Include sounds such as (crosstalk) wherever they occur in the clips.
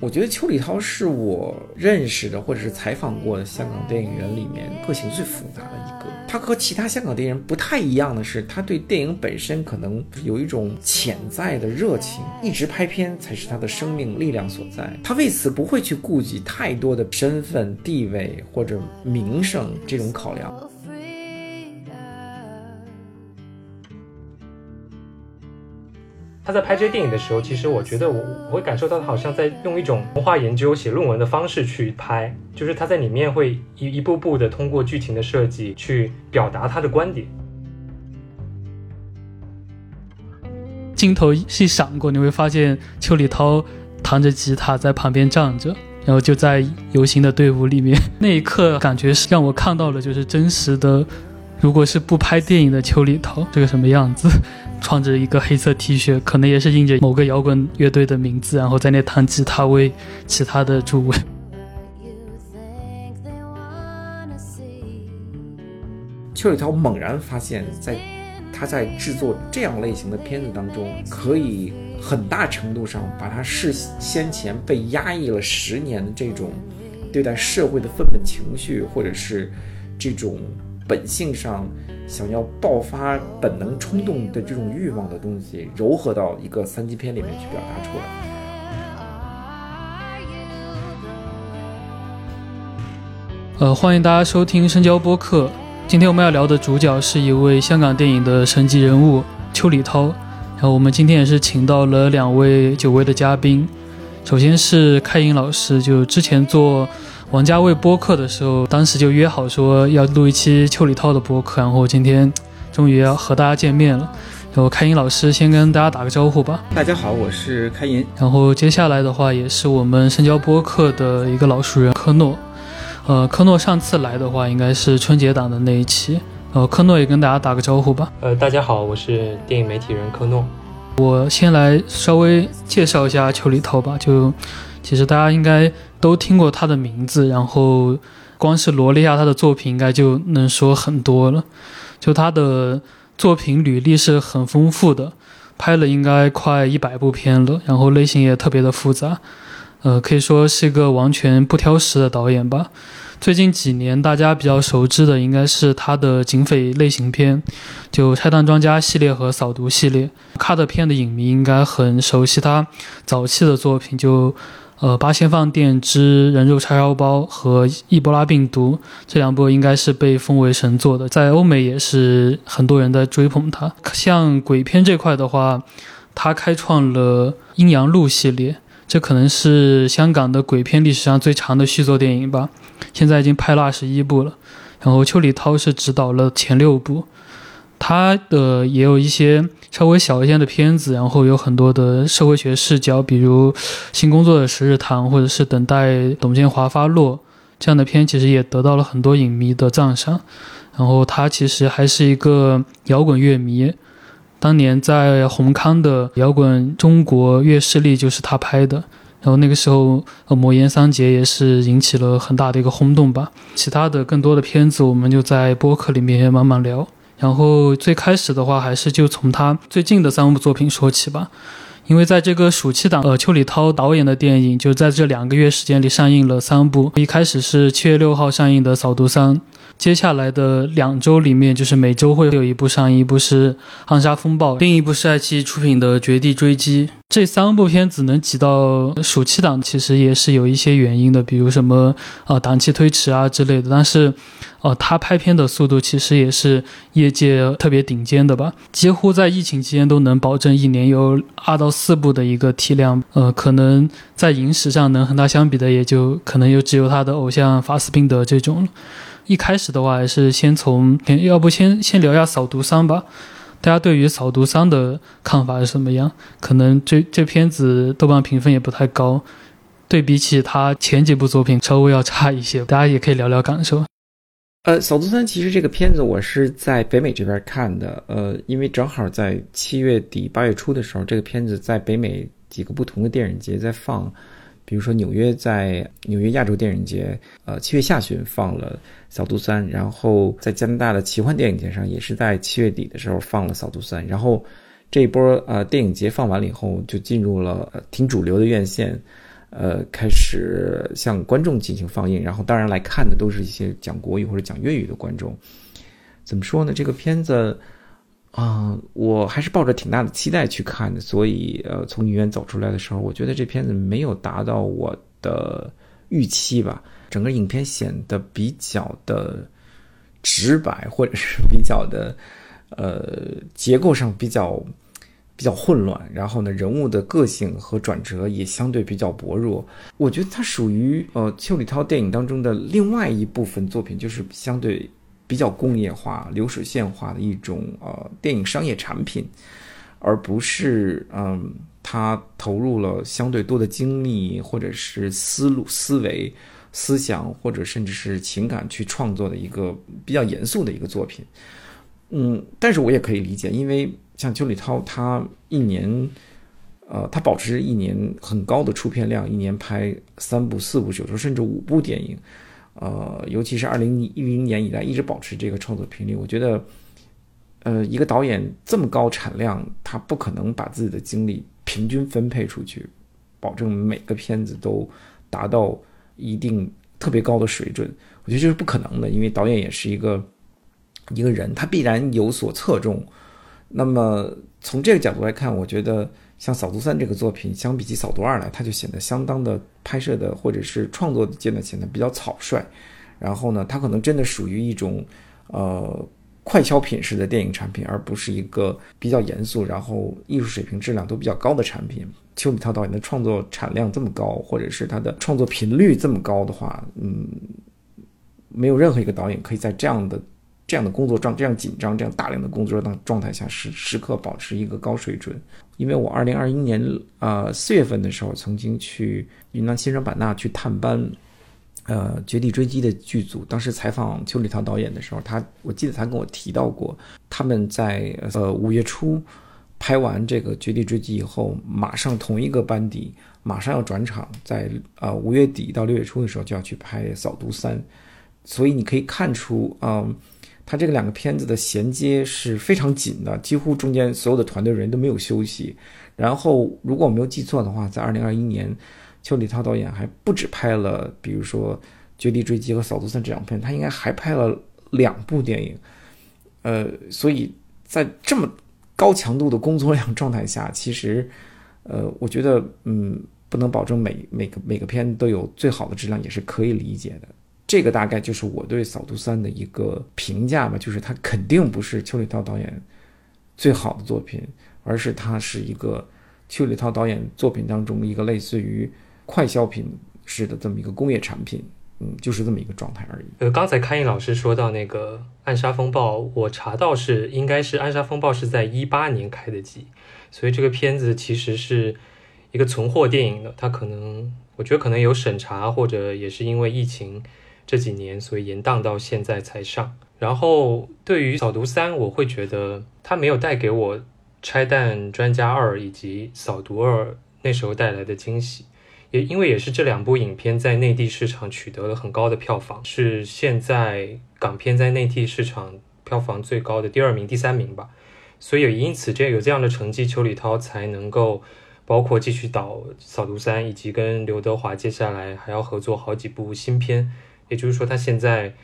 我觉得邱礼涛是我认识的或者是采访过的香港电影人里面个性最复杂的一个。他和其他香港电影人不太一样的是，他对电影本身可能有一种潜在的热情，一直拍片才是他的生命力量所在。他为此不会去顾及太多的身份地位或者名声这种考量。他在拍这些电影的时候，其实我觉得我我会感受到他好像在用一种文化研究、写论文的方式去拍，就是他在里面会一一步步的通过剧情的设计去表达他的观点。镜头细闪过，你会发现邱礼涛弹着吉他在旁边站着，然后就在游行的队伍里面。(laughs) 那一刻，感觉是让我看到了，就是真实的，如果是不拍电影的邱礼涛这个什么样子。(laughs) 穿着一个黑色 T 恤，可能也是印着某个摇滚乐队的名字，然后在那弹吉他为其他的助威。邱礼涛猛然发现，在他在制作这样类型的片子当中，可以很大程度上把他事先前被压抑了十年的这种对待社会的愤懑情绪，或者是这种本性上。想要爆发本能冲动的这种欲望的东西，糅合到一个三级片里面去表达出来。呃，欢迎大家收听深交播客。今天我们要聊的主角是一位香港电影的神级人物邱礼涛。然后我们今天也是请到了两位久违的嘉宾。首先是开颖老师，就之前做。王家卫播客的时候，当时就约好说要录一期邱礼涛的播客，然后今天终于要和大家见面了。然后开音老师先跟大家打个招呼吧。大家好，我是开音。然后接下来的话也是我们深交播客的一个老熟人科诺。呃，科诺上次来的话应该是春节档的那一期。呃，科诺也跟大家打个招呼吧。呃，大家好，我是电影媒体人科诺。我先来稍微介绍一下邱礼涛吧。就其实大家应该。都听过他的名字，然后光是罗列下他的作品，应该就能说很多了。就他的作品履历是很丰富的，拍了应该快一百部片了，然后类型也特别的复杂，呃，可以说是一个完全不挑食的导演吧。最近几年大家比较熟知的应该是他的警匪类型片，就《拆弹专家》系列和《扫毒》系列。看的片的影迷应该很熟悉他早期的作品，就。呃，八仙饭店之人肉叉烧包和伊波拉病毒这两部应该是被封为神作的，在欧美也是很多人在追捧它。像鬼片这块的话，他开创了阴阳路系列，这可能是香港的鬼片历史上最长的续作电影吧，现在已经拍了二十一部了。然后邱礼涛是执导了前六部。他的也有一些稍微小一些的片子，然后有很多的社会学视角，比如《新工作的十日谈》或者是《等待董建华发落》这样的片，其实也得到了很多影迷的赞赏。然后他其实还是一个摇滚乐迷，当年在红康的摇滚中国乐势力就是他拍的。然后那个时候，呃，《魔岩三杰》也是引起了很大的一个轰动吧。其他的更多的片子，我们就在播客里面慢慢聊。然后最开始的话，还是就从他最近的三部作品说起吧，因为在这个暑期档，呃，邱礼涛导演的电影就在这两个月时间里上映了三部。一开始是七月六号上映的《扫毒三》，接下来的两周里面，就是每周会有一部上映，一部是《暗杀风暴》，另一部是爱奇艺出品的《绝地追击》。这三部片子能挤到暑期档，其实也是有一些原因的，比如什么啊档期推迟啊之类的。但是，呃，他拍片的速度其实也是业界特别顶尖的吧，几乎在疫情期间都能保证一年有二到四部的一个体量。呃，可能在影史上能和他相比的，也就可能就只有他的偶像法斯宾德这种了。一开始的话，还是先从，要不先先聊一下《扫毒三》吧。大家对于《扫毒三》的看法是什么样？可能这这片子豆瓣评分也不太高，对比起他前几部作品稍微要差一些。大家也可以聊聊感受。呃，《扫毒三》其实这个片子我是在北美这边看的，呃，因为正好在七月底八月初的时候，这个片子在北美几个不同的电影节在放。比如说纽约在纽约亚洲电影节，呃，七月下旬放了《扫毒三》，然后在加拿大的奇幻电影节上也是在七月底的时候放了《扫毒三》，然后这一波呃电影节放完了以后，就进入了挺主流的院线，呃，开始向观众进行放映，然后当然来看的都是一些讲国语或者讲粤语的观众。怎么说呢？这个片子啊，我还是抱着挺大的期待去看的，所以呃，从影院走出来的时候，我觉得这片子没有达到我的预期吧。整个影片显得比较的直白，或者是比较的呃结构上比较。比较混乱，然后呢，人物的个性和转折也相对比较薄弱。我觉得它属于呃邱礼涛电影当中的另外一部分作品，就是相对比较工业化、流水线化的一种呃电影商业产品，而不是嗯他投入了相对多的精力或者是思路、思维、思想或者甚至是情感去创作的一个比较严肃的一个作品。嗯，但是我也可以理解，因为。像邱礼涛，他一年，呃，他保持一年很高的出片量，一年拍三部、四部，有时候甚至五部电影，呃，尤其是二零一零年以来一直保持这个创作频率。我觉得，呃，一个导演这么高产量，他不可能把自己的精力平均分配出去，保证每个片子都达到一定特别高的水准。我觉得这是不可能的，因为导演也是一个一个人，他必然有所侧重。那么从这个角度来看，我觉得像《扫毒三》这个作品，相比起《扫毒二》来，它就显得相当的拍摄的或者是创作的阶段显得比较草率。然后呢，它可能真的属于一种呃快消品式的电影产品，而不是一个比较严肃、然后艺术水平质量都比较高的产品。邱比涛导演的创作产量这么高，或者是他的创作频率这么高的话，嗯，没有任何一个导演可以在这样的。这样的工作状这样紧张，这样大量的工作状状态下，时时刻保持一个高水准。因为我二零二一年呃四月份的时候，曾经去云南西双版纳去探班，呃《绝地追击》的剧组。当时采访邱礼涛导演的时候，他我记得他跟我提到过，他们在呃五月初拍完这个《绝地追击》以后，马上同一个班底马上要转场，在呃五月底到六月初的时候就要去拍《扫毒三》，所以你可以看出，嗯。它这个两个片子的衔接是非常紧的，几乎中间所有的团队人都没有休息。然后，如果我没有记错的话，在二零二一年，邱礼涛导演还不止拍了，比如说《绝地追击》和《扫毒三》这两片，他应该还拍了两部电影。呃，所以在这么高强度的工作量状态下，其实，呃，我觉得，嗯，不能保证每每个每个片都有最好的质量，也是可以理解的。这个大概就是我对《扫毒三》的一个评价吧，就是它肯定不是邱礼涛导演最好的作品，而是它是一个邱礼涛导演作品当中一个类似于快消品式的这么一个工业产品，嗯，就是这么一个状态而已。呃，刚才康颖老师说到那个《暗杀风暴》，我查到是应该是《暗杀风暴》是在一八年开的机，所以这个片子其实是一个存货电影的，它可能我觉得可能有审查，或者也是因为疫情。这几年，所以延宕到现在才上。然后对于《扫毒三》，我会觉得它没有带给我《拆弹专家二》以及《扫毒二》那时候带来的惊喜，也因为也是这两部影片在内地市场取得了很高的票房，是现在港片在内地市场票房最高的第二名、第三名吧。所以也因此，这有这样的成绩，邱礼涛才能够包括继续导《扫毒三》，以及跟刘德华接下来还要合作好几部新片。也就是说，它现在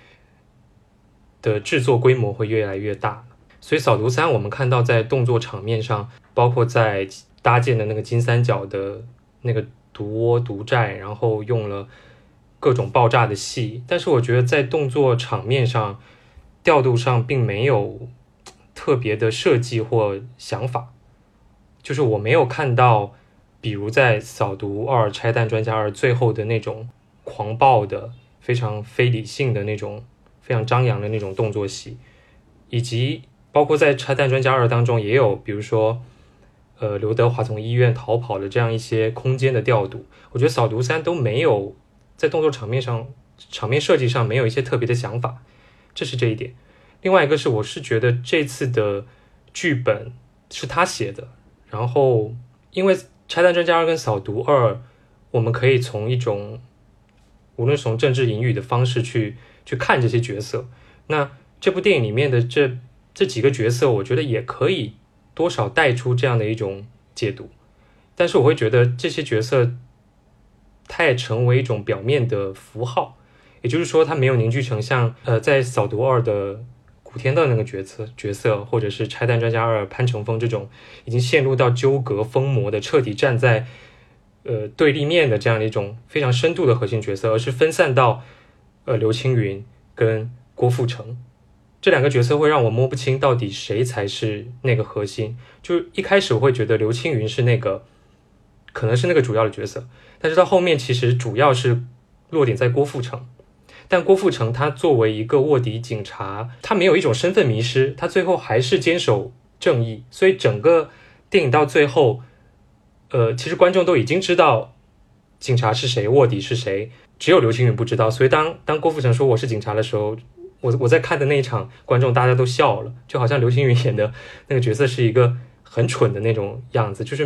的制作规模会越来越大。所以，《扫毒三》我们看到在动作场面上，包括在搭建的那个金三角的那个毒窝、毒寨，然后用了各种爆炸的戏。但是，我觉得在动作场面上、调度上并没有特别的设计或想法。就是我没有看到，比如在《扫毒二：拆弹专家二》最后的那种狂暴的。非常非理性的那种，非常张扬的那种动作戏，以及包括在《拆弹专家二》当中也有，比如说，呃，刘德华从医院逃跑的这样一些空间的调度。我觉得《扫毒三》都没有在动作场面上、场面设计上没有一些特别的想法，这是这一点。另外一个是，我是觉得这次的剧本是他写的，然后因为《拆弹专家二》跟《扫毒二》，我们可以从一种。无论是从政治隐喻的方式去去看这些角色，那这部电影里面的这这几个角色，我觉得也可以多少带出这样的一种解读。但是我会觉得这些角色它也成为一种表面的符号。也就是说，它没有凝聚成像呃，在《扫毒二》的古天乐那个角色角色，或者是《拆弹专家二》潘乘风这种已经陷入到纠葛疯魔的、彻底站在呃对立面的这样的一种非常深度的核心角色，而是分散到呃刘青云跟郭富城这两个角色，会让我摸不清到底谁才是那个核心。就一开始我会觉得刘青云是那个可能是那个主要的角色，但是到后面其实主要是落点在郭富城。但郭富城他作为一个卧底警察，他没有一种身份迷失，他最后还是坚守正义。所以整个电影到最后，呃，其实观众都已经知道警察是谁，卧底是谁，只有刘青云不知道。所以当当郭富城说我是警察的时候，我我在看的那一场，观众大家都笑了，就好像刘青云 (laughs) 演的那个角色是一个很蠢的那种样子，就是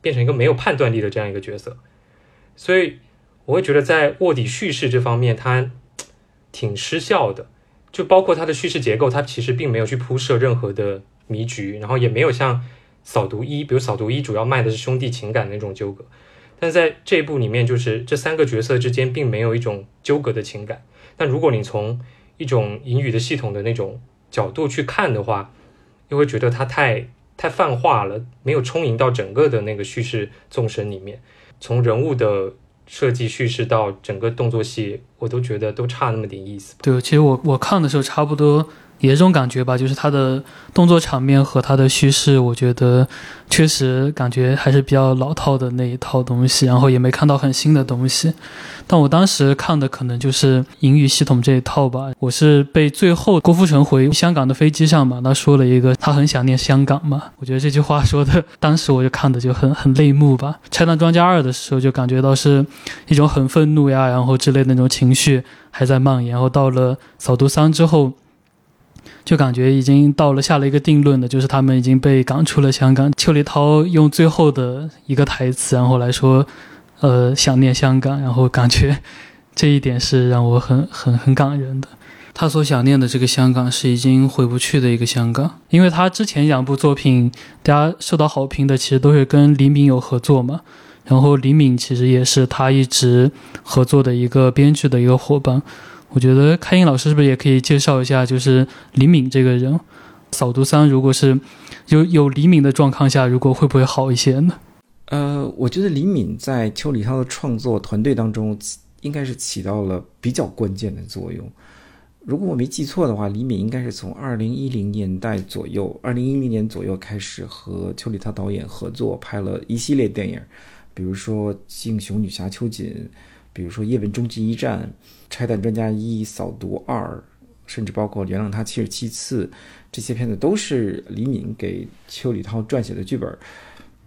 变成一个没有判断力的这样一个角色。所以我会觉得在卧底叙事这方面，他。挺失效的，就包括他的叙事结构，他其实并没有去铺设任何的迷局，然后也没有像《扫毒一》，比如《扫毒一》主要卖的是兄弟情感那种纠葛，但在这一部里面，就是这三个角色之间并没有一种纠葛的情感。但如果你从一种隐语的系统的那种角度去看的话，又会觉得它太太泛化了，没有充盈到整个的那个叙事纵深里面，从人物的。设计叙事到整个动作戏，我都觉得都差那么点意思。对，其实我我看的时候差不多。也这种感觉吧，就是他的动作场面和他的叙事，我觉得确实感觉还是比较老套的那一套东西，然后也没看到很新的东西。但我当时看的可能就是英语系统这一套吧。我是被最后郭富城回香港的飞机上嘛，他说了一个他很想念香港嘛。我觉得这句话说的，当时我就看的就很很泪目吧。拆弹专家二的时候就感觉到是一种很愤怒呀，然后之类的那种情绪还在蔓延。然后到了扫毒三之后。就感觉已经到了下了一个定论的，就是他们已经被赶出了香港。邱礼涛用最后的一个台词，然后来说，呃，想念香港，然后感觉这一点是让我很很很感人的。他所想念的这个香港是已经回不去的一个香港，因为他之前两部作品大家受到好评的，其实都是跟李敏有合作嘛。然后李敏其实也是他一直合作的一个编剧的一个伙伴。我觉得开英老师是不是也可以介绍一下，就是李敏这个人？扫毒三如果是有有李敏的状况下，如果会不会好一些呢？呃，我觉得李敏在邱礼涛的创作团队当中，应该是起到了比较关键的作用。如果我没记错的话，李敏应该是从二零一零年代左右，二零一零年左右开始和邱礼涛导演合作拍了一系列电影，比如说《敬雄女侠秋瑾》。比如说《叶问终极一战》《拆弹专家一》《扫毒二》，甚至包括《原谅他七十七次》，这些片子都是李敏给邱礼涛撰写的剧本。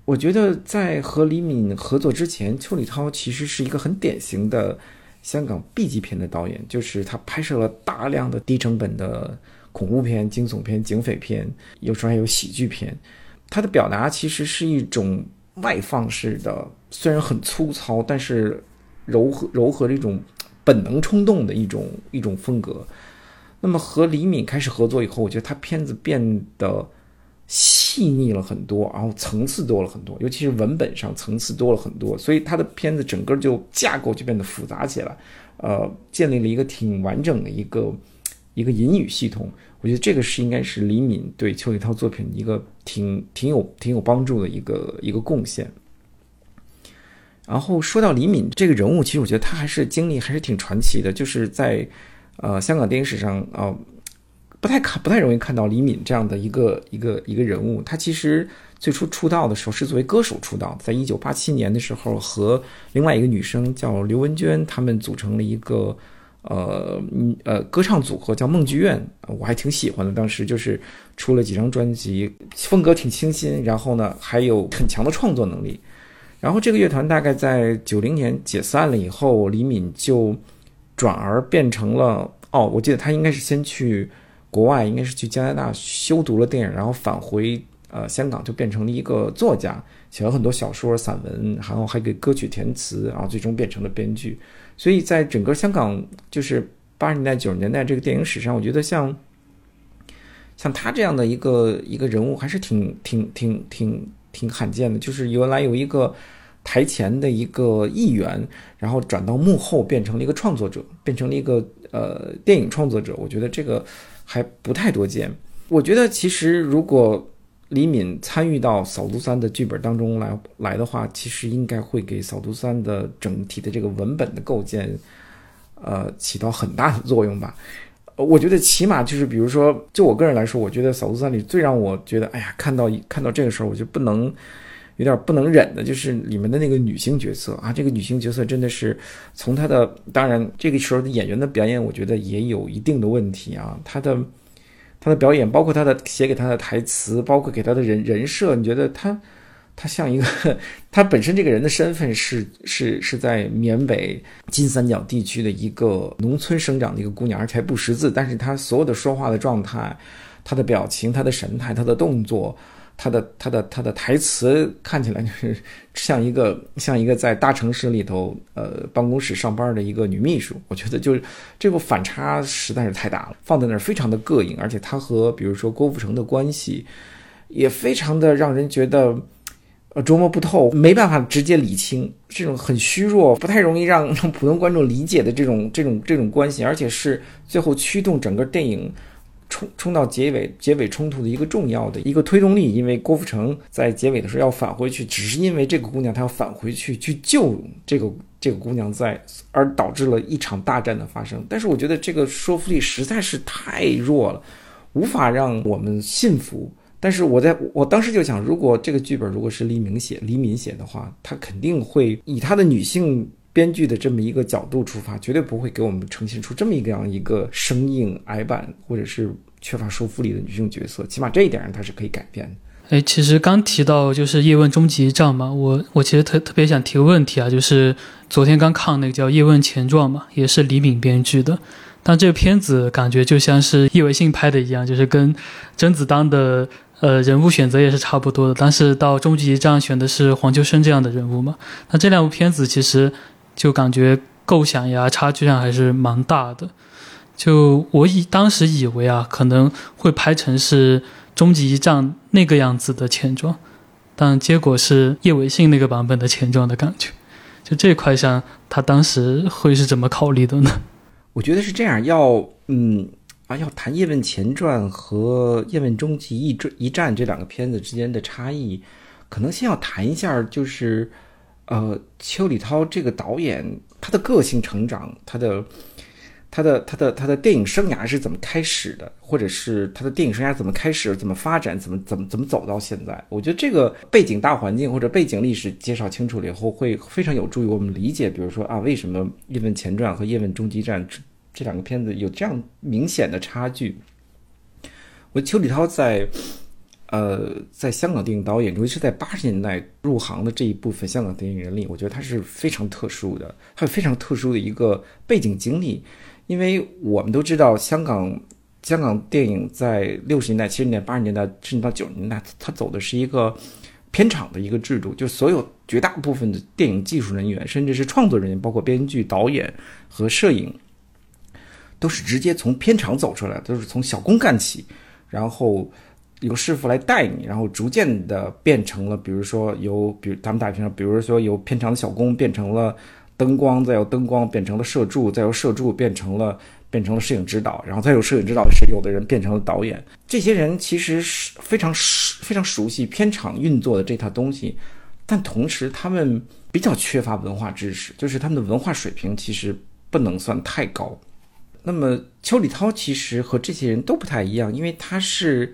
我觉得在和李敏合作之前，邱礼涛其实是一个很典型的香港 B 级片的导演，就是他拍摄了大量的低成本的恐怖片、惊悚片、警匪片，有时候还有喜剧片。他的表达其实是一种外放式的，虽然很粗糙，但是。柔和柔和的一种本能冲动的一种一种风格。那么和李敏开始合作以后，我觉得他片子变得细腻了很多，然后层次多了很多，尤其是文本上层次多了很多，所以他的片子整个就架构就变得复杂起来，呃，建立了一个挺完整的一个一个隐语系统。我觉得这个是应该是李敏对邱礼涛作品一个挺挺有挺有帮助的一个一个贡献。然后说到李敏这个人物，其实我觉得他还是经历还是挺传奇的，就是在，呃，香港电影史上啊，不太看不太容易看到李敏这样的一个一个一个人物。他其实最初出道的时候是作为歌手出道，在一九八七年的时候和另外一个女生叫刘文娟，他们组成了一个呃呃歌唱组合叫梦剧院，我还挺喜欢的。当时就是出了几张专辑，风格挺清新，然后呢还有很强的创作能力。然后这个乐团大概在九零年解散了以后，李敏就转而变成了哦，我记得他应该是先去国外，应该是去加拿大修读了电影，然后返回呃香港，就变成了一个作家，写了很多小说、散文，然后还给歌曲填词，然后最终变成了编剧。所以在整个香港就是八十年代、九十年代这个电影史上，我觉得像像他这样的一个一个人物，还是挺挺挺挺。挺罕见的，就是原来有一个台前的一个议员，然后转到幕后变成了一个创作者，变成了一个呃电影创作者。我觉得这个还不太多见。我觉得其实如果李敏参与到《扫毒三》的剧本当中来来的话，其实应该会给《扫毒三》的整体的这个文本的构建，呃，起到很大的作用吧。我觉得起码就是，比如说，就我个人来说，我觉得《扫毒三》里最让我觉得，哎呀，看到看到这个时候，我就不能有点不能忍的，就是里面的那个女性角色啊，这个女性角色真的是从她的，当然这个时候的演员的表演，我觉得也有一定的问题啊，她的她的表演，包括她的写给她的台词，包括给她的人人设，你觉得她？她像一个，(laughs) 她本身这个人的身份是是是在缅北金三角地区的一个农村生长的一个姑娘，而且还不识字。但是她所有的说话的状态，她的表情、她的神态、她的动作、她的她的她的台词，看起来就是像一个 (laughs) 像一个在大城市里头呃办公室上班的一个女秘书。我觉得 (laughs) 就是这个反差实在是太大了，放在那儿非常的膈应，而且她和比如说郭富城的关系也非常的让人觉得。呃，琢磨不透，没办法直接理清这种很虚弱、不太容易让让普通观众理解的这种这种这种关系，而且是最后驱动整个电影冲冲到结尾结尾冲突的一个重要的一个推动力。因为郭富城在结尾的时候要返回去，只是因为这个姑娘她要返回去去救这个这个姑娘，在而导致了一场大战的发生。但是我觉得这个说服力实在是太弱了，无法让我们信服。但是我在我当时就想，如果这个剧本如果是黎明写、黎明写的话，他肯定会以他的女性编剧的这么一个角度出发，绝对不会给我们呈现出这么一个样一个生硬、矮板或者是缺乏说服力的女性角色。起码这一点上，他是可以改变的。哎，其实刚提到就是《叶问终极一战》嘛，我我其实特特别想提个问题啊，就是昨天刚看那个叫《叶问前传》嘛，也是李敏编剧的，但这个片子感觉就像是叶伟信拍的一样，就是跟甄子丹的。呃，人物选择也是差不多的，但是到终极一战选的是黄秋生这样的人物嘛？那这两部片子其实就感觉构想呀差距上还是蛮大的。就我以当时以为啊，可能会拍成是终极一战那个样子的前传，但结果是叶伟信那个版本的前传的感觉。就这块上，他当时会是怎么考虑的呢？我觉得是这样，要嗯。啊，要谈《叶问前传》和《叶问终极一一战》这两个片子之间的差异，可能先要谈一下，就是，呃，邱礼涛这个导演他的个性成长，他的，他的，他的，他的电影生涯是怎么开始的，或者是他的电影生涯怎么开始、怎么发展、怎么怎么怎么走到现在？我觉得这个背景大环境或者背景历史介绍清楚了以后，会非常有助于我们理解，比如说啊，为什么《叶问前传》和《叶问终极战》。这两个片子有这样明显的差距。我邱礼涛在，呃，在香港电影导演，尤其是在八十年代入行的这一部分香港电影人里，我觉得他是非常特殊的，他有非常特殊的一个背景经历。因为我们都知道，香港香港电影在六十年代、七十年代、八十年代，甚至到九十年代，它走的是一个片场的一个制度，就所有绝大部分的电影技术人员，甚至是创作人员，包括编剧、导演和摄影。都是直接从片场走出来，都是从小工干起，然后由师傅来带你，然后逐渐的变成了，比如说由，比如咱们打平，比如说由片场的小工变成了灯光，再由灯光变成了摄助，再由摄助变成了变成了摄影指导，然后再由摄影指导是有的人变成了导演。这些人其实是非常熟非常熟悉片场运作的这套东西，但同时他们比较缺乏文化知识，就是他们的文化水平其实不能算太高。那么邱礼涛其实和这些人都不太一样，因为他是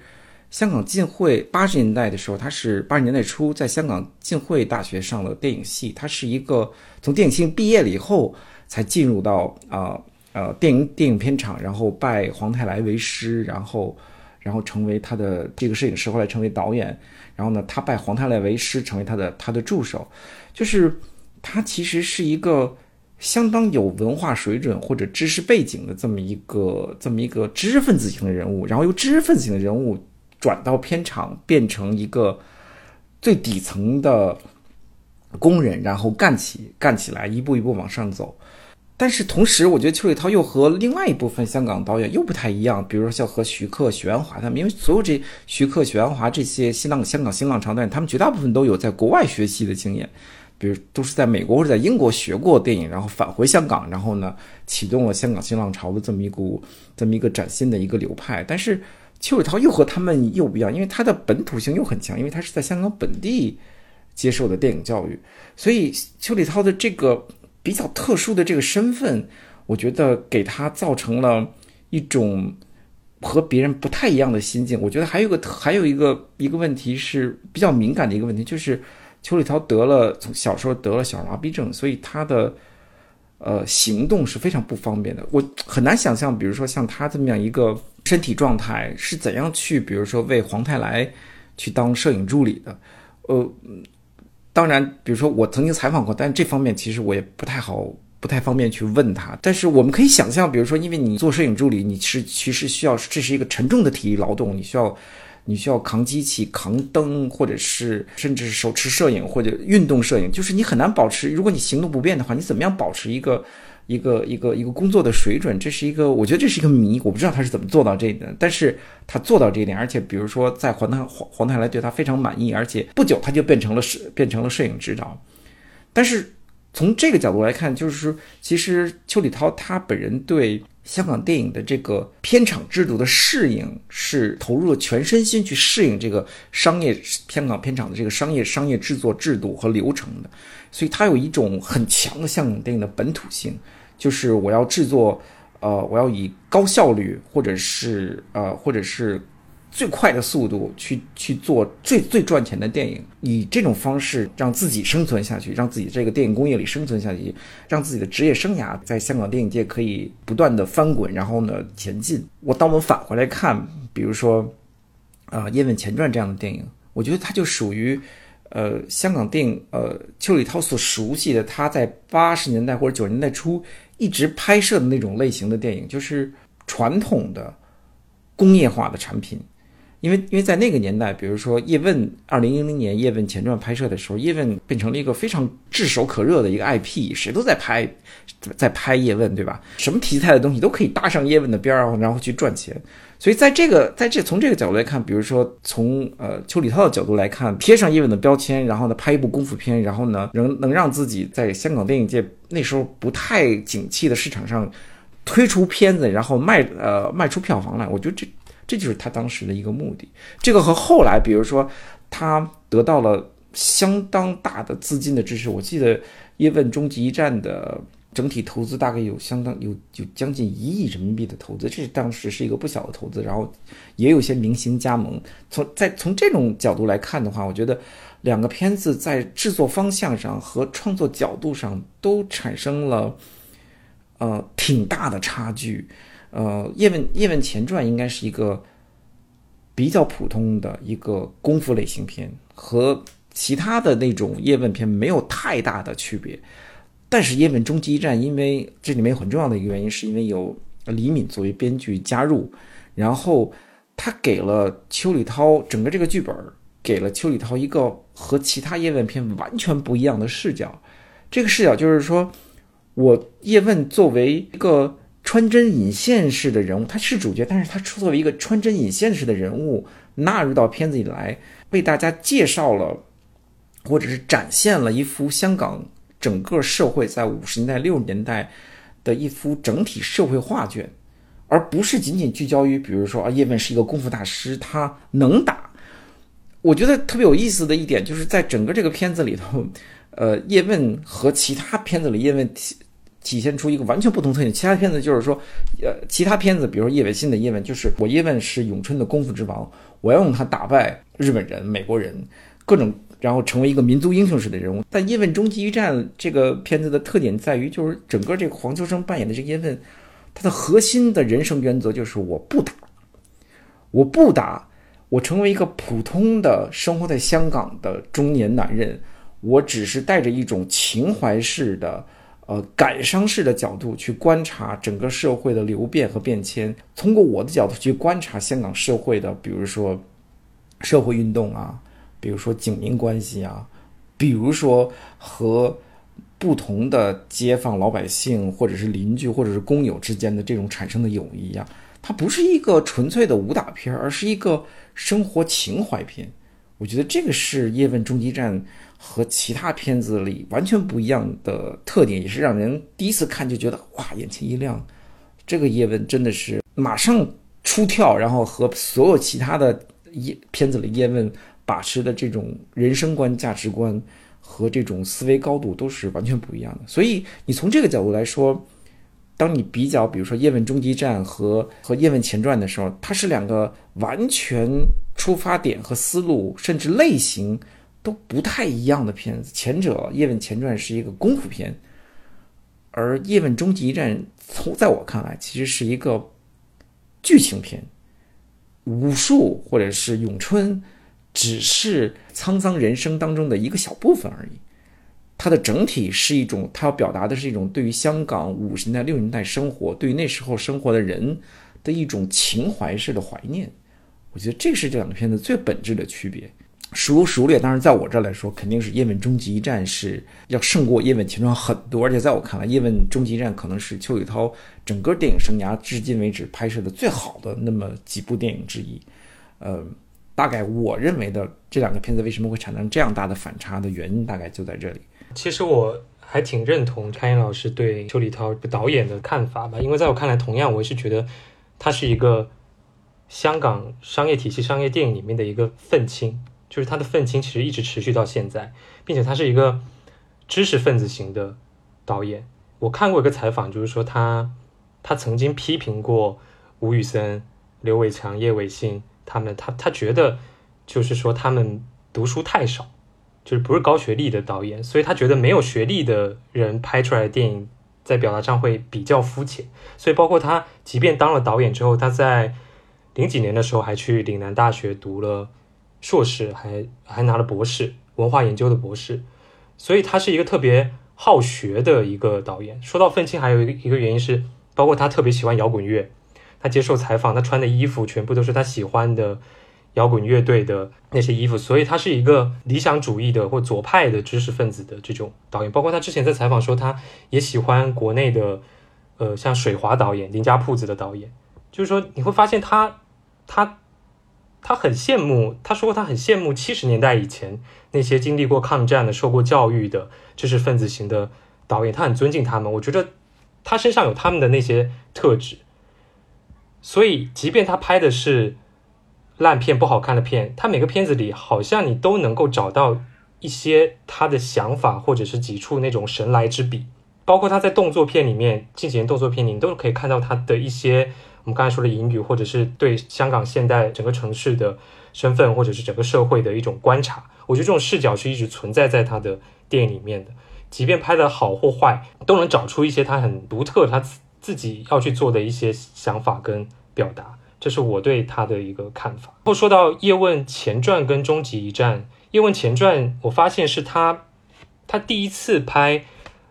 香港浸会八十年代的时候，他是八十年代初在香港浸会大学上了电影系，他是一个从电影系毕业了以后才进入到啊呃电影电影片场，然后拜黄泰来为师，然后然后成为他的这个摄影师，后来成为导演，然后呢他拜黄泰来为师，成为他的他的助手，就是他其实是一个。相当有文化水准或者知识背景的这么一个这么一个知识分子型的人物，然后由知识分子型的人物转到片场，变成一个最底层的工人，然后干起干起来，一步一步往上走。但是同时，我觉得邱礼涛又和另外一部分香港导演又不太一样，比如说像和徐克、许鞍华他们，因为所有这徐克、许鞍华这些新浪香港新浪潮导演，他们绝大部分都有在国外学习的经验。比如都是在美国或者在英国学过电影，然后返回香港，然后呢启动了香港新浪潮的这么一股这么一个崭新的一个流派。但是邱礼涛又和他们又不一样，因为他的本土性又很强，因为他是在香港本地接受的电影教育，所以邱礼涛的这个比较特殊的这个身份，我觉得给他造成了一种和别人不太一样的心境。我觉得还有个还有一个一个问题是比较敏感的一个问题，就是。邱礼涛得了从小时候得了小儿麻痹症，所以他的呃行动是非常不方便的。我很难想象，比如说像他这么样一个身体状态是怎样去，比如说为黄泰来去当摄影助理的。呃，当然，比如说我曾经采访过，但这方面其实我也不太好，不太方便去问他。但是我们可以想象，比如说，因为你做摄影助理，你是其实需要这是一个沉重的体力劳动，你需要。你需要扛机器、扛灯，或者是甚至是手持摄影或者运动摄影，就是你很难保持。如果你行动不便的话，你怎么样保持一个一个一个一个工作的水准？这是一个，我觉得这是一个谜，我不知道他是怎么做到这一点。但是他做到这一点，而且比如说在黄太黄黄太来对他非常满意，而且不久他就变成了摄变成了摄影指导。但是从这个角度来看，就是说，其实邱礼涛他本人对。香港电影的这个片场制度的适应，是投入了全身心去适应这个商业香港片场的这个商业商业制作制度和流程的，所以它有一种很强的香港电影的本土性，就是我要制作，呃，我要以高效率或者是呃或者是。最快的速度去去做最最赚钱的电影，以这种方式让自己生存下去，让自己这个电影工业里生存下去，让自己的职业生涯在香港电影界可以不断的翻滚，然后呢前进。我当我们返回来看，比如说，啊《叶问前传》这样的电影，我觉得它就属于，呃香港电影，呃邱礼涛所熟悉的他在八十年代或者九十年代初一直拍摄的那种类型的电影，就是传统的工业化的产品。因为因为在那个年代，比如说叶问，二零一零年叶问前传拍摄的时候，叶问变成了一个非常炙手可热的一个 IP，谁都在拍，在拍叶问，对吧？什么题材的东西都可以搭上叶问的边儿，然后去赚钱。所以在这个在这从这个角度来看，比如说从呃邱礼涛的角度来看，贴上叶问的标签，然后呢拍一部功夫片，然后呢能能让自己在香港电影界那时候不太景气的市场上推出片子，然后卖呃卖出票房来，我觉得这。这就是他当时的一个目的。这个和后来，比如说，他得到了相当大的资金的支持。我记得《叶问终极一战》的整体投资大概有相当有有将近一亿人民币的投资，这是当时是一个不小的投资。然后也有些明星加盟。从在从这种角度来看的话，我觉得两个片子在制作方向上和创作角度上都产生了呃挺大的差距。呃，叶问叶问前传应该是一个比较普通的一个功夫类型片，和其他的那种叶问片没有太大的区别。但是叶问终极一战，因为这里面很重要的一个原因，是因为有李敏作为编剧加入，然后他给了邱礼涛整个这个剧本，给了邱礼涛一个和其他叶问片完全不一样的视角。这个视角就是说，我叶问作为一个。穿针引线式的人物，他是主角，但是他作为一个穿针引线式的人物纳入到片子里来，为大家介绍了，或者是展现了一幅香港整个社会在五十年代、六十年代的一幅整体社会画卷，而不是仅仅聚焦于，比如说啊，叶问是一个功夫大师，他能打。我觉得特别有意思的一点，就是在整个这个片子里头，呃，叶问和其他片子里叶问。体现出一个完全不同特点。其他片子就是说，呃，其他片子，比如说叶问新的叶问，就是我叶问是咏春的功夫之王，我要用他打败日本人、美国人，各种，然后成为一个民族英雄式的人物。但叶问终极一战这个片子的特点在于，就是整个这个黄秋生扮演的这个叶问，他的核心的人生原则就是我不打，我不打，我成为一个普通的生活在香港的中年男人，我只是带着一种情怀式的。呃，感伤式的角度去观察整个社会的流变和变迁，通过我的角度去观察香港社会的，比如说社会运动啊，比如说警民关系啊，比如说和不同的街坊老百姓或者是邻居或者是工友之间的这种产生的友谊呀，它不是一个纯粹的武打片，而是一个生活情怀片。我觉得这个是《叶问终极战》和其他片子里完全不一样的特点，也是让人第一次看就觉得哇，眼前一亮。这个叶问真的是马上出跳，然后和所有其他的叶片子里叶问把持的这种人生观、价值观和这种思维高度都是完全不一样的。所以你从这个角度来说，当你比较，比如说《叶问终极战》和和《叶问前传》的时候，它是两个完全出发点和思路，甚至类型都不太一样的片子。前者《叶问前传》是一个功夫片，而《叶问终极一战》从在我看来其实是一个剧情片，武术或者是咏春只是沧桑人生当中的一个小部分而已。它的整体是一种，它要表达的是一种对于香港五十年代、六十年代生活，对于那时候生活的人的一种情怀式的怀念。我觉得这是这两个片子最本质的区别。孰优孰劣，当然在我这儿来说，肯定是《叶问终极一战》是要胜过《叶问前传》很多。而且在我看来，《叶问终极一战》可能是邱宇涛整个电影生涯至今为止拍摄的最好的那么几部电影之一。呃，大概我认为的这两个片子为什么会产生这样大的反差的原因，大概就在这里。其实我还挺认同开言老师对邱礼涛导演的看法吧，因为在我看来，同样我是觉得他是一个香港商业体系、商业电影里面的一个愤青。就是他的愤青其实一直持续到现在，并且他是一个知识分子型的导演。我看过一个采访，就是说他他曾经批评过吴宇森、刘伟强、叶伟信他们，他他觉得就是说他们读书太少，就是不是高学历的导演，所以他觉得没有学历的人拍出来的电影在表达上会比较肤浅。所以包括他，即便当了导演之后，他在零几年的时候还去岭南大学读了。硕士还还拿了博士，文化研究的博士，所以他是一个特别好学的一个导演。说到愤青，还有一个一个原因是，包括他特别喜欢摇滚乐。他接受采访，他穿的衣服全部都是他喜欢的摇滚乐队的那些衣服，所以他是一个理想主义的或左派的知识分子的这种导演。包括他之前在采访说，他也喜欢国内的，呃，像水华导演、林家铺子的导演。就是说，你会发现他他。他很羡慕，他说他很羡慕七十年代以前那些经历过抗战的、受过教育的知识分子型的导演，他很尊敬他们。我觉得他身上有他们的那些特质，所以即便他拍的是烂片、不好看的片，他每个片子里好像你都能够找到一些他的想法，或者是几处那种神来之笔。包括他在动作片里面，近几年动作片里，你都可以看到他的一些。我们刚才说的隐语，或者是对香港现代整个城市的身份，或者是整个社会的一种观察，我觉得这种视角是一直存在在他的电影里面的。即便拍的好或坏，都能找出一些他很独特、他自自己要去做的一些想法跟表达。这是我对他的一个看法。后说到《叶问前传》跟《终极一战》，《叶问前传》我发现是他他第一次拍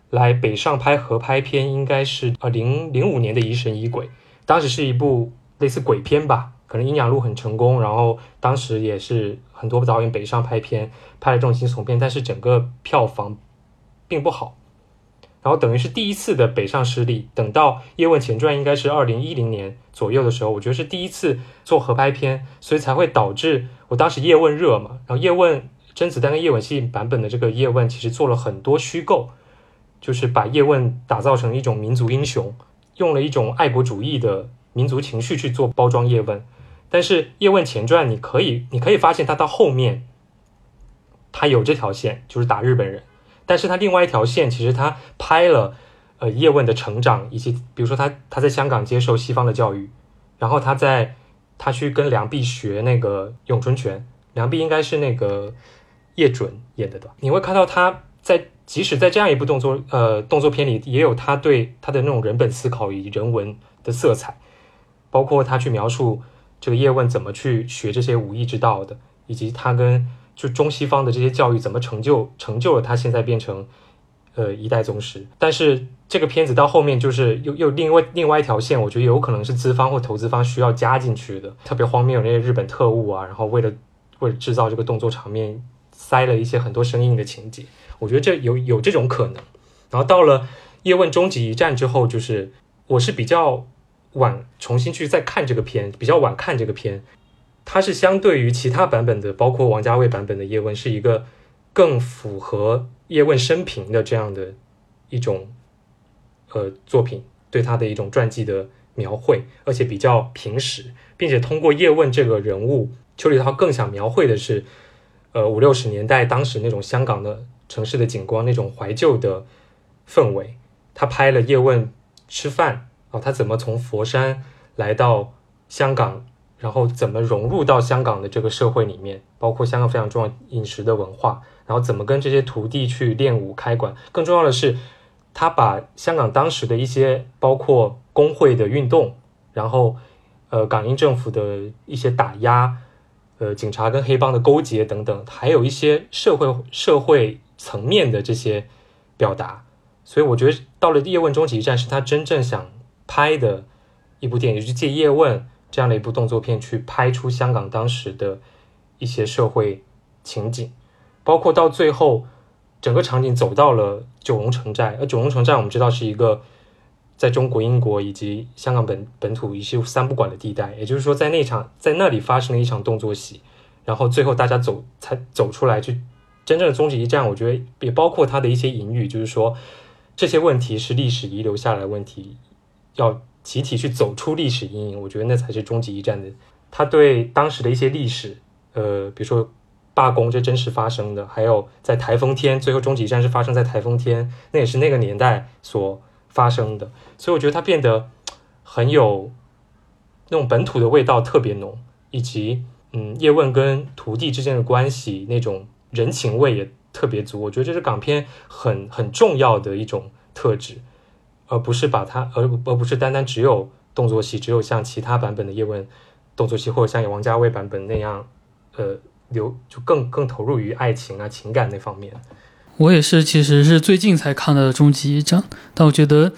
来北上拍合拍片，应该是呃零零五年的《疑神疑鬼》。当时是一部类似鬼片吧，可能阴阳路很成功，然后当时也是很多导演北上拍片，拍了这种惊悚片，但是整个票房并不好，然后等于是第一次的北上失利。等到《叶问前传》应该是二零一零年左右的时候，我觉得是第一次做合拍片，所以才会导致我当时叶问热嘛，然后叶问甄子丹跟叶问新版本的这个叶问其实做了很多虚构，就是把叶问打造成一种民族英雄。用了一种爱国主义的民族情绪去做包装叶问，但是《叶问前传》你可以你可以发现，他到后面，他有这条线，就是打日本人，但是他另外一条线，其实他拍了呃叶问的成长，以及比如说他他在香港接受西方的教育，然后他在他去跟梁碧学那个咏春拳，梁碧应该是那个叶准演的吧？你会看到他在。即使在这样一部动作呃动作片里，也有他对他的那种人本思考以及人文的色彩，包括他去描述这个叶问怎么去学这些武艺之道的，以及他跟就中西方的这些教育怎么成就成就了他现在变成呃一代宗师。但是这个片子到后面就是又又另外另外一条线，我觉得有可能是资方或投资方需要加进去的，特别荒谬那些日本特务啊，然后为了为了制造这个动作场面，塞了一些很多生硬的情节。我觉得这有有这种可能，然后到了《叶问终极一战》之后，就是我是比较晚重新去再看这个片，比较晚看这个片，它是相对于其他版本的，包括王家卫版本的叶问，是一个更符合叶问生平的这样的一种呃作品，对他的一种传记的描绘，而且比较平实，并且通过叶问这个人物，邱礼涛更想描绘的是，呃五六十年代当时那种香港的城市的景观，那种怀旧的氛围。他拍了叶问吃饭啊，他怎么从佛山来到香港？然后怎么融入到香港的这个社会里面，包括香港非常重要饮食的文化，然后怎么跟这些徒弟去练武开馆。更重要的是，他把香港当时的一些包括工会的运动，然后呃港英政府的一些打压，呃警察跟黑帮的勾结等等，还有一些社会社会层面的这些表达。所以我觉得到了《叶问终极一战》是他真正想拍的一部电影，就是借叶问。这样的一部动作片，去拍出香港当时的一些社会情景，包括到最后整个场景走到了九龙城寨。而九龙城寨我们知道是一个在中国、英国以及香港本本土一些三不管的地带，也就是说，在那场在那里发生了一场动作戏，然后最后大家走才走出来，去真正的终极一战。我觉得也包括他的一些隐喻，就是说这些问题是历史遗留下来问题，要。集体去走出历史阴影，我觉得那才是终极一战的。他对当时的一些历史，呃，比如说罢工，这真实发生的；还有在台风天，最后终极一战是发生在台风天，那也是那个年代所发生的。所以我觉得他变得很有那种本土的味道，特别浓，以及嗯，叶问跟徒弟之间的关系那种人情味也特别足。我觉得这是港片很很重要的一种特质。而不是把它，而而不是单单只有动作戏，只有像其他版本的叶问动作戏，或者像王家卫版本那样，呃，流就更更投入于爱情啊情感那方面。我也是，其实是最近才看的《终极一战》，但我觉得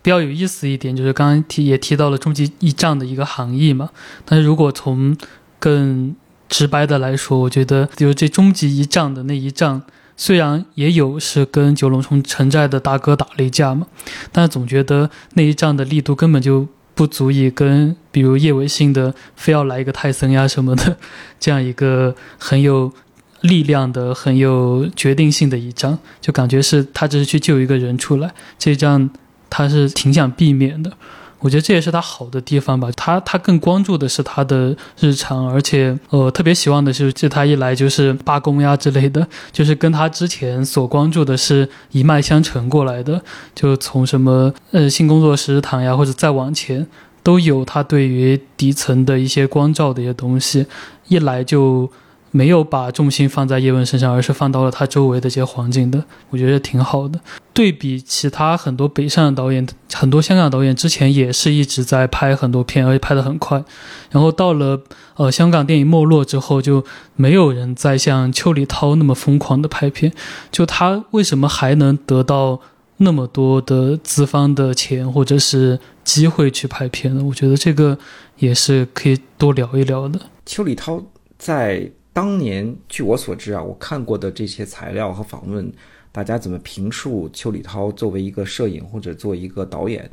比较有意思一点就是刚刚提也提到了“终极一战”的一个含义嘛。但是如果从更直白的来说，我觉得就是这“终极一战”的那一仗。虽然也有是跟九龙城城寨的大哥打了一架嘛，但总觉得那一仗的力度根本就不足以跟比如叶伟信的非要来一个泰森呀什么的这样一个很有力量的、很有决定性的一仗，就感觉是他只是去救一个人出来，这一仗他是挺想避免的。我觉得这也是他好的地方吧，他他更关注的是他的日常，而且呃特别希望的是，就他一来就是罢工呀之类的，就是跟他之前所关注的是一脉相承过来的，就从什么呃新工作食堂呀，或者再往前，都有他对于底层的一些光照的一些东西，一来就。没有把重心放在叶问身上，而是放到了他周围的这些环境的，我觉得挺好的。对比其他很多北上的导演，很多香港导演之前也是一直在拍很多片，而且拍得很快。然后到了呃香港电影没落之后，就没有人再像邱礼涛那么疯狂的拍片。就他为什么还能得到那么多的资方的钱或者是机会去拍片呢？我觉得这个也是可以多聊一聊的。邱礼涛在。当年，据我所知啊，我看过的这些材料和访问，大家怎么评述邱礼涛作为一个摄影或者做一个导演？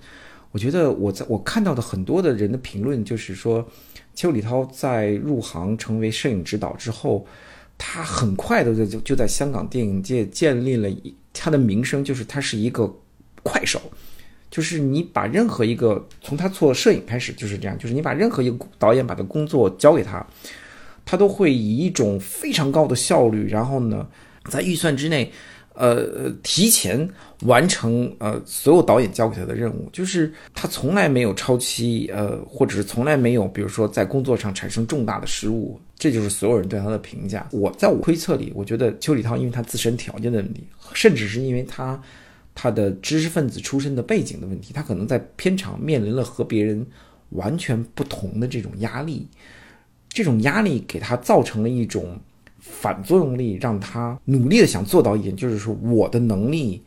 我觉得我在我看到的很多的人的评论就是说，邱礼涛在入行成为摄影指导之后，他很快的就就在香港电影界建立了他的名声，就是他是一个快手，就是你把任何一个从他做摄影开始就是这样，就是你把任何一个导演把的工作交给他。他都会以一种非常高的效率，然后呢，在预算之内，呃，提前完成呃所有导演交给他的任务。就是他从来没有超期，呃，或者是从来没有，比如说在工作上产生重大的失误。这就是所有人对他的评价。我在我推测里，我觉得邱礼涛因为他自身条件的问题，甚至是因为他他的知识分子出身的背景的问题，他可能在片场面临了和别人完全不同的这种压力。这种压力给他造成了一种反作用力，让他努力的想做到一点，就是说我的能力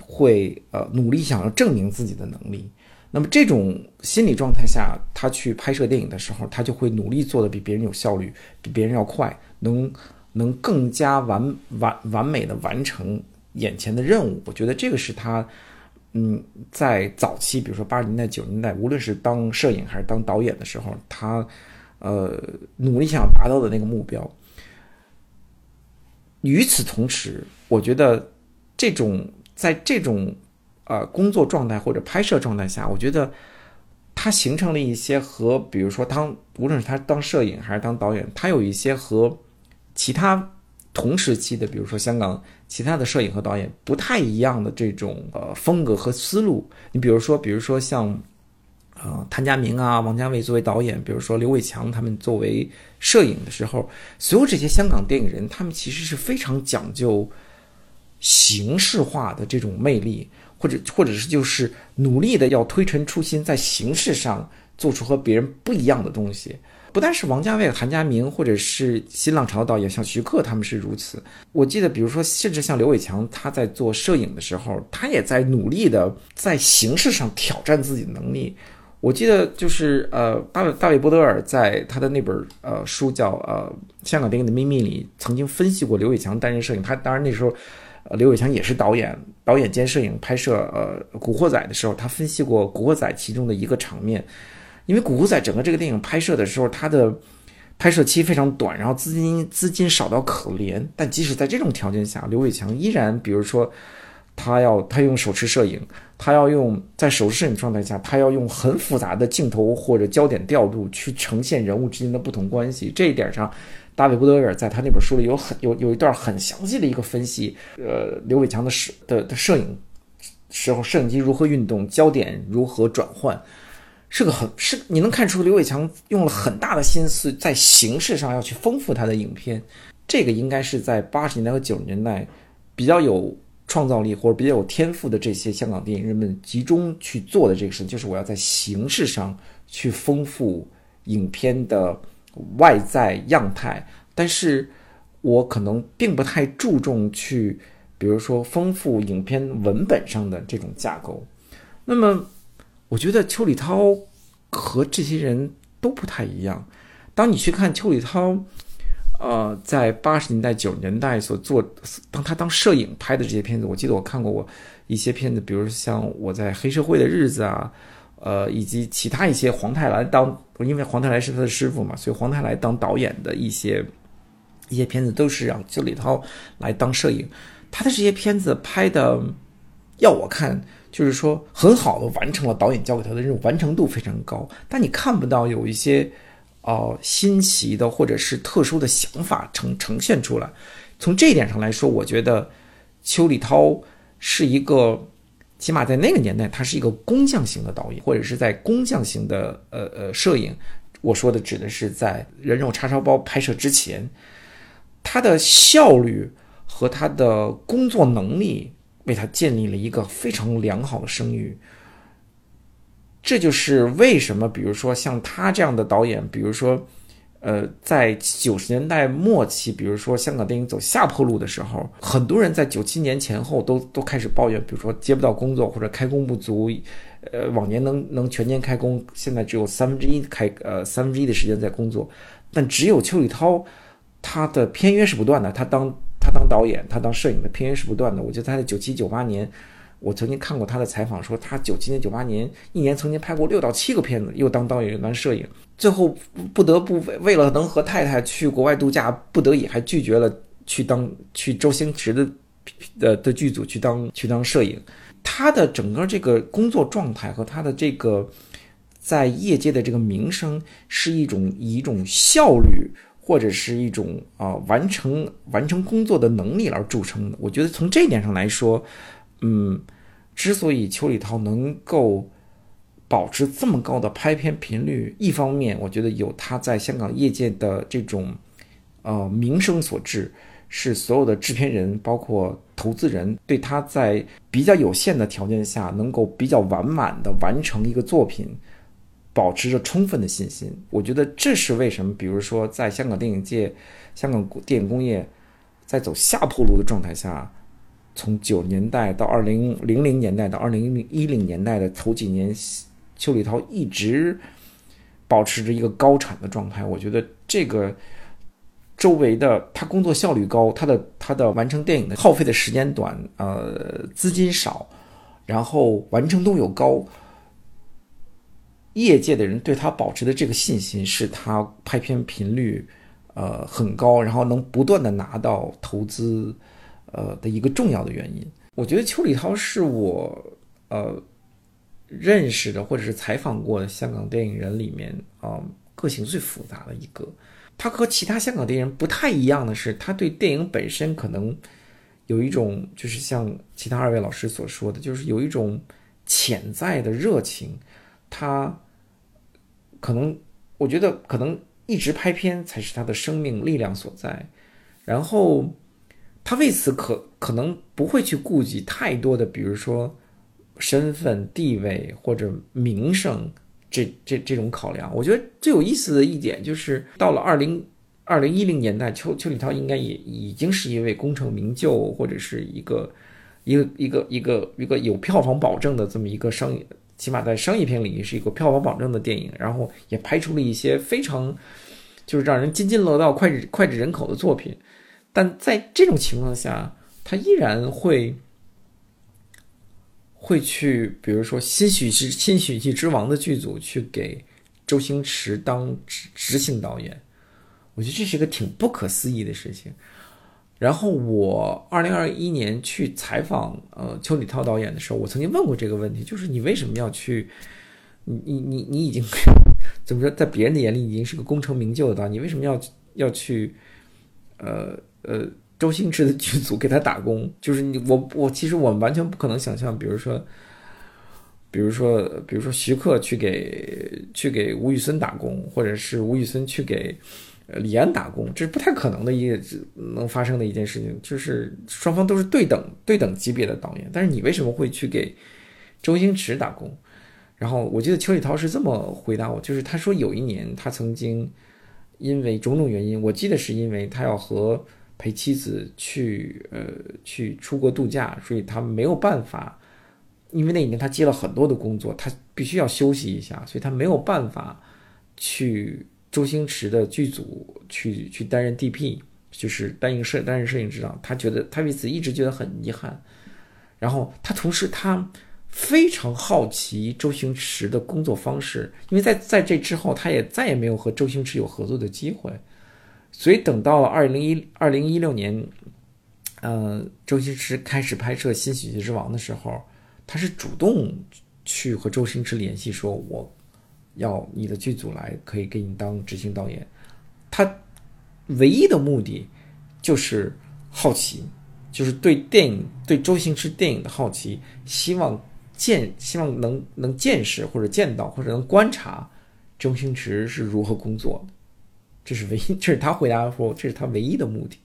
会呃努力想要证明自己的能力。那么这种心理状态下，他去拍摄电影的时候，他就会努力做的比别人有效率，比别人要快，能能更加完完完美的完成眼前的任务。我觉得这个是他嗯在早期，比如说八十年代九十年代，无论是当摄影还是当导演的时候，他。呃努力想要达到的那个目标。与此同时，我觉得这种在这种呃工作状态或者拍摄状态下，我觉得它形成了一些和比如说当无论是他当摄影还是当导演，他有一些和其他同时期的，比如说香港其他的摄影和导演不太一样的这种呃风格和思路。你比如说，比如说像呃谭家明啊、王家卫作为导演，比如说刘伟强他们作为摄影的时候，所有这些香港电影人，他们其实是非常讲究形式化的这种魅力，或者或者是就是努力的要推陈出新，在形式上做出和别人不一样的东西。不但是王家卫、韩家明，或者是新浪潮的导演，像徐克他们是如此。我记得，比如说，甚至像刘伟强，他在做摄影的时候，他也在努力的在形式上挑战自己的能力。我记得就是呃，大卫大卫波德尔在他的那本呃书叫呃香港电影的秘密里，曾经分析过刘伟强担任摄影。他当然那时候，呃，刘伟强也是导演，导演兼摄影拍摄呃《古惑仔》的时候，他分析过《古惑仔》其中的一个场面。因为《古惑仔》整个这个电影拍摄的时候，它的拍摄期非常短，然后资金资金少到可怜。但即使在这种条件下，刘伟强依然，比如说，他要他用手持摄影，他要用在手持摄影状态下，他要用很复杂的镜头或者焦点调度去呈现人物之间的不同关系。这一点上，大卫·布德尔在他那本书里有很有有一段很详细的一个分析。呃，刘伟强的摄的的摄影时候，摄影机如何运动，焦点如何转换。是个很是你能看出刘伟强用了很大的心思在形式上要去丰富他的影片，这个应该是在八十年代和九十年代比较有创造力或者比较有天赋的这些香港电影人们集中去做的这个事情，就是我要在形式上去丰富影片的外在样态，但是我可能并不太注重去，比如说丰富影片文本上的这种架构，那么。我觉得邱礼涛和这些人都不太一样。当你去看邱礼涛，呃，在八十年代、九十年代所做，当他当摄影拍的这些片子，我记得我看过我一些片子，比如像我在黑社会的日子啊，呃，以及其他一些黄泰来当，因为黄泰来是他的师傅嘛，所以黄泰来当导演的一些一些片子都是让邱礼涛来当摄影。他的这些片子拍的，要我看。就是说，很好的完成了导演交给他的任务，完成度非常高。但你看不到有一些，呃，新奇的或者是特殊的想法呈呈现出来。从这一点上来说，我觉得邱礼涛是一个，起码在那个年代，他是一个工匠型的导演，或者是在工匠型的呃呃摄影。我说的指的是在人肉叉烧包拍摄之前，他的效率和他的工作能力。为他建立了一个非常良好的声誉，这就是为什么，比如说像他这样的导演，比如说，呃，在九十年代末期，比如说香港电影走下坡路的时候，很多人在九七年前后都都开始抱怨，比如说接不到工作或者开工不足，呃，往年能能全年开工，现在只有三分之一开，呃，三分之一的时间在工作，但只有邱礼涛，他的片约是不断的，他当。他当导演，他当摄影的片约是不断的。我觉得他在九七九八年，我曾经看过他的采访，说他九七年九八年一年曾经拍过六到七个片子，又当导演又当摄影，最后不得不为为了能和太太去国外度假，不得已还拒绝了去当去周星驰的的的剧组去当去当摄影。他的整个这个工作状态和他的这个在业界的这个名声，是一种以一种效率。或者是一种啊完成完成工作的能力而著称的。我觉得从这一点上来说，嗯，之所以邱礼涛能够保持这么高的拍片频率，一方面我觉得有他在香港业界的这种呃名声所致，是所有的制片人包括投资人对他在比较有限的条件下能够比较完满的完成一个作品。保持着充分的信心，我觉得这是为什么。比如说，在香港电影界、香港电影工业在走下坡路的状态下，从九年代到二零零零年代到二零一零年代的头几年，邱礼涛一直保持着一个高产的状态。我觉得这个周围的他工作效率高，他的他的完成电影的耗费的时间短，呃，资金少，然后完成度又高。业界的人对他保持的这个信心，是他拍片频率呃很高，然后能不断的拿到投资呃的一个重要的原因。我觉得邱礼涛是我呃认识的或者是采访过的香港电影人里面啊、个性最复杂的一个。他和其他香港电影人不太一样的是，他对电影本身可能有一种，就是像其他二位老师所说的，就是有一种潜在的热情。他可能，我觉得可能一直拍片才是他的生命力量所在。然后他为此可可能不会去顾及太多的，比如说身份地位或者名声。这这这种考量，我觉得最有意思的一点就是，到了二零二零一零年代，邱邱礼涛应该也已经是一位功成名就，或者是一个一个一个一个一个有票房保证的这么一个商业，起码在商业片领域是一个票房保证的电影，然后也拍出了一些非常就是让人津津乐道、脍炙脍炙人口的作品。但在这种情况下，他依然会。会去，比如说新喜剧《新喜剧之王》的剧组去给周星驰当执执行导演，我觉得这是一个挺不可思议的事情。然后我二零二一年去采访呃邱礼涛导演的时候，我曾经问过这个问题，就是你为什么要去？你你你你已经 (laughs) 怎么说，在别人的眼里已经是个功成名就的导演，你为什么要要去？呃呃。周星驰的剧组给他打工，就是你我我其实我们完全不可能想象，比如说，比如说比如说徐克去给去给吴宇森打工，或者是吴宇森去给李安打工，这是不太可能的一个能发生的一件事情。就是双方都是对等对等级别的导演，但是你为什么会去给周星驰打工？然后我记得邱礼涛是这么回答我，就是他说有一年他曾经因为种种原因，我记得是因为他要和陪妻子去呃去出国度假，所以他没有办法，因为那一年他接了很多的工作，他必须要休息一下，所以他没有办法去周星驰的剧组去去担任 DP，就是担任摄担任摄影指导。他觉得他为此一直觉得很遗憾。然后他同时他非常好奇周星驰的工作方式，因为在在这之后他也再也没有和周星驰有合作的机会。所以等到了二零一二零一六年，呃，周星驰开始拍摄《新喜剧之王》的时候，他是主动去和周星驰联系，说我要你的剧组来，可以给你当执行导演。他唯一的目的就是好奇，就是对电影、对周星驰电影的好奇，希望见，希望能能见识或者见到或者能观察周星驰是如何工作的。这是唯一，(laughs) 这是他回答说，这是他唯一的目的。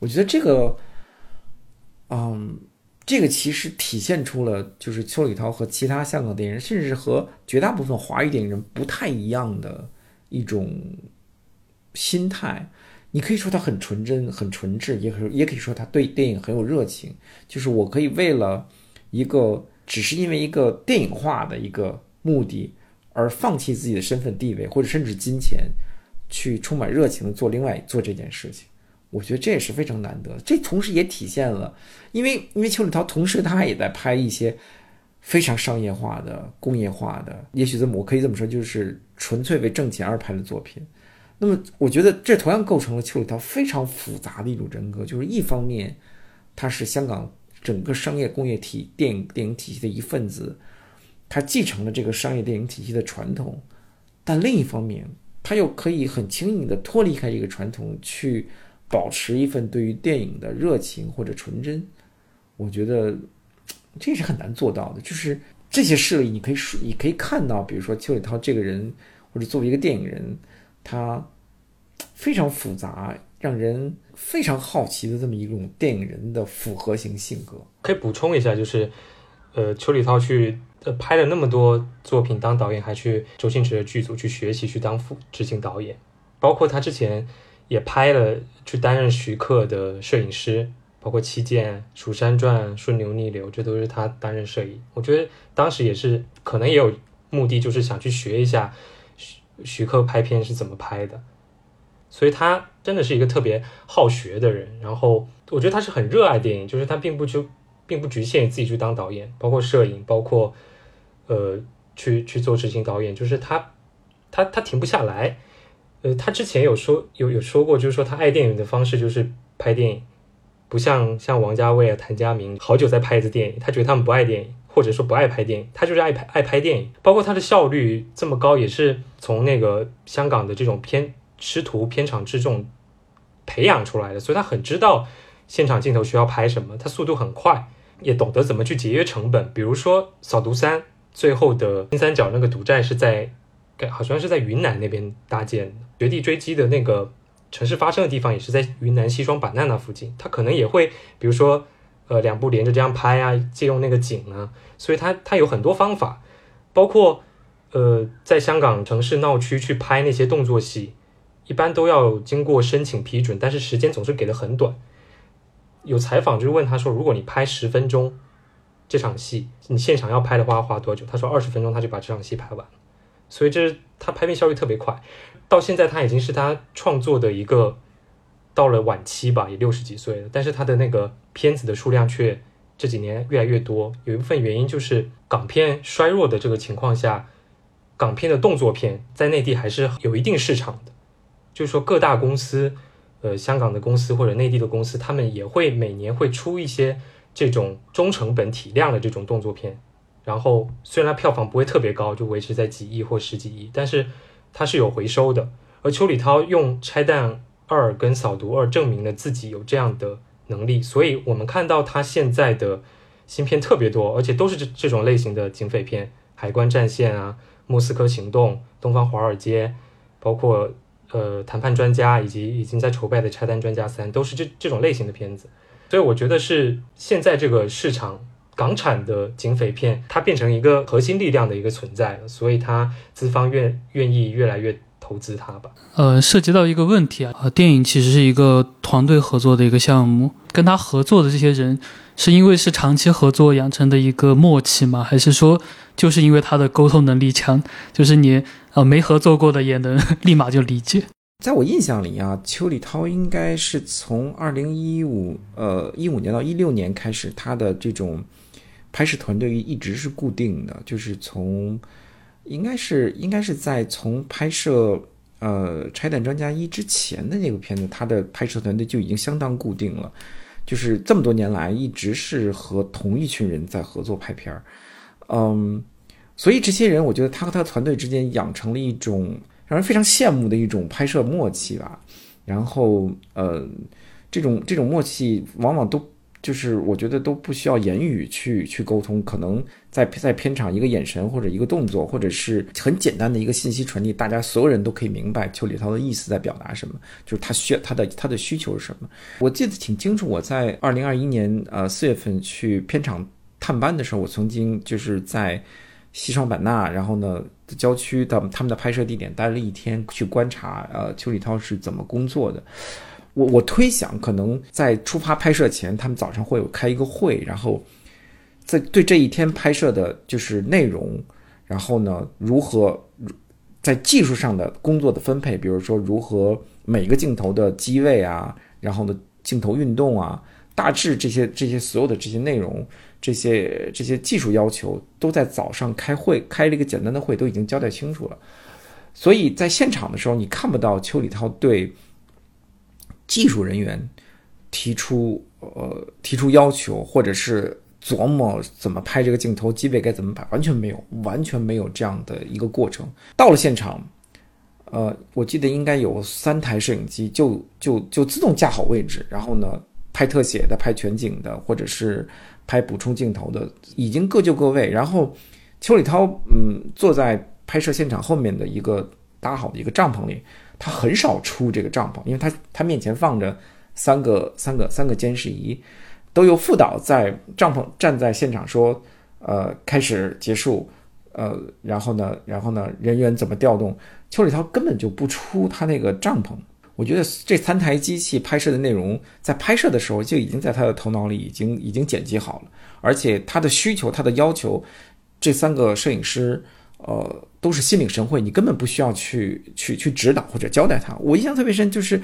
我觉得这个，嗯，这个其实体现出了就是邱礼涛和其他香港电影人，甚至和绝大部分华语电影人不太一样的一种心态。你可以说他很纯真、很纯质，也可也可以说他对电影很有热情。就是我可以为了一个，只是因为一个电影化的一个目的而放弃自己的身份地位，或者甚至金钱。去充满热情的做另外做这件事情，我觉得这也是非常难得。这同时也体现了，因为因为邱礼涛同时他也在拍一些非常商业化的、工业化的，也许这么我可以这么说，就是纯粹为挣钱而拍的作品。那么我觉得这同样构成了邱礼涛非常复杂的一种人格，就是一方面他是香港整个商业工业体电影电影体系的一份子，他继承了这个商业电影体系的传统，但另一方面。他又可以很轻易的脱离开这个传统，去保持一份对于电影的热情或者纯真。我觉得这是很难做到的。就是这些事例，你可以说，你可以看到，比如说邱礼涛这个人，或者作为一个电影人，他非常复杂，让人非常好奇的这么一种电影人的复合型性格。可以补充一下，就是呃，邱礼涛去。呃，拍了那么多作品当导演，还去周星驰的剧组去学习，去当副执行导演。包括他之前也拍了，去担任徐克的摄影师，包括《七剑》《蜀山传》《顺流逆流》，这都是他担任摄影。我觉得当时也是可能也有目的，就是想去学一下徐徐克拍片是怎么拍的。所以他真的是一个特别好学的人。然后我觉得他是很热爱电影，就是他并不就并不局限于自己去当导演，包括摄影，包括。呃，去去做执行导演，就是他他他停不下来。呃，他之前有说有有说过，就是说他爱电影的方式就是拍电影，不像像王家卫啊、谭家明好久在拍一次电影，他觉得他们不爱电影，或者说不爱拍电影，他就是爱拍爱拍电影。包括他的效率这么高，也是从那个香港的这种片师徒片场之中培养出来的，所以他很知道现场镜头需要拍什么，他速度很快，也懂得怎么去节约成本。比如说《扫毒三》最后的金三角那个赌债是在。好像是在云南那边搭建，绝地追击的那个城市发生的地方也是在云南西双版纳那附近。他可能也会，比如说，呃，两部连着这样拍啊，借用那个景啊，所以他他有很多方法，包括呃，在香港城市闹区去拍那些动作戏，一般都要经过申请批准，但是时间总是给的很短。有采访就问他说，如果你拍十分钟这场戏，你现场要拍的话要花多久？他说二十分钟他就把这场戏拍完了。所以这是他拍片效率特别快，到现在他已经是他创作的一个到了晚期吧，也六十几岁了，但是他的那个片子的数量却这几年越来越多。有一部分原因就是港片衰弱的这个情况下，港片的动作片在内地还是有一定市场的。就是说各大公司，呃，香港的公司或者内地的公司，他们也会每年会出一些这种中成本体量的这种动作片。然后虽然票房不会特别高，就维持在几亿或十几亿，但是它是有回收的。而邱礼涛用《拆弹二》跟《扫毒二》证明了自己有这样的能力，所以我们看到他现在的新片特别多，而且都是这这种类型的警匪片，《海关战线》啊，《莫斯科行动》、《东方华尔街》，包括呃《谈判专家》以及已经在筹备的《拆弹专家三》，都是这这种类型的片子。所以我觉得是现在这个市场。港产的警匪片，它变成一个核心力量的一个存在了，所以它资方愿愿意越来越投资它吧。呃，涉及到一个问题啊，呃，电影其实是一个团队合作的一个项目，跟他合作的这些人，是因为是长期合作养成的一个默契吗？还是说就是因为他的沟通能力强，就是你呃没合作过的也能 (laughs) 立马就理解？在我印象里啊，邱礼涛应该是从二零一五呃一五年到一六年开始，他的这种。拍摄团队一直是固定的，就是从，应该是应该是在从拍摄呃《拆弹专家一》之前的那部片子，他的拍摄团队就已经相当固定了，就是这么多年来一直是和同一群人在合作拍片儿，嗯，所以这些人我觉得他和他团队之间养成了一种让人非常羡慕的一种拍摄默契吧，然后呃，这种这种默契往往都。就是我觉得都不需要言语去去沟通，可能在在片场一个眼神或者一个动作，或者是很简单的一个信息传递，大家所有人都可以明白邱礼涛的意思在表达什么，就是他需要他的他的需求是什么。我记得挺清楚，我在二零二一年呃四月份去片场探班的时候，我曾经就是在西双版纳，然后呢郊区的他们的拍摄地点待了一天，去观察呃邱礼涛是怎么工作的。我我推想，可能在出发拍摄前，他们早上会有开一个会，然后在对这一天拍摄的就是内容，然后呢，如何在技术上的工作的分配，比如说如何每个镜头的机位啊，然后呢镜头运动啊，大致这些这些所有的这些内容，这些这些技术要求，都在早上开会开了一个简单的会，都已经交代清楚了。所以在现场的时候，你看不到邱礼涛对。技术人员提出呃提出要求，或者是琢磨怎么拍这个镜头，机位该怎么摆，完全没有，完全没有这样的一个过程。到了现场，呃，我记得应该有三台摄影机，就就就自动架好位置，然后呢，拍特写的、拍全景的，或者是拍补充镜头的，已经各就各位。然后邱礼涛嗯坐在拍摄现场后面的一个搭好的一个帐篷里。他很少出这个帐篷，因为他他面前放着三个三个三个监视仪，都由副导在帐篷站在现场说，呃，开始结束，呃，然后呢，然后呢，人员怎么调动？邱礼涛根本就不出他那个帐篷。我觉得这三台机器拍摄的内容，在拍摄的时候就已经在他的头脑里已经已经剪辑好了，而且他的需求、他的要求，这三个摄影师。呃，都是心领神会，你根本不需要去去去指导或者交代他。我印象特别深，就是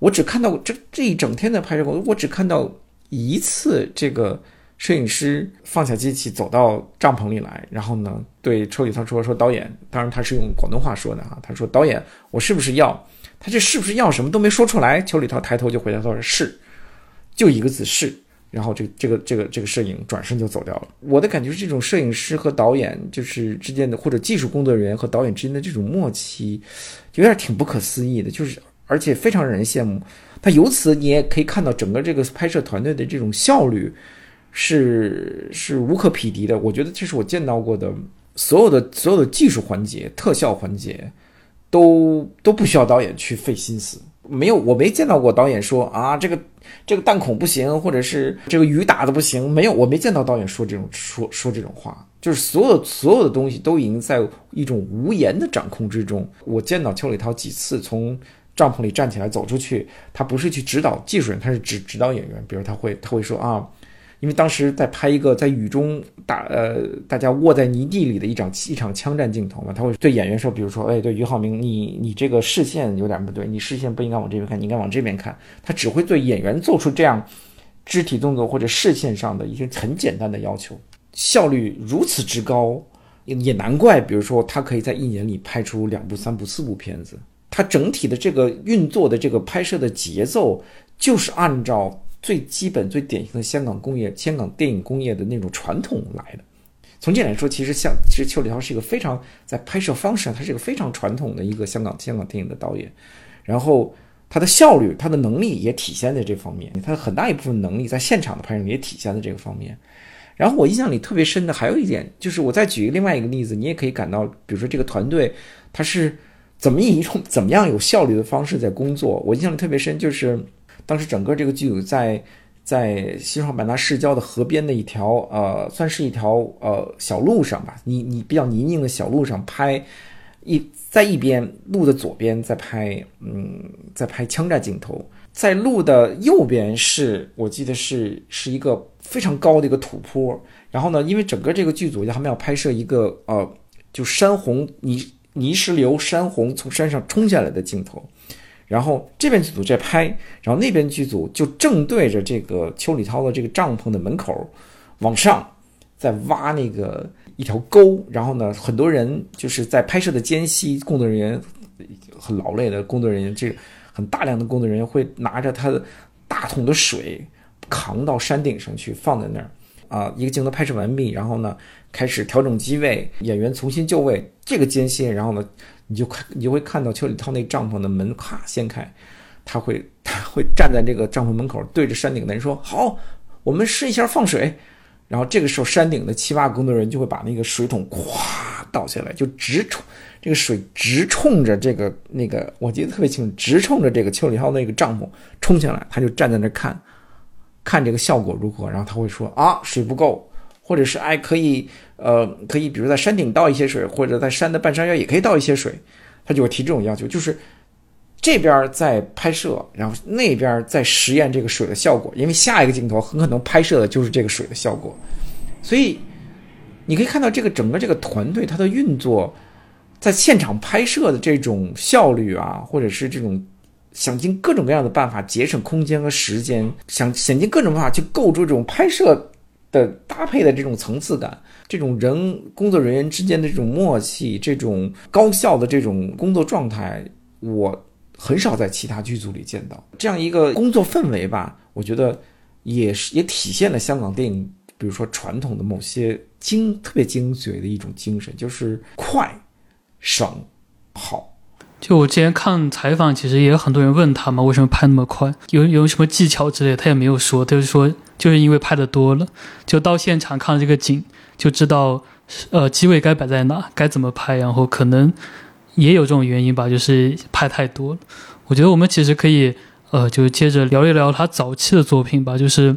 我只看到这这一整天的拍摄过程，我只看到一次这个摄影师放下机器走到帐篷里来，然后呢对邱礼涛说：“说导演，当然他是用广东话说的啊，他说导演，我是不是要？他这是不是要什么都没说出来。”邱礼涛抬头就回答说：“是，就一个字是。”然后这这个这个这个摄影转身就走掉了。我的感觉是，这种摄影师和导演就是之间的，或者技术工作人员和导演之间的这种默契，有点挺不可思议的，就是而且非常让人羡慕。他由此你也可以看到整个这个拍摄团队的这种效率是是无可匹敌的。我觉得这是我见到过的所有的所有的技术环节、特效环节都都不需要导演去费心思。没有，我没见到过导演说啊，这个这个弹孔不行，或者是这个雨打的不行。没有，我没见到导演说这种说说这种话。就是所有所有的东西都已经在一种无言的掌控之中。我见到邱礼涛几次从帐篷里站起来走出去，他不是去指导技术人，他是指指导演员。比如他会他会说啊。因为当时在拍一个在雨中打呃大家卧在泥地里的一场一场枪战镜头嘛，他会对演员说，比如说，哎，对于浩明，你你这个视线有点不对，你视线不应该往这边看，你应该往这边看。他只会对演员做出这样肢体动作或者视线上的一些很简单的要求，效率如此之高，也难怪，比如说他可以在一年里拍出两部、三部、四部片子，他整体的这个运作的这个拍摄的节奏就是按照。最基本、最典型的香港工业、香港电影工业的那种传统来的。从这点来说，其实像其实邱礼涛是一个非常在拍摄方式上，他是一个非常传统的一个香港香港电影的导演。然后他的效率、他的能力也体现在这方面。他很大一部分能力在现场的拍摄也体现在这个方面。然后我印象里特别深的还有一点，就是我再举另外一个例子，你也可以感到，比如说这个团队他是怎么以一种 (laughs) 怎么样有效率的方式在工作。我印象里特别深就是。当时整个这个剧组在在西双版纳市郊的河边的一条呃，算是一条呃小路上吧，泥泥比较泥泞的小路上拍，一在一边路的左边在拍，嗯，在拍枪战镜头，在路的右边是我记得是是一个非常高的一个土坡，然后呢，因为整个这个剧组他们要拍摄一个呃，就山洪泥泥石流山洪从山上冲下来的镜头。然后这边剧组在拍，然后那边剧组就正对着这个邱礼涛的这个帐篷的门口，往上在挖那个一条沟。然后呢，很多人就是在拍摄的间隙，工作人员很劳累的工作人员，这个很大量的工作人员会拿着他的大桶的水扛到山顶上去，放在那儿。啊，一个镜头拍摄完毕，然后呢，开始调整机位，演员重新就位。这个间隙，然后呢。你就看，你就会看到邱礼涛那帐篷的门咔掀开，他会 (laughs) 他会站在这个帐篷门口，对着山顶的人说：“好，我们试一下放水。”然后这个时候，山顶的七八个工作人员就会把那个水桶咵倒下来，就直冲这个水直冲着这个那个，我记得特别清楚，直冲着这个邱礼涛那个帐篷冲下来，他就站在那看，看这个效果如何，然后他会说：“啊，水不够。”或者是哎，可以，呃，可以，比如在山顶倒一些水，或者在山的半山腰也可以倒一些水，他就会提这种要求，就是这边在拍摄，然后那边在实验这个水的效果，因为下一个镜头很可能拍摄的就是这个水的效果，所以你可以看到这个整个这个团队它的运作，在现场拍摄的这种效率啊，或者是这种想尽各种各样的办法节省空间和时间，想想尽各种办法去构筑这种拍摄。的搭配的这种层次感，这种人工作人员之间的这种默契，这种高效的这种工作状态，我很少在其他剧组里见到这样一个工作氛围吧。我觉得也是也体现了香港电影，比如说传统的某些精特别精髓的一种精神，就是快、省、好。就我之前看采访，其实也有很多人问他嘛，为什么拍那么快，有有什么技巧之类，他也没有说，他就说。就是因为拍的多了，就到现场看了这个景，就知道，呃，机位该摆在哪，该怎么拍，然后可能也有这种原因吧，就是拍太多了。我觉得我们其实可以，呃，就接着聊一聊他早期的作品吧。就是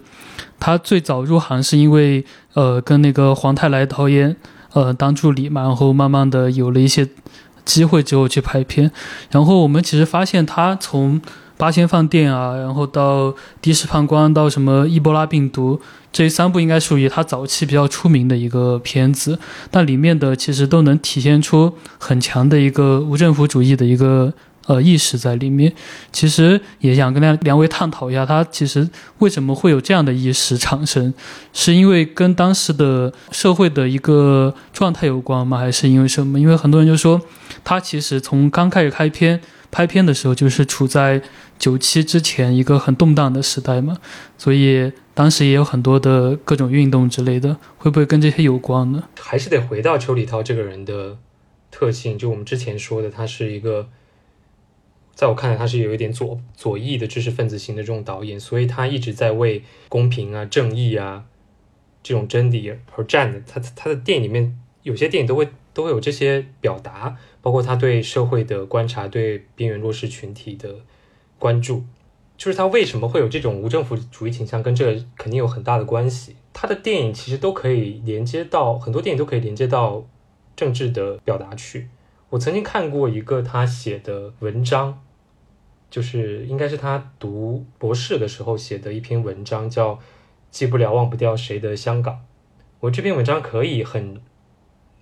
他最早入行是因为，呃，跟那个黄泰来导演，呃，当助理嘛，然后慢慢的有了一些机会之后去拍片。然后我们其实发现他从八仙饭店啊，然后到的士判官，到什么伊波拉病毒，这三部应该属于他早期比较出名的一个片子。但里面的其实都能体现出很强的一个无政府主义的一个呃意识在里面。其实也想跟两两位探讨一下，他其实为什么会有这样的意识产生？是因为跟当时的社会的一个状态有关吗？还是因为什么？因为很多人就说，他其实从刚开始开篇拍片的时候，就是处在九七之前一个很动荡的时代嘛，所以当时也有很多的各种运动之类的，会不会跟这些有关呢？还是得回到邱礼涛这个人的特性，就我们之前说的，他是一个。在我看来，他是有一点左左翼的知识分子型的这种导演，所以他一直在为公平啊、正义啊这种真理而战的。他他的电影里面有些电影都会都会有这些表达，包括他对社会的观察、对边缘弱势群体的关注。就是他为什么会有这种无政府主义倾向，跟这肯定有很大的关系。他的电影其实都可以连接到很多电影都可以连接到政治的表达去。我曾经看过一个他写的文章。就是应该是他读博士的时候写的一篇文章，叫《记不了忘不掉谁的香港》。我这篇文章可以很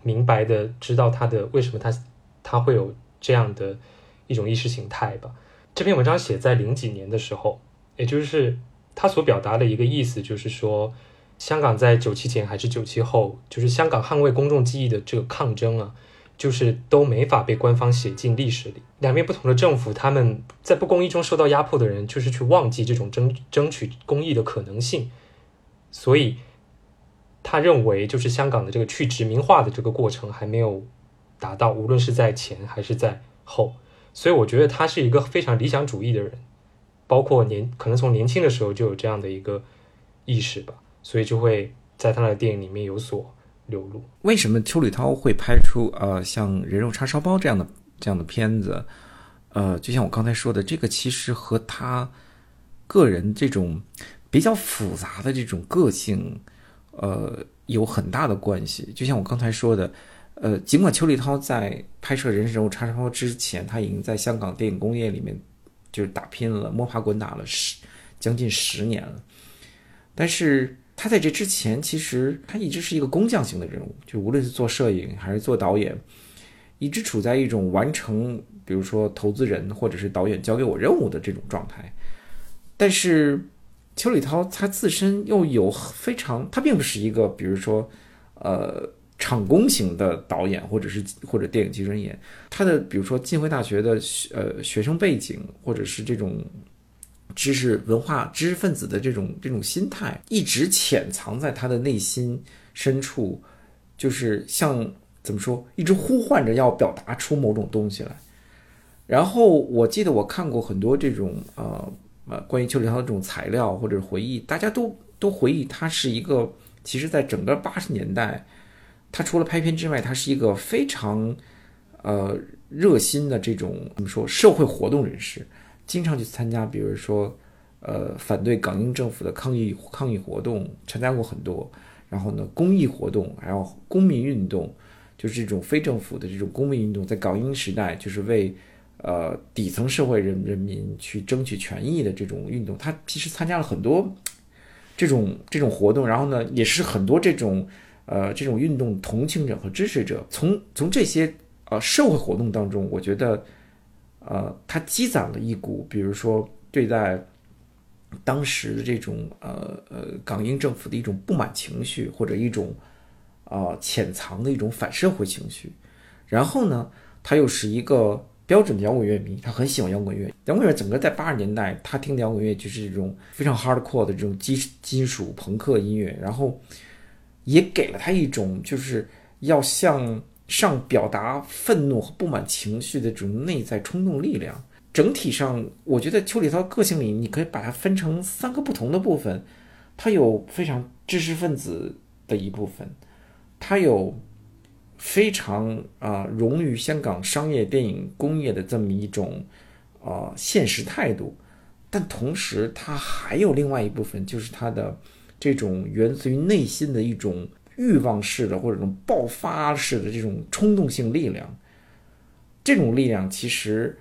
明白的知道他的为什么他他会有这样的一种意识形态吧。这篇文章写在零几年的时候，也就是他所表达的一个意思，就是说香港在九七前还是九七后，就是香港捍卫公众记忆的这个抗争啊。就是都没法被官方写进历史里。两边不同的政府，他们在不公义中受到压迫的人，就是去忘记这种争争取公义的可能性。所以，他认为就是香港的这个去殖民化的这个过程还没有达到，无论是在前还是在后。所以，我觉得他是一个非常理想主义的人，包括年可能从年轻的时候就有这样的一个意识吧，所以就会在他的电影里面有所。流露。为什么邱礼涛会拍出呃像人肉叉烧包这样的这样的片子？呃，就像我刚才说的，这个其实和他个人这种比较复杂的这种个性，呃，有很大的关系。就像我刚才说的，呃，尽管邱礼涛在拍摄人食人物叉烧包之前，他已经在香港电影工业里面就是打拼了，摸爬滚打了十将近十年了，但是。他在这之前，其实他一直是一个工匠型的人物，就无论是做摄影还是做导演，一直处在一种完成，比如说投资人或者是导演交给我任务的这种状态。但是邱礼涛他自身又有非常，他并不是一个，比如说，呃，场工型的导演，或者是或者电影技术人员。他的比如说浸会大学的呃学生背景，或者是这种。知识文化知识分子的这种这种心态，一直潜藏在他的内心深处，就是像怎么说，一直呼唤着要表达出某种东西来。然后我记得我看过很多这种呃呃关于邱礼涛的这种材料或者回忆，大家都都回忆他是一个，其实在整个八十年代，他除了拍片之外，他是一个非常呃热心的这种怎么说社会活动人士。经常去参加，比如说，呃，反对港英政府的抗议抗议活动，参加过很多。然后呢，公益活动，还有公民运动，就是这种非政府的这种公民运动，在港英时代，就是为呃底层社会人人民去争取权益的这种运动。他其实参加了很多 (tsk) 这种这种活动，然后呢，也是很多这种呃这种运动同情者和支持者。从从这些呃社会活动当中，我觉得。呃，他积攒了一股，比如说对待当时的这种呃呃港英政府的一种不满情绪，或者一种啊潜藏的一种反社会情绪。然后呢，他又是一个标准的摇滚乐迷，他很喜欢摇滚乐。摇滚乐整个在八十年代，他听的摇滚乐就是这种非常 hardcore 的这种金金属朋克音乐，然后也给了他一种就是要向。上表达愤怒和不满情绪的这种内在冲动力量。整体上，我觉得邱礼涛个性里，你可以把它分成三个不同的部分。他有非常知识分子的一部分，他有非常啊融于香港商业电影工业的这么一种啊现实态度。但同时，他还有另外一部分，就是他的这种源自于内心的一种。欲望式的或者这种爆发式的这种冲动性力量，这种力量其实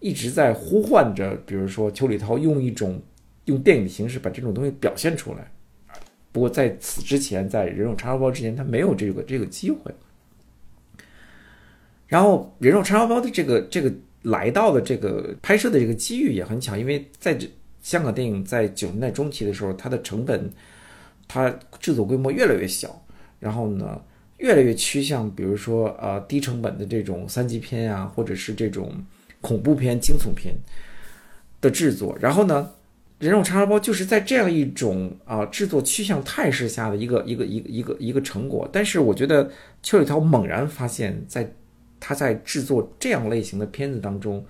一直在呼唤着，比如说邱礼涛用一种用电影的形式把这种东西表现出来。不过在此之前，在人肉叉烧包之前，他没有这个这个机会。然后人肉叉烧包的这个这个来到的这个拍摄的这个机遇也很巧，因为在这香港电影在九十年代中期的时候，它的成本，它制作规模越来越小，然后呢，越来越趋向比如说呃低成本的这种三级片啊，或者是这种恐怖片、惊悚片的制作，然后呢。人肉叉烧包就是在这样一种啊制作趋向态势下的一个一个一个一个一个成果，但是我觉得邱礼涛猛然发现，在他在制作这样类型的片子当中，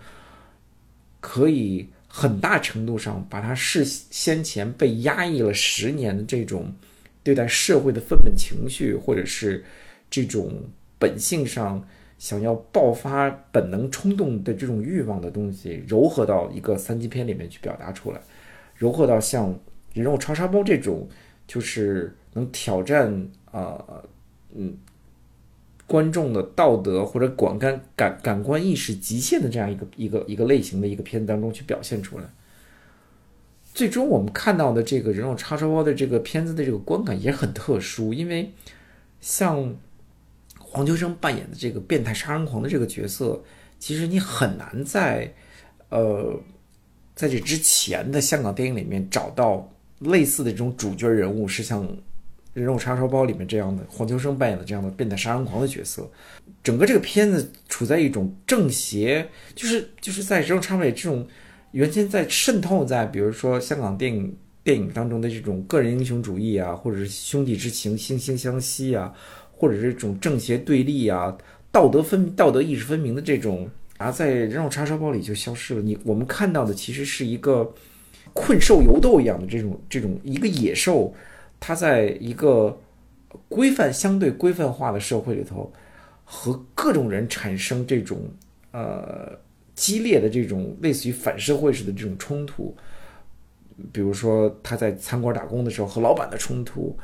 可以很大程度上把他是先前被压抑了十年的这种对待社会的愤懑情绪，或者是这种本性上想要爆发本能冲动的这种欲望的东西，糅合到一个三级片里面去表达出来。柔和到像人肉叉烧包这种，就是能挑战啊，嗯，观众的道德或者感感感感官意识极限的这样一个一个一个类型的一个片子当中去表现出来。最终我们看到的这个人肉叉烧包的这个片子的这个观感也很特殊，因为像黄秋生扮演的这个变态杀人狂的这个角色，其实你很难在呃。在这之前的香港电影里面找到类似的这种主角人物，是像《人肉叉烧包》里面这样的黄秋生扮演的这样的变态杀人狂的角色。整个这个片子处在一种正邪，就是就是在人肉叉烧包这种原先在渗透在，比如说香港电影电影当中的这种个人英雄主义啊，或者是兄弟之情惺惺相惜啊，或者是这种正邪对立啊，道德分道德意识分明的这种。啊在人肉叉烧包里就消失了。你我们看到的其实是一个困兽犹斗一样的这种这种一个野兽，他在一个规范相对规范化的社会里头，和各种人产生这种呃激烈的这种类似于反社会式的这种冲突。比如说他在餐馆打工的时候和老板的冲突。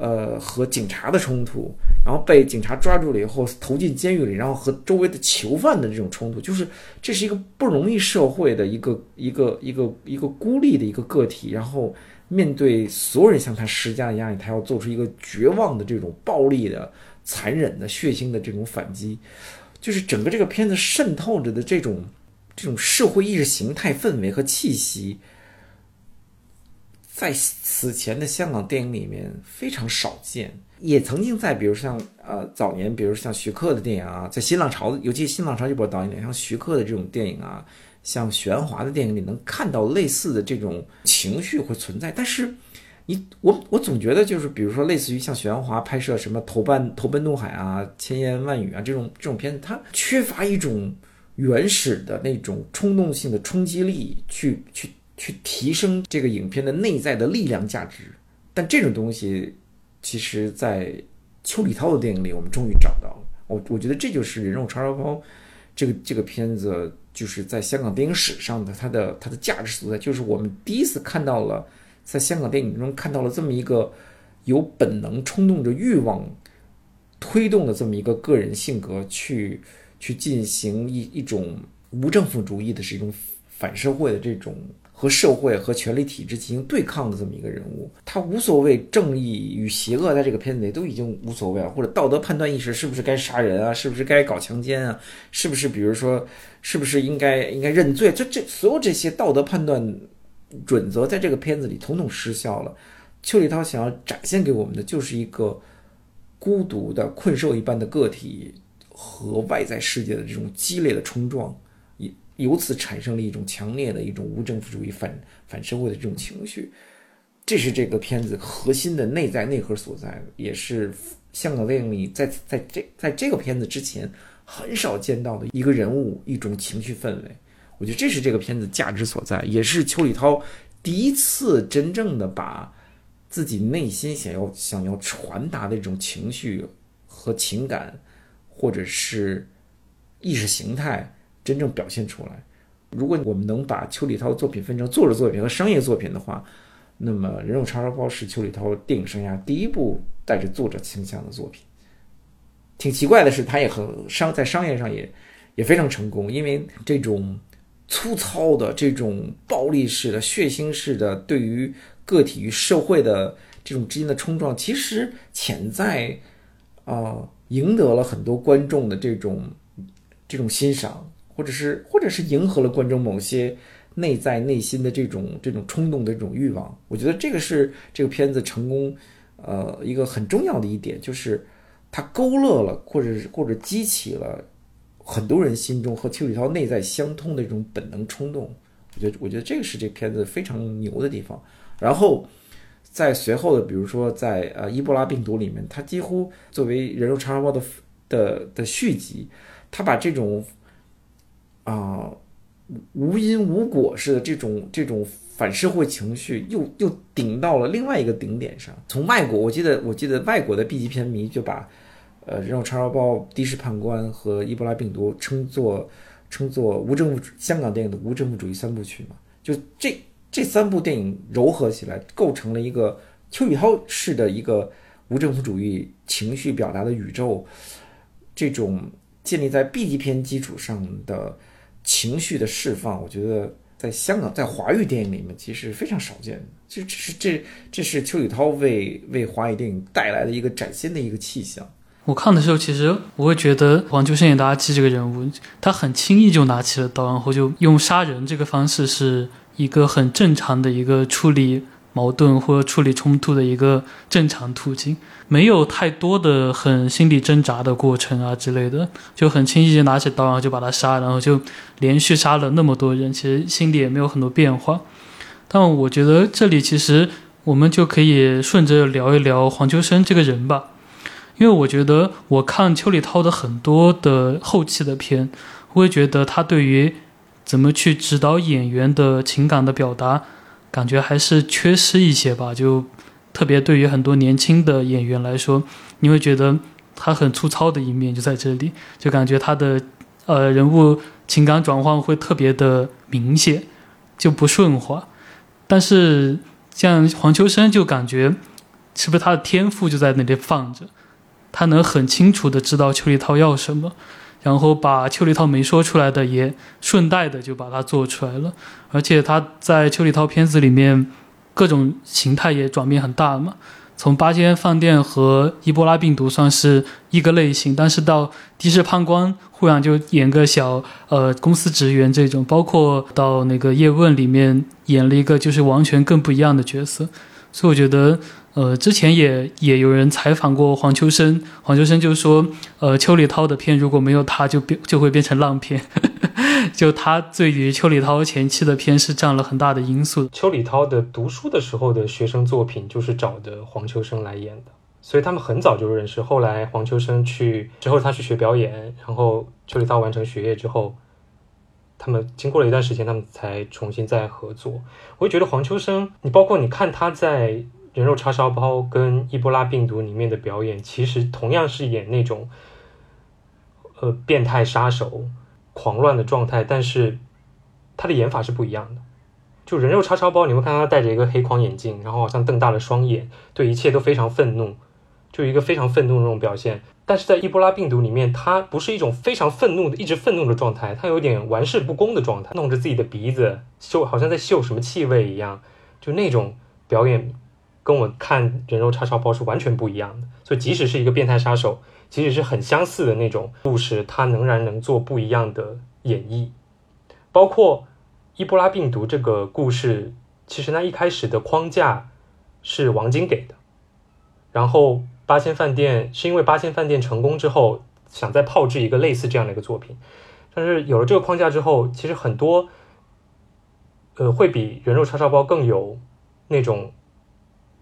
呃，和警察的冲突，然后被警察抓住了以后投进监狱里，然后和周围的囚犯的这种冲突，就是这是一个不容易社会的一个一个一个一个孤立的一个个体，然后面对所有人向他施加的压力，他要做出一个绝望的这种暴力的、残忍的、血腥的这种反击，就是整个这个片子渗透着的这种这种社会意识形态氛围和气息。在此前的香港电影里面非常少见，也曾经在比如像呃早年，比如像徐克的电影啊，在新浪潮，尤其新浪潮这波导演，像徐克的这种电影啊，像许鞍华的电影里，能看到类似的这种情绪会存在。但是，你我我总觉得就是，比如说类似于像许鞍华拍摄什么《投奔投奔怒海》啊，《千言万语》啊这种这种片子，它缺乏一种原始的那种冲动性的冲击力，去去。去提升这个影片的内在的力量价值，但这种东西，其实，在邱礼涛的电影里，我们终于找到了。我我觉得这就是《人肉叉烧包》这个这个片子，就是在香港电影史上的它的它的价值所在，就是我们第一次看到了，在香港电影中看到了这么一个有本能冲动着欲望推动的这么一个个人性格，去去进行一一种无政府主义的是一种反社会的这种。和社会和权力体制进行对抗的这么一个人物，他无所谓正义与邪恶，在这个片子里都已经无所谓了，或者道德判断意识是不是该杀人啊，是不是该搞强奸啊，是不是比如说，是不是应该应该认罪？这这所有这些道德判断准则，在这个片子里统统失效了。邱礼涛想要展现给我们的，就是一个孤独的困兽一般的个体和外在世界的这种激烈的冲撞。由此产生了一种强烈的一种无政府主义反反社会的这种情绪，这是这个片子核心的内在内核所在，也是香港电影里在在这在这个片子之前很少见到的一个人物一种情绪氛围。我觉得这是这个片子价值所在，也是邱礼涛第一次真正的把自己内心想要想要传达的这种情绪和情感，或者是意识形态。真正表现出来。如果我们能把邱礼涛的作品分成作者作品和商业作品的话，那么《人肉叉烧包》是邱礼涛电影生涯第一部带着作者倾向的作品。挺奇怪的是，他也很商在商业上也也非常成功，因为这种粗糙的、这种暴力式的、血腥式的对于个体与社会的这种之间的冲撞，其实潜在啊赢得了很多观众的这种这种欣赏。或者是或者是迎合了观众某些内在内心的这种这种冲动的这种欲望。我觉得这个是这个片子成功呃一个很重要的一点，就是它勾勒了或者是或者激起了很多人心中和邱礼涛内在相通的这种本能冲动。我觉得我觉得这个是这片子非常牛的地方。然后。在随后的，比如说在呃伊波拉病毒里面，它几乎作为人肉叉烧包的的的续集，它把这种啊无因无果似的这种这种反社会情绪又又顶到了另外一个顶点上。从外国，我记得我记得外国的 B 级片迷就把呃人肉叉烧包、的士判官和伊波拉病毒称作称作无政府香港电影的无政府主义三部曲嘛，就这。这三部电影糅合起来，构成了一个邱宇涛式的一个无政府主义情绪表达的宇宙。这种建立在 B 级片基础上的情绪的释放，我觉得在香港在华语电影里面其实非常少见。这这是这这是邱宇涛为为华语电影带来的一个崭新的一个气象。我看的时候，其实我会觉得黄秋生演的阿七这个人物，他很轻易就拿起了刀，然后就用杀人这个方式是。一个很正常的一个处理矛盾或者处理冲突的一个正常途径，没有太多的很心理挣扎的过程啊之类的，就很轻易拿起刀然后就把他杀，然后就连续杀了那么多人，其实心里也没有很多变化。但我觉得这里其实我们就可以顺着聊一聊黄秋生这个人吧，因为我觉得我看邱礼涛的很多的后期的片，我会觉得他对于。怎么去指导演员的情感的表达，感觉还是缺失一些吧。就特别对于很多年轻的演员来说，你会觉得他很粗糙的一面就在这里，就感觉他的呃人物情感转换会特别的明显，就不顺滑。但是像黄秋生，就感觉是不是他的天赋就在那里放着，他能很清楚的知道邱礼涛要什么。然后把邱礼涛没说出来的也顺带的就把它做出来了，而且他在邱礼涛片子里面各种形态也转变很大嘛。从八间饭店和伊波拉病毒算是一个类型，但是到的士判官忽然就演个小呃公司职员这种，包括到那个叶问里面演了一个就是完全更不一样的角色，所以我觉得。呃，之前也也有人采访过黄秋生，黄秋生就说，呃，邱礼涛的片如果没有他，就变就会变成烂片。(laughs) 就他对于邱礼涛前期的片是占了很大的因素。邱礼涛的读书的时候的学生作品就是找的黄秋生来演的，所以他们很早就认识。后来黄秋生去之后，他去学表演，然后邱礼涛完成学业之后，他们经过了一段时间，他们才重新再合作。我就觉得黄秋生，你包括你看他在。人肉叉烧包跟伊波拉病毒里面的表演，其实同样是演那种，呃，变态杀手、狂乱的状态，但是他的演法是不一样的。就人肉叉烧包，你会看他戴着一个黑框眼镜，然后好像瞪大了双眼，对一切都非常愤怒，就一个非常愤怒的那种表现。但是在伊波拉病毒里面，他不是一种非常愤怒的、一直愤怒的状态，他有点玩世不恭的状态，弄着自己的鼻子嗅，好像在嗅什么气味一样，就那种表演。跟我看人肉叉烧包是完全不一样的，所以即使是一个变态杀手，即使是很相似的那种故事，他仍然能做不一样的演绎。包括伊波拉病毒这个故事，其实那一开始的框架是王晶给的，然后八仙饭店是因为八仙饭店成功之后，想再炮制一个类似这样的一个作品，但是有了这个框架之后，其实很多，呃，会比人肉叉烧包更有那种。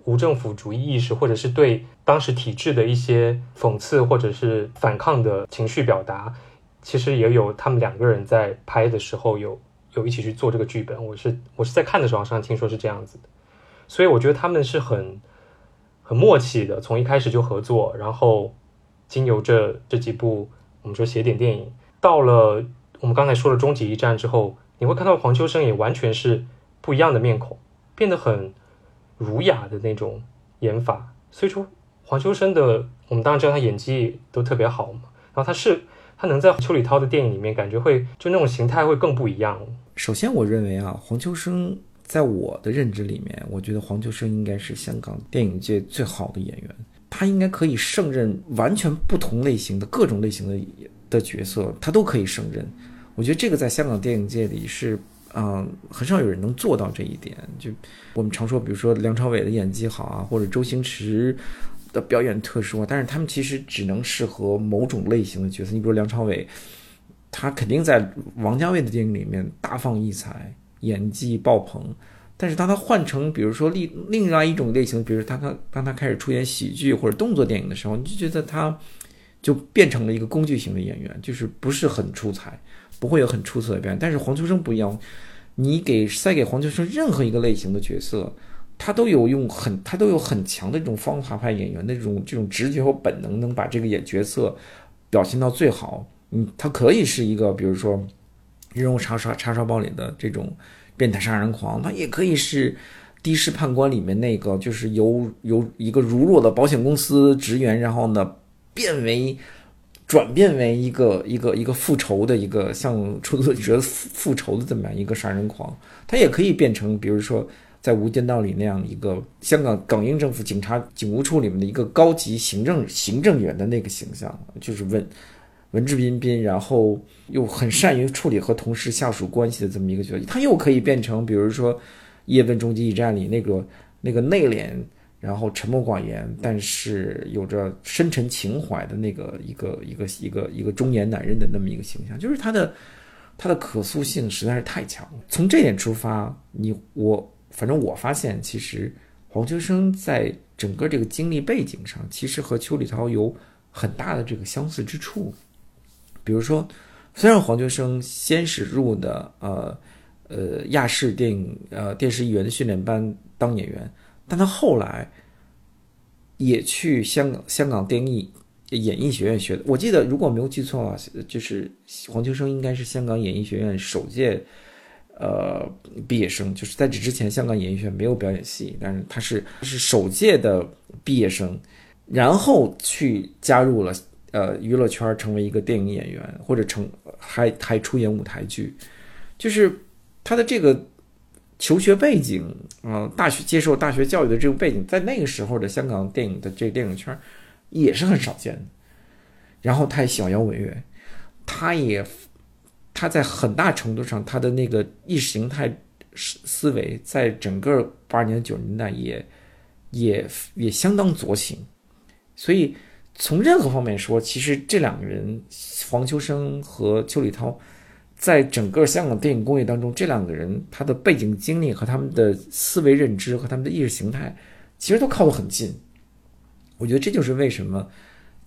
无政府主义意识，或者是对当时体制的一些讽刺或者是反抗的情绪表达，其实也有他们两个人在拍的时候有有一起去做这个剧本。我是我是在看的时候好像听说是这样子的，所以我觉得他们是很很默契的，从一开始就合作，然后经由这这几部我们说写点电影，到了我们刚才说的终极一战之后，你会看到黄秋生也完全是不一样的面孔，变得很。儒雅的那种演法，所以说黄秋生的，我们当然知道他演技都特别好嘛。然后他是他能在邱礼涛的电影里面，感觉会就那种形态会更不一样。首先，我认为啊，黄秋生在我的认知里面，我觉得黄秋生应该是香港电影界最好的演员，他应该可以胜任完全不同类型的各种类型的的角色，他都可以胜任。我觉得这个在香港电影界里是，嗯、很少有人能做到这一点。就我们常说，比如说梁朝伟的演技好啊，或者周星驰的表演特殊啊，但是他们其实只能适合某种类型的角色。你比如梁朝伟，他肯定在王家卫的电影里面大放异彩，演技爆棚。但是当他换成比如说另另外一种类型，比如他他当他开始出演喜剧或者动作电影的时候，你就觉得他就变成了一个工具型的演员，就是不是很出彩，不会有很出色的表演。但是黄秋生不一样，你给塞给黄秋生任何一个类型的角色，他都有用很他都有很强的这种方法派演员的这种这种直觉和本能，能把这个演角色表现到最好。嗯，他可以是一个比如说《人肉叉烧叉烧包》里的这种变态杀人狂，他也可以是。的士判官里面那个，就是由由一个如弱的保险公司职员，然后呢变为转变为一个一个一个复仇的一个像出租车复复仇的这么样一个杀人狂，他也可以变成比如说在《无间道》里那样一个香港港英政府警察警务处里面的一个高级行政行政员的那个形象，就是文文质彬彬，然后又很善于处理和同事下属关系的这么一个角色，他又可以变成比如说《叶问终极一战》里那个那个内敛。然后沉默寡言，但是有着深沉情怀的那个一个一个一个一个中年男人的那么一个形象，就是他的他的可塑性实在是太强了。从这点出发，你我反正我发现，其实黄秋生在整个这个经历背景上，其实和邱礼涛有很大的这个相似之处。比如说，虽然黄秋生先是入的呃呃亚视电影呃电视艺员训练班当演员。但他后来也去香港香港电影演艺学院学的。我记得如果没有记错啊，就是黄秋生应该是香港演艺学院首届呃毕业生。就是在这之前，香港演艺学院没有表演系，但是他是是首届的毕业生，然后去加入了呃娱乐圈，成为一个电影演员，或者成还还出演舞台剧，就是他的这个。求学背景，嗯、大学接受大学教育的这个背景，在那个时候的香港电影的这个电影圈也是很少见的。然后他也喜欢摇滚乐，他也他在很大程度上他的那个意识形态思思维，在整个八十年九十年代也也也相当左倾。所以从任何方面说，其实这两个人，黄秋生和邱礼涛。在整个香港电影工业当中，这两个人他的背景经历和他们的思维认知和他们的意识形态，其实都靠得很近。我觉得这就是为什么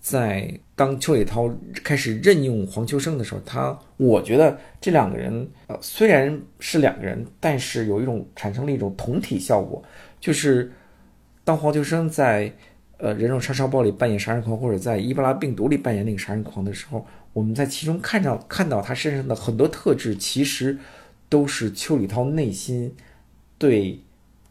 在当邱礼涛开始任用黄秋生的时候，他我觉得这两个人呃虽然是两个人，但是有一种产生了一种同体效果，就是当黄秋生在呃《人肉叉烧包》里扮演杀人狂，或者在《伊波拉病毒》里扮演那个杀人狂的时候。我们在其中看到看到他身上的很多特质，其实都是邱礼涛内心对，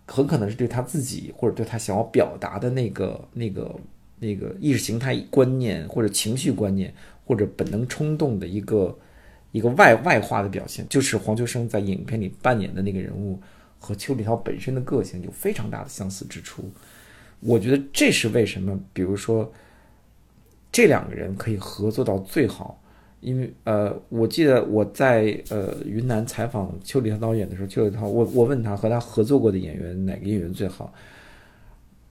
很可能是对他自己或者对他想要表达的那个那个那个意识形态观念或者情绪观念或者本能冲动的一个一个外外化的表现，就是黄秋生在影片里扮演的那个人物和邱礼涛本身的个性有非常大的相似之处。我觉得这是为什么，比如说。这两个人可以合作到最好，因为呃，我记得我在呃云南采访邱礼涛导演的时候，邱礼涛我我问他和他合作过的演员哪个演员最好，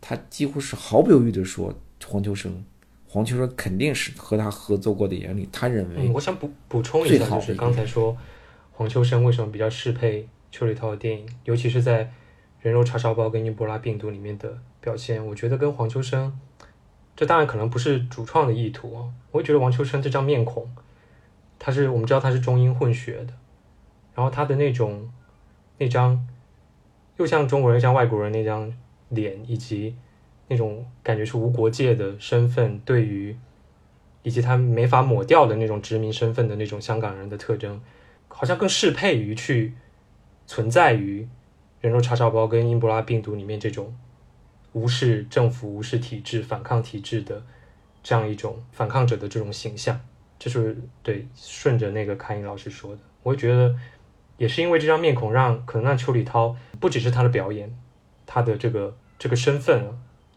他几乎是毫不犹豫的说黄秋生，黄秋生肯定是和他合作过的演员里，他认为、嗯，我想补补充一下，就是刚才说黄秋生为什么比较适配邱礼涛的电影，尤其是在《人肉叉烧包》跟《伊波拉病毒》里面的表现，我觉得跟黄秋生。这当然可能不是主创的意图啊！我觉得王秋生这张面孔，他是我们知道他是中英混血的，然后他的那种那张又像中国人像外国人那张脸，以及那种感觉是无国界的身份，对于以及他没法抹掉的那种殖民身份的那种香港人的特征，好像更适配于去存在于人肉叉烧包跟英博拉病毒里面这种。无视政府、无视体制、反抗体制的这样一种反抗者的这种形象，这是对顺着那个凯英老师说的。我觉得也是因为这张面孔，让可能让邱礼涛不只是他的表演，他的这个这个身份，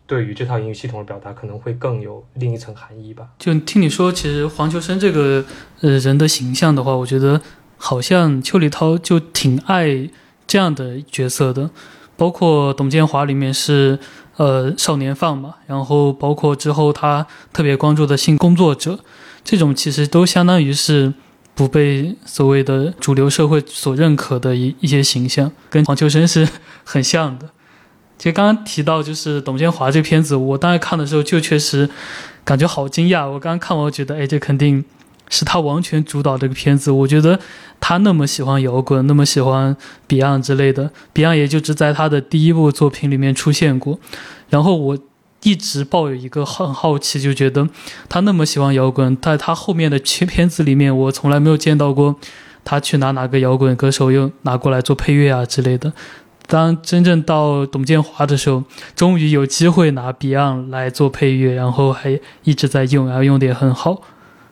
对于这套英语系统的表达可能会更有另一层含义吧。就听你说，其实黄秋生这个呃人的形象的话，我觉得好像邱礼涛就挺爱这样的角色的，包括董建华里面是呃少年犯嘛，然后包括之后他特别关注的性工作者，这种其实都相当于是不被所谓的主流社会所认可的一一些形象，跟黄秋生是很像的。其实刚刚提到就是董建华这片子，我当时看的时候就确实感觉好惊讶。我刚刚看，我觉得哎，这肯定是他完全主导这个片子。我觉得他那么喜欢摇滚，那么喜欢 Beyond 之类的，Beyond 也就只在他的第一部作品里面出现过。然后我一直抱有一个很好奇，就觉得他那么喜欢摇滚，在他后面的片片子里面，我从来没有见到过他去拿哪个摇滚歌手又拿过来做配乐啊之类的。当真正到董建华的时候，终于有机会拿 Beyond 来做配乐，然后还一直在用，然后用的也很好，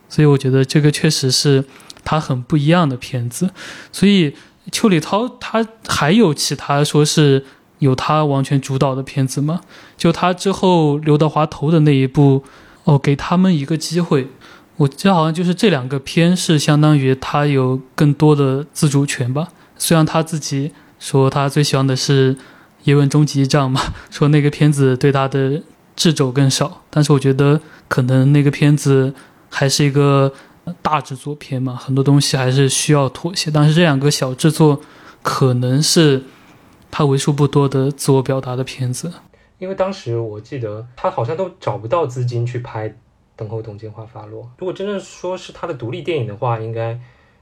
所以我觉得这个确实是他很不一样的片子。所以邱礼涛他还有其他说是有他完全主导的片子吗？就他之后刘德华投的那一部，哦，给他们一个机会，我记得好像就是这两个片是相当于他有更多的自主权吧，虽然他自己。说他最喜欢的是《叶问终极一战》嘛？(laughs) 说那个片子对他的掣肘更少，但是我觉得可能那个片子还是一个大制作片嘛，很多东西还是需要妥协。但是这两个小制作可能是他为数不多的自我表达的片子。因为当时我记得他好像都找不到资金去拍《等候董建华发落》。如果真正说是他的独立电影的话，应该。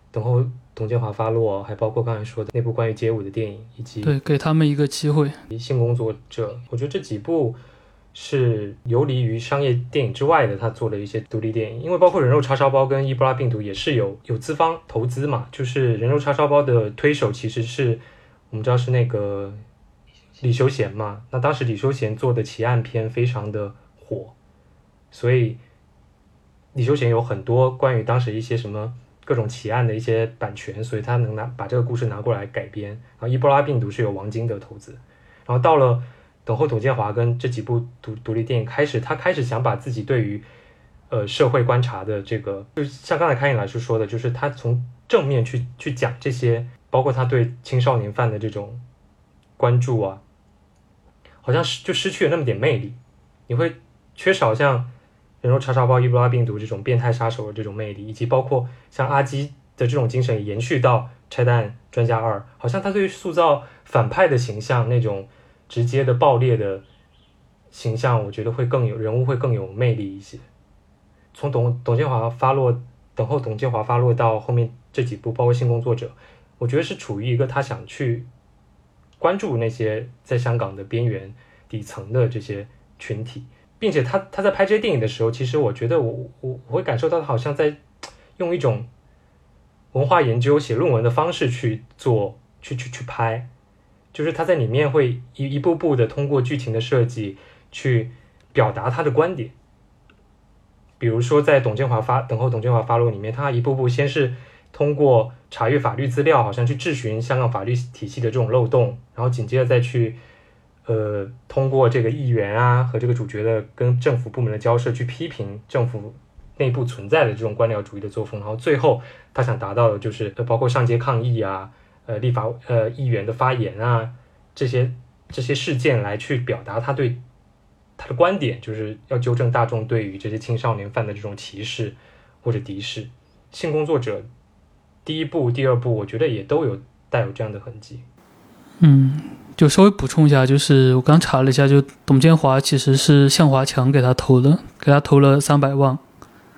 等候董建华发落，还包括刚才说的那部关于街舞的电影，以及对给他们一个机会。性工作者，我觉得这几部是游离于商业电影之外的，他做了一些独立电影。因为包括人肉叉烧包跟伊波拉病毒也是有有资方投资嘛，就是人肉叉烧包的推手其实是我们知道是那个李修贤嘛。那当时李修贤做的奇案片非常的火，所以李修贤有很多关于当时一些什么。各种奇案的一些版权，所以他能拿把这个故事拿过来改编。然后伊波拉病毒是由王晶的投资，然后到了等候董建华跟这几部独独立电影开始，他开始想把自己对于呃社会观察的这个，就像刚才开颖老师说的，就是他从正面去去讲这些，包括他对青少年犯的这种关注啊，好像是就失去了那么点魅力，你会缺少像。人肉叉烧包、伊布拉病毒这种变态杀手的这种魅力，以及包括像阿基的这种精神延续到《拆弹专家二》，好像他对于塑造反派的形象那种直接的爆裂的形象，我觉得会更有人物会更有魅力一些。从董董建华发落，等候董建华发落到后面这几部，包括《性工作者》，我觉得是处于一个他想去关注那些在香港的边缘底层的这些群体。并且他他在拍这些电影的时候，其实我觉得我我我会感受到他好像在用一种文化研究写论文的方式去做去去去拍，就是他在里面会一一步步的通过剧情的设计去表达他的观点。比如说在董建华发等候董建华发落里面，他一步步先是通过查阅法律资料，好像去质询香港法律体系的这种漏洞，然后紧接着再去。呃，通过这个议员啊和这个主角的跟政府部门的交涉，去批评政府内部存在的这种官僚主义的作风，然后最后他想达到的就是，包括上街抗议啊，呃，立法呃议员的发言啊，这些这些事件来去表达他对他的观点，就是要纠正大众对于这些青少年犯的这种歧视或者敌视。性工作者第一部、第二部，我觉得也都有带有这样的痕迹。嗯。就稍微补充一下，就是我刚查了一下，就董建华其实是向华强给他投的，给他投了三百万，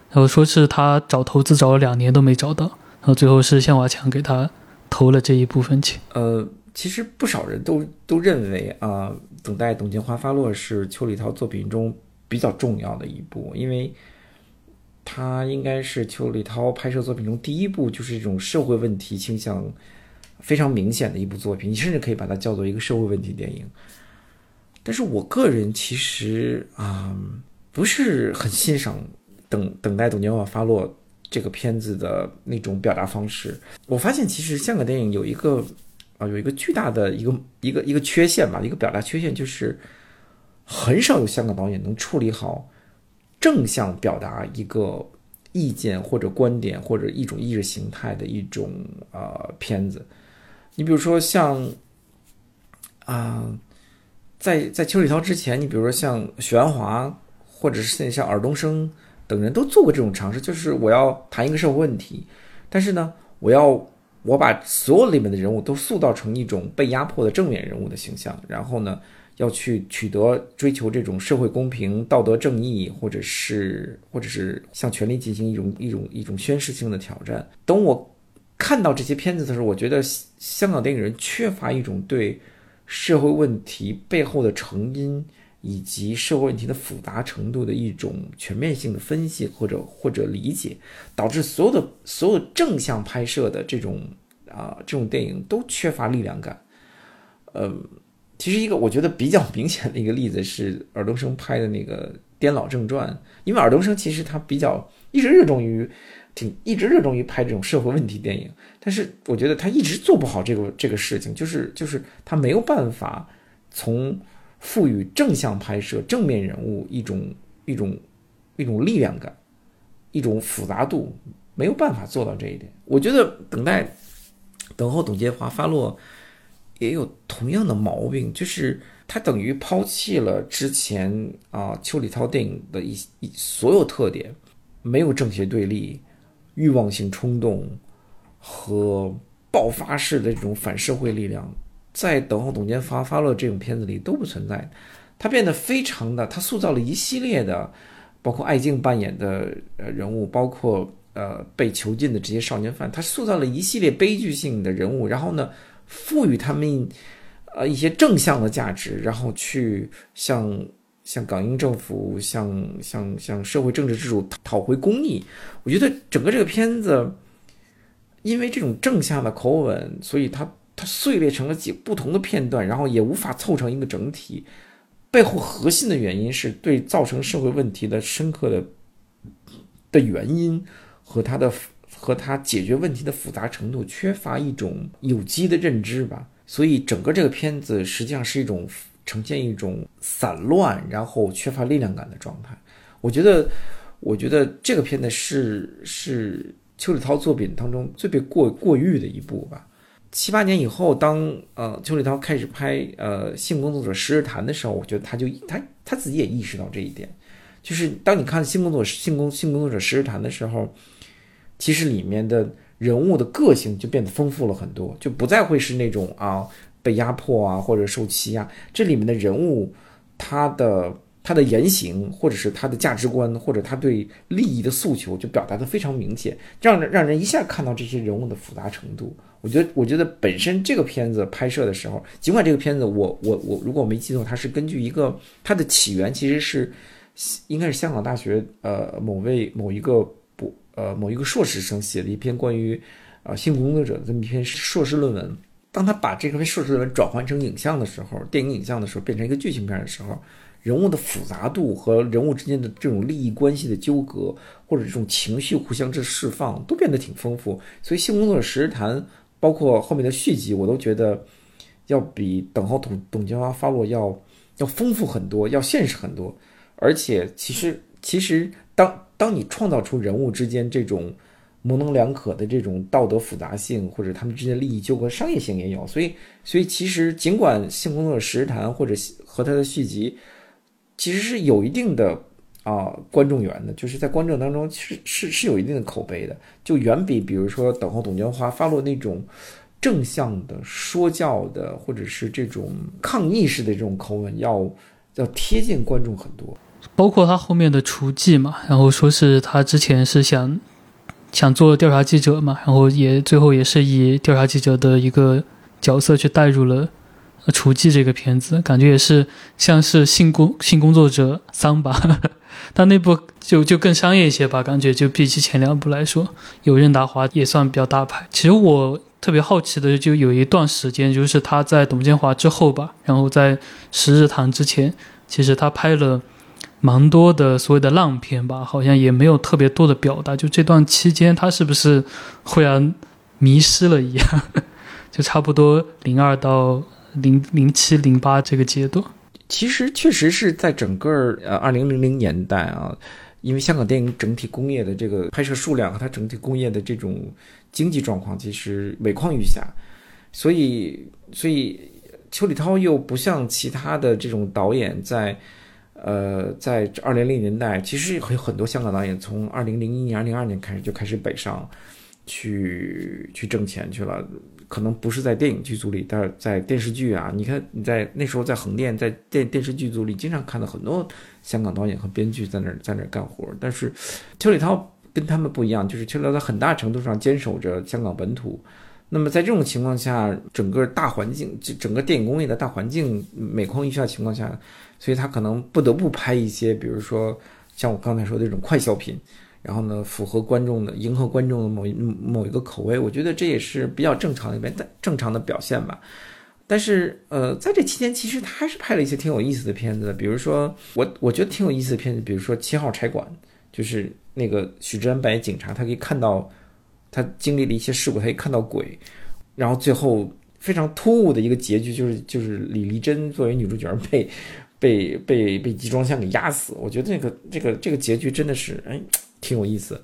然后说是他找投资找了两年都没找到，然后最后是向华强给他投了这一部分钱。呃，其实不少人都都认为啊，《等待董建华发落》是邱礼涛作品中比较重要的一部，因为他应该是邱礼涛拍摄作品中第一部就是这种社会问题倾向。非常明显的一部作品，你甚至可以把它叫做一个社会问题电影。但是我个人其实啊不是很欣赏《等等待董建华发落》这个片子的那种表达方式。我发现其实香港电影有一个啊有一个巨大的一个一个一个缺陷吧，一个表达缺陷就是很少有香港导演能处理好正向表达一个意见或者观点或者一种意识形态的一种呃片子。你比如说像啊，在在邱礼涛之前，你比如说像许鞍华，或者是像尔冬升等人都做过这种尝试，就是我要谈一个社会问题，但是呢，我要我把所有里面的人物都塑造成一种被压迫的正面人物的形象，然后呢。要去取得追求这种社会公平、道德正义，或者是或者是向权力进行一种一种一种宣示性的挑战。等我看到这些片子的时候，我觉得香港电影人缺乏一种对社会问题背后的成因以及社会问题的复杂程度的一种全面性的分析或者或者理解，导致所有的所有正向拍摄的这种啊这种电影都缺乏力量感，呃。其实一个我觉得比较明显的一个例子是尔冬升拍的那个《颠老正传》，因为尔冬升其实他比较一直热衷于，挺一直热衷于拍这种社会问题电影，但是我觉得他一直做不好这个这个事情，就是就是他没有办法从赋予正向拍摄正面人物一种一种一种力量感，一种复杂度，没有办法做到这一点。我觉得等待等候董洁华发落。也有同样的毛病，就是他等于抛弃了之前啊邱礼涛电影的一一所有特点，没有正邪对立、欲望性冲动和爆发式的这种反社会力量，在《等候董监发发乐》这种片子里都不存在。他变得非常的，他塑造了一系列的，包括艾静扮演的呃人物，包括呃被囚禁的这些少年犯，他塑造了一系列悲剧性的人物，然后呢？赋予他们，呃，一些正向的价值，然后去向向港英政府、向向向社会政治制度讨回公义。我觉得整个这个片子，因为这种正向的口吻，所以他它碎裂成了几不同的片段，然后也无法凑成一个整体。背后核心的原因是对造成社会问题的深刻的的原因和它的。和他解决问题的复杂程度缺乏一种有机的认知吧，所以整个这个片子实际上是一种呈现一种散乱，然后缺乏力量感的状态。我觉得，我觉得这个片子是是邱礼涛作品当中最被过过誉的一部吧。七八年以后，当呃邱礼涛开始拍呃性工作者十日谈的时候，我觉得他就他他自己也意识到这一点，就是当你看性工作性工性工作者十日谈的时候。其实里面的人物的个性就变得丰富了很多，就不再会是那种啊被压迫啊或者受欺压。这里面的人物，他的他的言行，或者是他的价值观，或者他对利益的诉求，就表达的非常明显，让人让人一下看到这些人物的复杂程度。我觉得，我觉得本身这个片子拍摄的时候，尽管这个片子我我我如果我没记错，它是根据一个它的起源其实是应该是香港大学呃某位某一个博。呃，某一个硕士生写的一篇关于，呃，性工作者的这么一篇硕士论文。当他把这篇硕士论文转换成影像的时候，电影影像的时候，变成一个剧情片的时候，人物的复杂度和人物之间的这种利益关系的纠葛，或者这种情绪互相之释放，都变得挺丰富。所以，性工作者十日谈，包括后面的续集，我都觉得要比等候董董建华发落要要丰富很多，要现实很多。而且，其实其实当。当你创造出人物之间这种模棱两可的这种道德复杂性，或者他们之间利益纠葛、商业性也有，所以，所以其实尽管《性工作者十日谈》或者和他的续集，其实是有一定的啊观众缘的，就是在观众当中是是是有一定的口碑的，就远比比如说等候董建华发落那种正向的说教的，或者是这种抗议式的这种口吻要要贴近观众很多。包括他后面的厨技嘛，然后说是他之前是想想做调查记者嘛，然后也最后也是以调查记者的一个角色去带入了厨技这个片子，感觉也是像是性工性工作者桑巴，(laughs) 但那部就就更商业一些吧，感觉就比起前两部来说，有任达华也算比较大牌。其实我特别好奇的就有一段时间，就是他在董建华之后吧，然后在十日谈之前，其实他拍了。蛮多的所谓的浪片吧，好像也没有特别多的表达。就这段期间，他是不是忽然迷失了一样？(laughs) 就差不多零二到零零七零八这个阶段。其实确实是在整个呃二零零零年代啊，因为香港电影整体工业的这个拍摄数量和它整体工业的这种经济状况，其实每况愈下，所以所以邱礼涛又不像其他的这种导演在。呃，在二零零年代，其实有很多香港导演从二零零一年、二零二年开始就开始北上，去去挣钱去了。可能不是在电影剧组里，但是在电视剧啊，你看你在那时候在横店，在电电视剧组里，经常看到很多香港导演和编剧在那儿在那儿干活。但是邱礼涛跟他们不一样，就是邱礼涛在很大程度上坚守着香港本土。那么在这种情况下，整个大环境，就整个电影工业的大环境每况愈下情况下。所以他可能不得不拍一些，比如说像我刚才说的这种快消品，然后呢，符合观众的、迎合观众的某一某一个口味。我觉得这也是比较正常的一边正常的表现吧。但是，呃，在这期间，其实他还是拍了一些挺有意思的片子，比如说我我觉得挺有意思的片子，比如说《七号差馆》，就是那个许志安扮演警察，他可以看到他经历了一些事故，他可以看到鬼，然后最后非常突兀的一个结局就是就是李丽珍作为女主角被。被被被集装箱给压死，我觉得这个这个这个结局真的是哎挺有意思。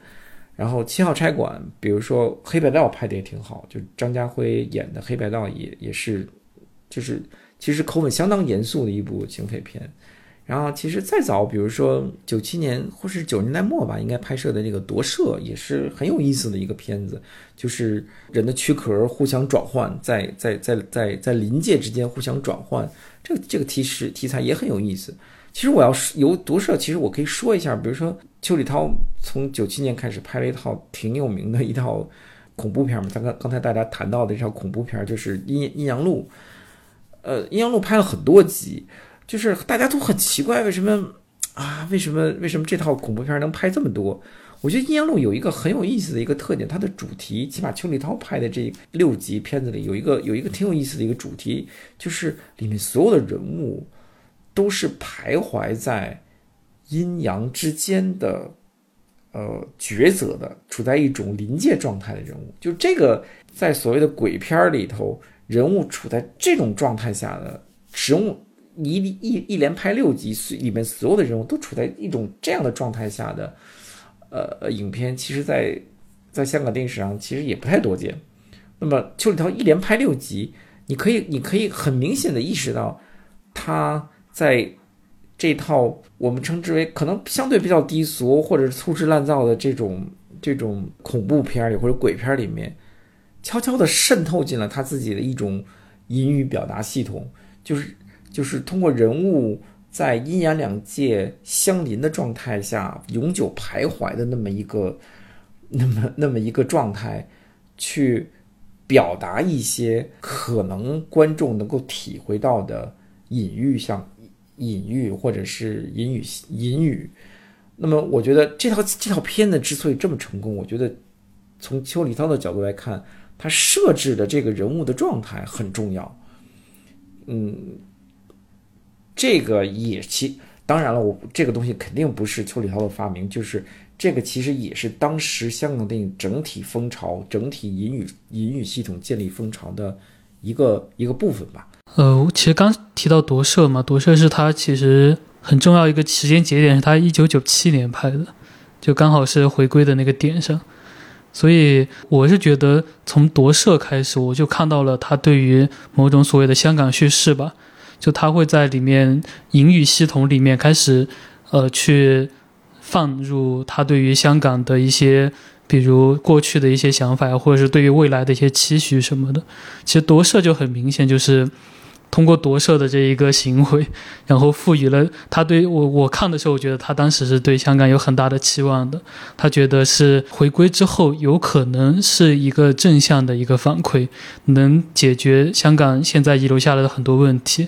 然后七号差馆，比如说黑白道拍的也挺好，就张家辉演的黑白道也也是，就是其实口吻相当严肃的一部警匪片。然后其实再早，比如说九七年或是九十年代末吧，应该拍摄的那个夺舍也是很有意思的一个片子，就是人的躯壳互相转换，在在在在在临界之间互相转换。这个这个题示题材也很有意思。其实我要是由毒舍，其实我可以说一下，比如说邱礼涛从九七年开始拍了一套挺有名的一套恐怖片嘛。刚刚刚才大家谈到的这套恐怖片就是《阴阴阳路》。呃，《阴阳路》拍了很多集，就是大家都很奇怪，为什么啊？为什么为什么这套恐怖片能拍这么多？我觉得《阴阳路》有一个很有意思的一个特点，它的主题，起码邱礼涛拍的这六集片子里有一个有一个挺有意思的一个主题，就是里面所有的人物都是徘徊在阴阳之间的，呃，抉择的，处在一种临界状态的人物。就这个在所谓的鬼片里头，人物处在这种状态下的人物，一一一连拍六集，里面所有的人物都处在一种这样的状态下的。呃，影片其实，在在香港电影史上其实也不太多见。那么邱礼涛一连拍六集，你可以你可以很明显的意识到，他在这套我们称之为可能相对比较低俗或者是粗制滥造的这种这种恐怖片里或者鬼片里面，悄悄地渗透进了他自己的一种隐语表达系统，就是就是通过人物。在阴阳两界相邻的状态下，永久徘徊的那么一个，那么那么一个状态，去表达一些可能观众能够体会到的隐喻，像隐喻或者是隐语隐语。那么，我觉得这套这套片子之所以这么成功，我觉得从邱礼涛的角度来看，他设置的这个人物的状态很重要。嗯。这个也其当然了，我这个东西肯定不是邱礼涛的发明，就是这个其实也是当时香港电影整体风潮、整体隐语隐语系统建立风潮的一个一个部分吧。呃，其实刚提到夺舍嘛，夺舍是他其实很重要一个时间节点，是他一九九七年拍的，就刚好是回归的那个点上，所以我是觉得从夺舍开始，我就看到了他对于某种所谓的香港叙事吧。就他会在里面隐语系统里面开始，呃，去放入他对于香港的一些，比如过去的一些想法或者是对于未来的一些期许什么的。其实夺舍就很明显，就是通过夺舍的这一个行为，(laughs) 然后赋予了他对我我看的时候，我觉得他当时是对香港有很大的期望的。他觉得是回归之后有可能是一个正向的一个反馈，能解决香港现在遗留下来的很多问题。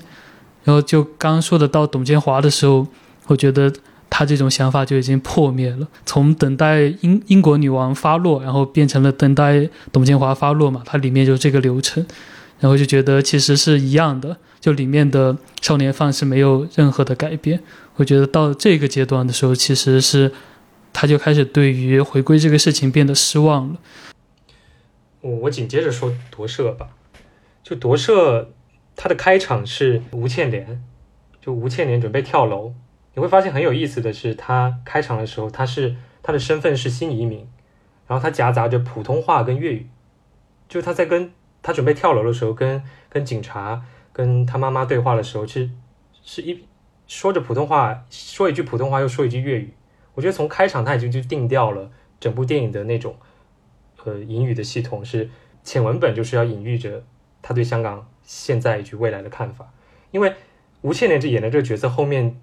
然后就刚刚说的到董建华的时候，我觉得他这种想法就已经破灭了。从等待英英国女王发落，然后变成了等待董建华发落嘛，它里面就这个流程。然后就觉得其实是一样的，就里面的少年犯是没有任何的改变。我觉得到这个阶段的时候，其实是他就开始对于回归这个事情变得失望了。我我紧接着说夺舍吧，就夺舍。他的开场是吴倩莲，就吴倩莲准备跳楼，你会发现很有意思的是，他开场的时候，他是他的身份是新移民，然后他夹杂着普通话跟粤语，就他在跟他准备跳楼的时候，跟跟警察跟他妈妈对话的时候，其实是一说着普通话，说一句普通话又说一句粤语。我觉得从开场他已经就定掉了整部电影的那种呃隐语的系统，是浅文本就是要隐喻着他对香港现在以及未来的看法，因为吴倩莲这演的这个角色后面。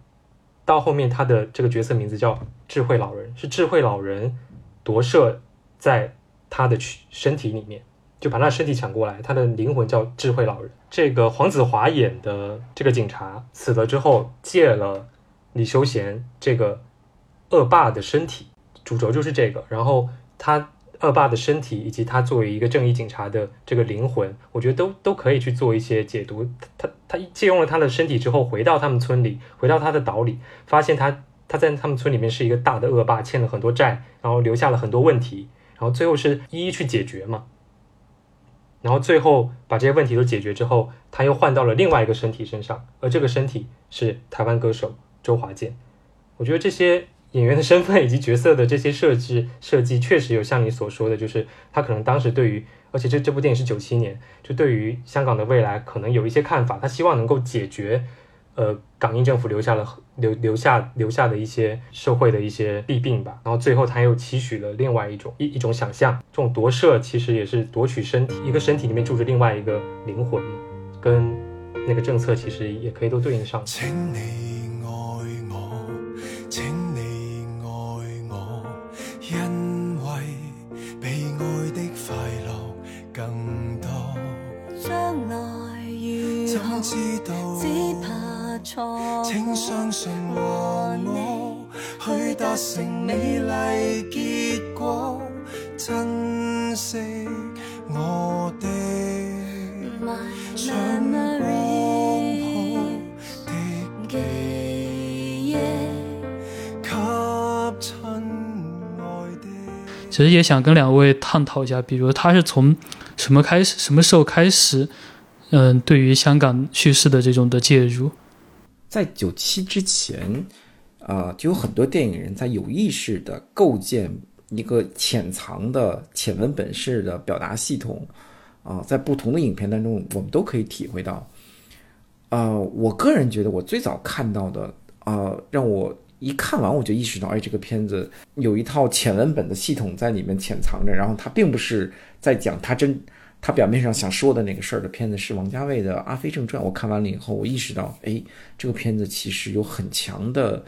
到后面，他的这个角色名字叫智慧老人，是智慧老人夺舍在他的身体里面，就把他身体抢过来，他的灵魂叫智慧老人。这个黄子华演的这个警察死了之后，借了李修贤这个恶霸的身体，主轴就是这个。然后他。恶霸的身体以及他作为一个正义警察的这个灵魂，我觉得都都可以去做一些解读。他他借用了他的身体之后，回到他们村里，回到他的岛里，发现他他在他们村里面是一个大的恶霸，欠了很多债，然后留下了很多问题，然后最后是一一去解决嘛。然后最后把这些问题都解决之后，他又换到了另外一个身体身上，而这个身体是台湾歌手周华健。我觉得这些。演员的身份以及角色的这些设置设计，确实有像你所说的，就是他可能当时对于，而且这这部电影是九七年，就对于香港的未来可能有一些看法，他希望能够解决，呃，港英政府留下了留留下留下的一些社会的一些弊病吧。然后最后他又期许了另外一种一一种想象，这种夺舍其实也是夺取身体，一个身体里面住着另外一个灵魂，跟那个政策其实也可以都对应上。请你爱我请错。请相信和我去达成美丽结果，珍惜我的将光好的记忆，给亲爱的。其实也想跟两位探讨一下，比如他是从什么开始，什么时候开始，嗯，对于香港叙事的这种的介入。在九七之前，啊，就有很多电影人在有意识的构建一个潜藏的浅文本式的表达系统，啊，在不同的影片当中，我们都可以体会到。呃，我个人觉得，我最早看到的，啊，让我一看完我就意识到，哎，这个片子有一套浅文本的系统在里面潜藏着，然后它并不是在讲它真。他表面上想说的那个事儿的片子是王家卫的《阿飞正传》。我看完了以后，我意识到，哎，这个片子其实有很强的，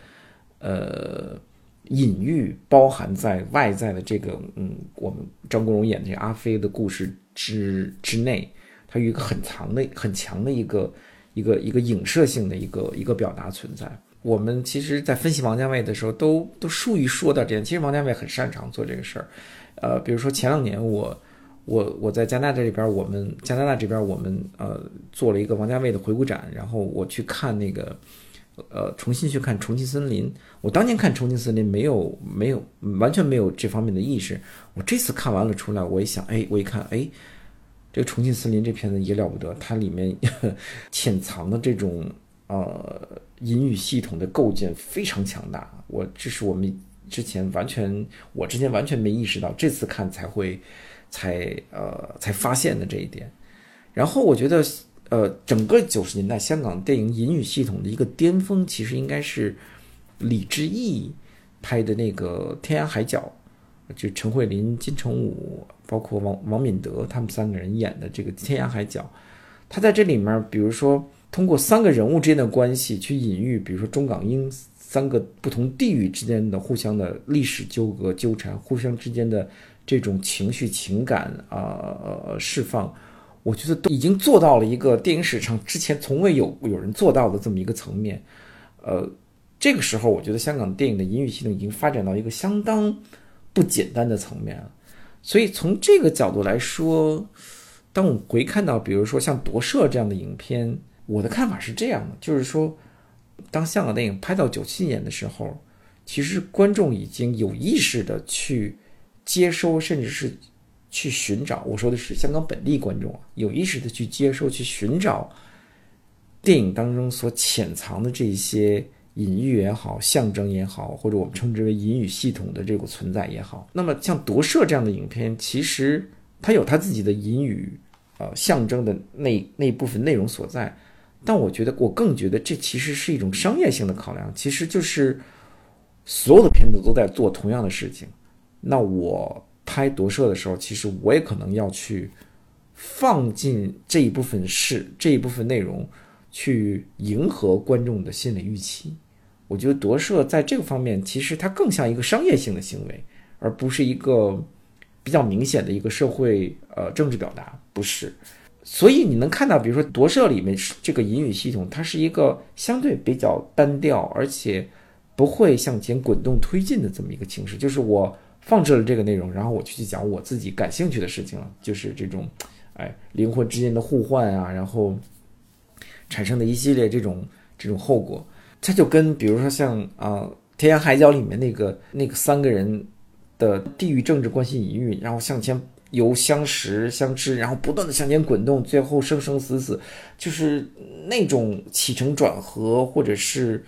呃，隐喻包含在外在的这个，嗯，我们张国荣演的这阿飞的故事之之内，它有一个很长的、很强的一个、一个、一个影射性的一个一个表达存在。我们其实，在分析王家卫的时候，都都疏于说到这点。其实王家卫很擅长做这个事儿，呃，比如说前两年我。我我在加拿大这边，我们加拿大这边我们呃做了一个王家卫的回顾展，然后我去看那个，呃重新去看《重庆森林》。我当年看《重庆森林》没有没有完全没有这方面的意识，我这次看完了出来，我一想，哎，我一看，哎，这个《重庆森林》这片子也了不得，它里面 (laughs) 潜藏的这种呃隐语系统的构建非常强大。我这是我们之前完全我之前完全没意识到，这次看才会。才呃才发现的这一点，然后我觉得呃整个九十年代香港电影隐语系统的一个巅峰，其实应该是李志毅拍的那个《天涯海角》，就陈慧琳、金城武，包括王王敏德他们三个人演的这个《天涯海角》，他在这里面，比如说通过三个人物之间的关系去隐喻，比如说中港英三个不同地域之间的互相的历史纠葛纠缠，互相之间的。这种情绪情感啊释放，我觉得都已经做到了一个电影史上之前从未有有人做到的这么一个层面。呃，这个时候我觉得香港电影的音乐系统已经发展到一个相当不简单的层面了。所以从这个角度来说，当我回看到比如说像《夺舍》这样的影片，我的看法是这样的，就是说，当香港电影拍到九七年的时候，其实观众已经有意识的去。接收，甚至是去寻找。我说的是香港本地观众，有意识的去接收、去寻找电影当中所潜藏的这些隐喻也好，象征也好，或者我们称之为隐语系统的这个存在也好。那么像《夺舍》这样的影片，其实它有它自己的隐语，呃，象征的那那部分内容所在。但我觉得，我更觉得这其实是一种商业性的考量，其实就是所有的片子都在做同样的事情。那我拍《夺舍》的时候，其实我也可能要去放进这一部分事，这一部分内容。去迎合观众的心理预期，我觉得夺舍在这个方面其实它更像一个商业性的行为，而不是一个比较明显的一个社会呃政治表达，不是。所以你能看到，比如说夺舍里面这个隐语系统，它是一个相对比较单调，而且不会向前滚动推进的这么一个形式。就是我放置了这个内容，然后我去讲我自己感兴趣的事情了，就是这种哎灵魂之间的互换啊，然后。产生的一系列这种这种后果，它就跟比如说像啊《天涯海角》里面那个那个三个人的地域政治关系隐喻，然后向前由相识相知，然后不断的向前滚动，最后生生死死，就是那种起承转合，或者是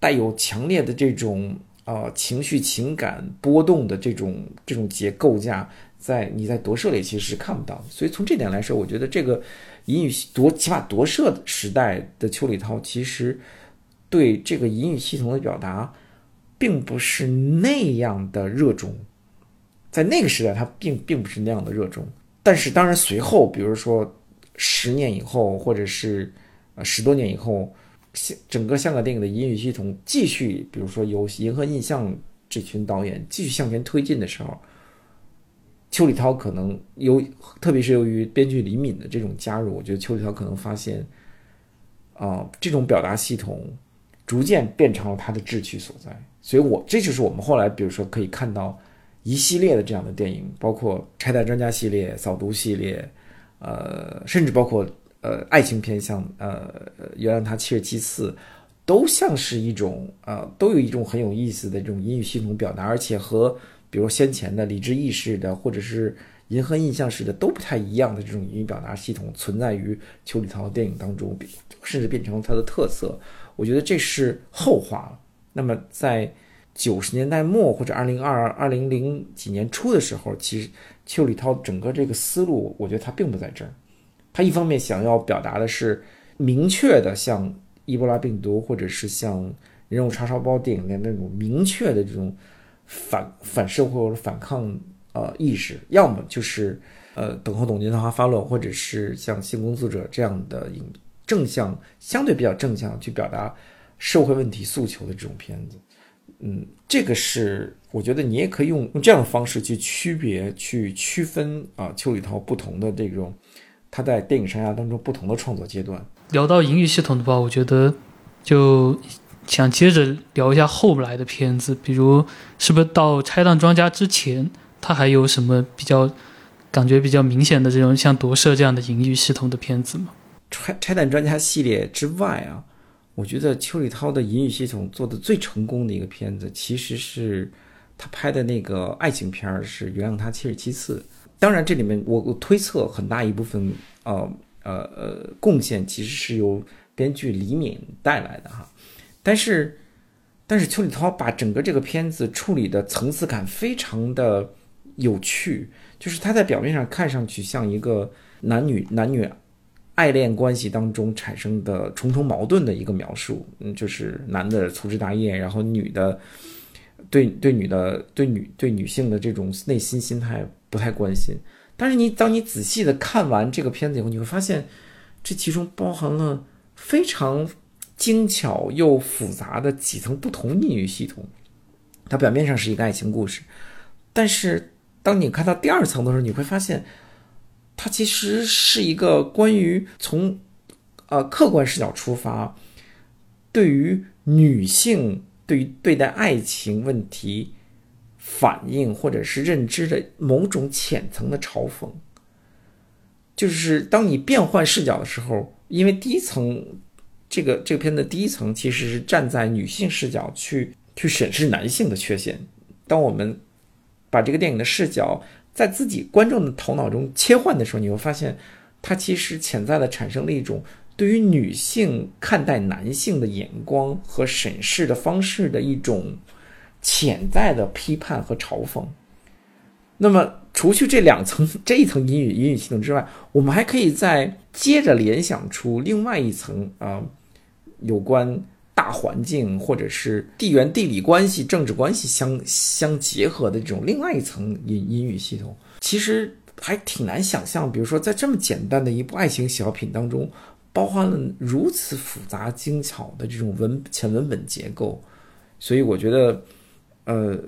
带有强烈的这种啊情绪情感波动的这种这种结构架，在你在夺舍里其实是看不到的。所以从这点来说，我觉得这个。隐语夺起码夺舍时代的邱礼涛，其实对这个隐语系统的表达，并不是那样的热衷。在那个时代，他并并不是那样的热衷。但是，当然随后，比如说十年以后，或者是呃十多年以后，整个香港电影的隐语系统继续，比如说由银河印象这群导演继续向前推进的时候。邱礼涛可能由，特别是由于编剧李敏的这种加入，我觉得邱礼涛可能发现，啊，这种表达系统逐渐变成了他的志趣所在。所以，我这就是我们后来，比如说可以看到一系列的这样的电影，包括《拆弹专家》系列、《扫毒》系列，呃，甚至包括呃爱情片，像呃原谅他七十七次，都像是一种呃，都有一种很有意思的这种音语系统表达，而且和。比如先前的理智意识的，或者是银河印象式的，都不太一样的这种语音表达系统存在于邱礼涛的电影当中，甚至变成了他的特色。我觉得这是后话了。那么在九十年代末或者二零二二零零几年初的时候，其实邱礼涛整个这个思路，我觉得他并不在这儿。他一方面想要表达的是明确的，像伊波拉病毒或者是像人肉叉烧包电影的那种明确的这种。反反社会或者反抗呃意识，要么就是呃等候董金花发落，或者是像性工作者这样的影正向相对比较正向去表达社会问题诉求的这种片子，嗯，这个是我觉得你也可以用用这样的方式去区别去区分啊邱礼涛不同的这种他在电影生涯当中不同的创作阶段。聊到隐语系统的话，我觉得就。想接着聊一下后来的片子，比如是不是到《拆弹专家》之前，他还有什么比较感觉比较明显的这种像《夺舍》这样的隐喻系统的片子吗？拆拆弹专家系列之外啊，我觉得邱礼涛的隐语系统做的最成功的一个片子，其实是他拍的那个爱情片儿，是《原谅他七十七次》。当然，这里面我我推测很大一部分呃呃呃贡献其实是由编剧李敏带来的哈。但是，但是邱礼涛把整个这个片子处理的层次感非常的有趣，就是他在表面上看上去像一个男女男女爱恋关系当中产生的重重矛盾的一个描述，嗯，就是男的粗枝大叶，然后女的对对女的对女对女性的这种内心心态不太关心。但是你当你仔细的看完这个片子以后，你会发现这其中包含了非常。精巧又复杂的几层不同隐喻系统，它表面上是一个爱情故事，但是当你看到第二层的时候，你会发现，它其实是一个关于从呃客观视角出发，对于女性对于对待爱情问题反应或者是认知的某种浅层的嘲讽。就是当你变换视角的时候，因为第一层。这个这个片的第一层其实是站在女性视角去去审视男性的缺陷。当我们把这个电影的视角在自己观众的头脑中切换的时候，你会发现，它其实潜在的产生了一种对于女性看待男性的眼光和审视的方式的一种潜在的批判和嘲讽。那么，除去这两层这一层英语英语系统之外，我们还可以再接着联想出另外一层啊，有关大环境或者是地缘地理关系、政治关系相相结合的这种另外一层英英语系统。其实还挺难想象，比如说在这么简单的一部爱情小品当中。包含了如此复杂精巧的这种文前文本结构，所以我觉得，呃，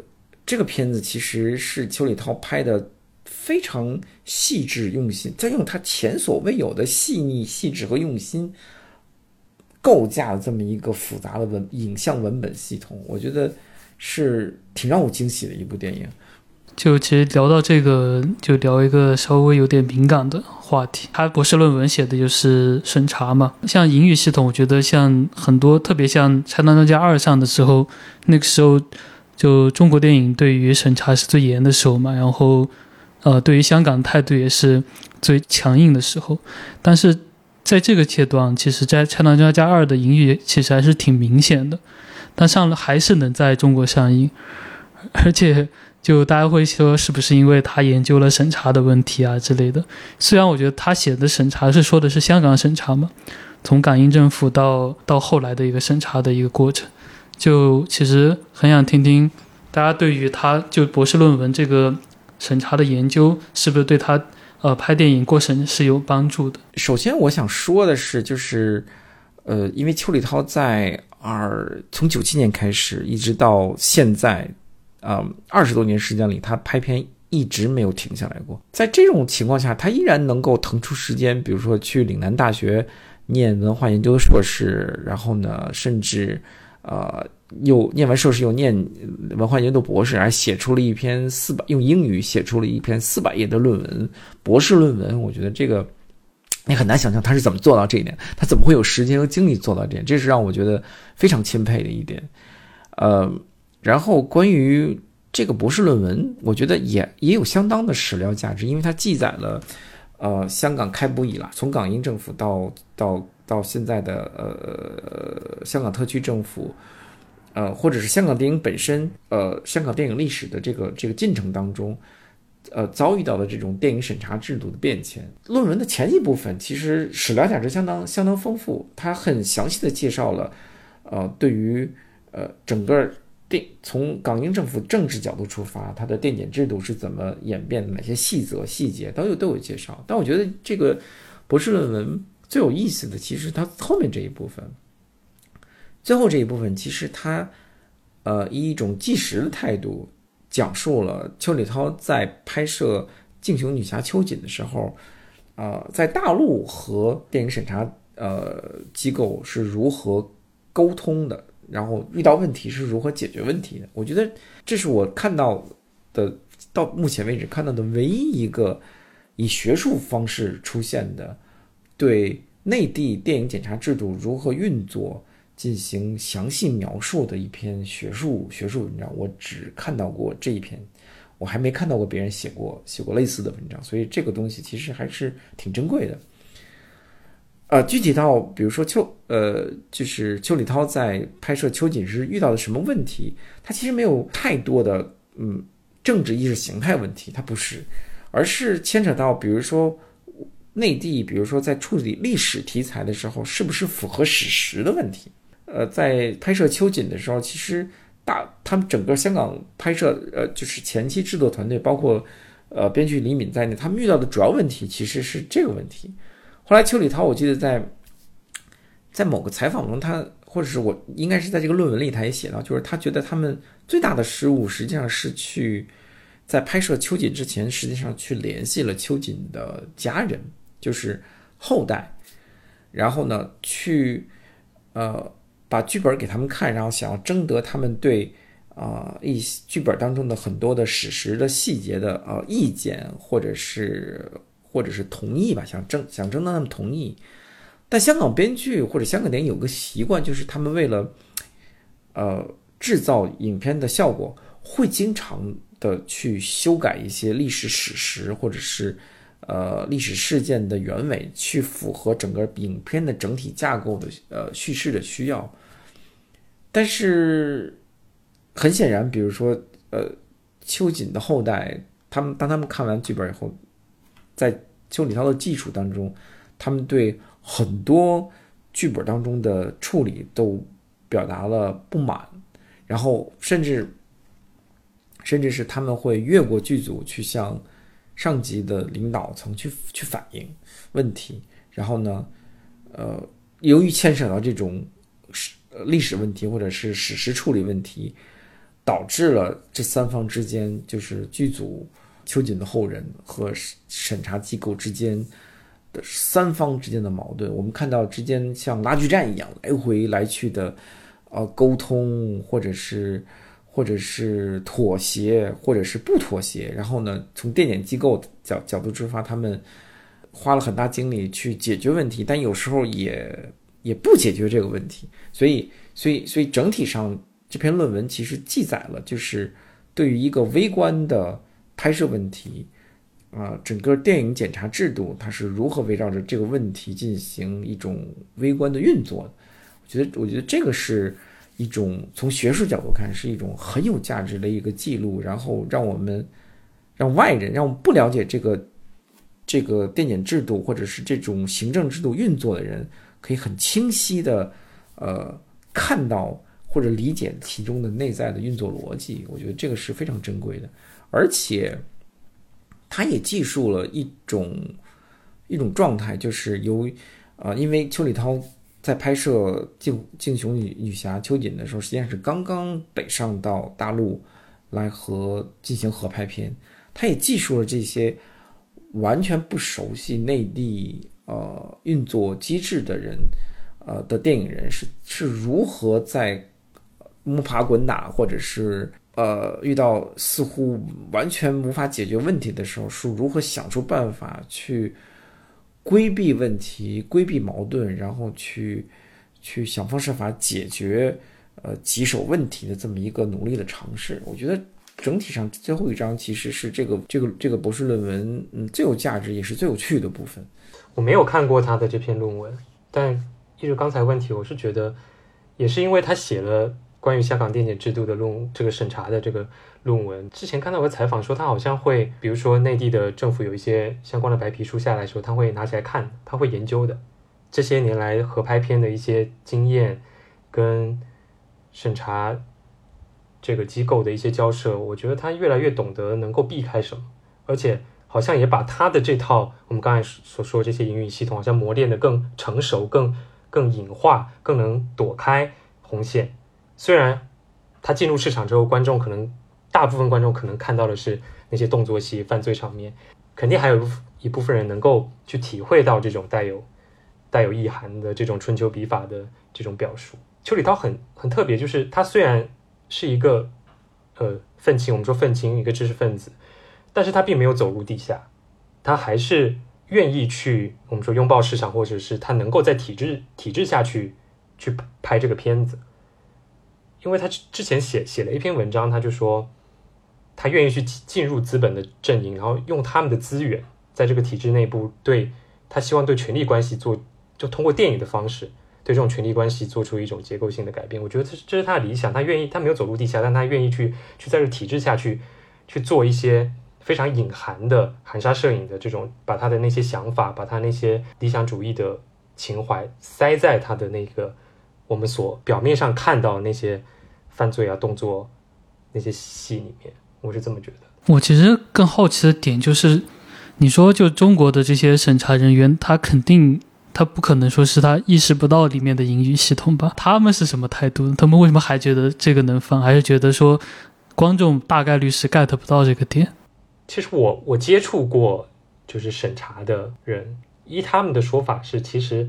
这个片子其实是邱礼涛拍的非常细致用心，在用他前所未有的细腻、细致和用心构架了这么一个复杂的文影像文本系统，我觉得是挺让我惊喜的一部电影。就其实聊到这个，就聊一个稍微有点敏感的话题。他博士论文写的就是审查嘛，像英语系统，我觉得像很多，特别像《拆弹专家二》上的时候，那个时候就中国电影对于审查是最严的时候嘛，然后呃，对于香港态度也是最强硬的时候。但是在这个阶段，其实，在《拆弹专家二》的英语其实还是挺明显的，但上了还是能在中国上映，而且。就大家会说是不是因为他研究了审查的问题啊之类的？虽然我觉得他写的审查是说的是香港审查嘛，从港英政府到到后来的一个审查的一个过程，就其实很想听听大家对于他就博士论文这个审查的研究是不是对他呃拍电影过审是有帮助的。首先我想说的是，就是呃，因为邱礼涛在二从九七年开始一直到现在。啊，二十多年时间里，他拍片一直没有停下来过。在这种情况下，他依然能够腾出时间，比如说去岭南大学念文化研究硕士，然后呢，甚至呃又念完硕士又念文化研究博士，还写出了一篇四百用英语写出了一篇四百页的论文，博士论文。我觉得这个你很难想象他是怎么做到这一点，他怎么会有时间和精力做到这点？这是让我觉得非常钦佩的一点。呃。然后关于这个博士论文，我觉得也也有相当的史料价值，因为它记载了，呃，香港开埠以来，从港英政府到到到现在的呃香港特区政府，呃，或者是香港电影本身，呃，香港电影历史的这个这个进程当中，呃，遭遇到的这种电影审查制度的变迁。论文的前一部分其实史料价值相当相当丰富，它很详细的介绍了，呃，对于呃整个。电从港英政府政治角度出发，它的电检制度是怎么演变的？哪些细则细节都有都有介绍。但我觉得这个博士论文最有意思的，其实它后面这一部分，最后这一部分，其实它呃以一种纪实的态度讲述了邱礼涛在拍摄《敬雄女侠》秋瑾的时候，呃，在大陆和电影审查呃机构是如何沟通的。然后遇到问题是如何解决问题的？我觉得这是我看到的到目前为止看到的唯一一个以学术方式出现的对内地电影检查制度如何运作进行详细描述的一篇学术学术文章。我只看到过这一篇，我还没看到过别人写过写过类似的文章，所以这个东西其实还是挺珍贵的。呃，具体到比如说邱，呃，就是邱礼涛在拍摄秋瑾时遇到的什么问题，他其实没有太多的嗯政治意识形态问题，他不是，而是牵扯到比如说内地，比如说在处理历史题材的时候，是不是符合史实的问题。呃，在拍摄秋瑾的时候，其实大他们整个香港拍摄，呃，就是前期制作团队，包括呃编剧李敏在内，他们遇到的主要问题其实是这个问题。后来，邱礼涛，我记得在在某个采访中，他或者是我应该是在这个论文里，他也写到，就是他觉得他们最大的失误，实际上是去在拍摄秋瑾之前，实际上去联系了秋瑾的家人，就是后代，然后呢，去呃把剧本给他们看，然后想要征得他们对啊一剧本当中的很多的史实的细节的呃意见，或者是。或者是同意吧，想争想争得他们同意，但香港编剧或者香港电影有个习惯，就是他们为了呃制造影片的效果，会经常的去修改一些历史史实，或者是呃历史事件的原委，去符合整个影片的整体架构的呃叙事的需要。但是很显然，比如说呃秋瑾的后代，他们当他们看完剧本以后，在邱礼涛的技术当中，他们对很多剧本当中的处理都表达了不满，然后甚至甚至是他们会越过剧组去向上级的领导层去去反映问题，然后呢，呃，由于牵扯到这种史历史问题或者是史实处理问题，导致了这三方之间就是剧组。秋瑾的后人和审查机构之间的三方之间的矛盾，我们看到之间像拉锯战一样来回来去的，呃，沟通或者是或者是妥协或者是不妥协，然后呢，从电检机构角角度出发，他们花了很大精力去解决问题，但有时候也也不解决这个问题，所以所以所以整体上这篇论文其实记载了，就是对于一个微观的。拍摄问题，啊，整个电影检查制度它是如何围绕着这个问题进行一种微观的运作的？我觉得，我觉得这个是一种从学术角度看是一种很有价值的一个记录，然后让我们让外人让我们不了解这个这个电检制度或者是这种行政制度运作的人，可以很清晰的呃看到或者理解其中的内在的运作逻辑。我觉得这个是非常珍贵的。而且，他也记述了一种一种状态，就是由啊，因为邱礼涛在拍摄《敬敬雄女女侠》秋瑾的时候，实际上是刚刚北上到大陆来和进行合拍片，他也记述了这些完全不熟悉内地呃运作机制的人呃的电影人是是如何在摸爬滚打，或者是。呃，遇到似乎完全无法解决问题的时候，是如何想出办法去规避问题、规避矛盾，然后去去想方设法解决呃棘手问题的这么一个努力的尝试？我觉得整体上最后一章其实是这个这个这个博士论文嗯最有价值也是最有趣的部分。我没有看过他的这篇论文，但一直刚才问题，我是觉得也是因为他写了。关于香港电检制度的论这个审查的这个论文，之前看到个采访说，他好像会，比如说内地的政府有一些相关的白皮书下来的时候，他会拿起来看，他会研究的。这些年来合拍片的一些经验跟审查这个机构的一些交涉，我觉得他越来越懂得能够避开什么，而且好像也把他的这套我们刚才所说这些营运系统，好像磨练的更成熟、更更隐化、更能躲开红线。虽然他进入市场之后，观众可能大部分观众可能看到的是那些动作戏、犯罪场面，肯定还有一部分人能够去体会到这种带有带有意涵的这种春秋笔法的这种表述。邱礼涛很很特别，就是他虽然是一个呃愤青，我们说愤青一个知识分子，但是他并没有走入地下，他还是愿意去我们说拥抱市场，或者是他能够在体制体制下去去拍这个片子。因为他之之前写写了一篇文章，他就说他愿意去进入资本的阵营，然后用他们的资源在这个体制内部对他希望对权力关系做，就通过电影的方式对这种权力关系做出一种结构性的改变。我觉得这是这是他的理想，他愿意他没有走入地下，但他愿意去去在这体制下去去做一些非常隐含的含沙射影的这种，把他的那些想法，把他那些理想主义的情怀塞在他的那个我们所表面上看到那些。犯罪啊，动作那些戏里面，我是这么觉得。我其实更好奇的点就是，你说就中国的这些审查人员，他肯定他不可能说是他意识不到里面的英语系统吧？他们是什么态度？他们为什么还觉得这个能放？还是觉得说观众大概率是 get 不到这个点？其实我我接触过就是审查的人，依他们的说法是，其实。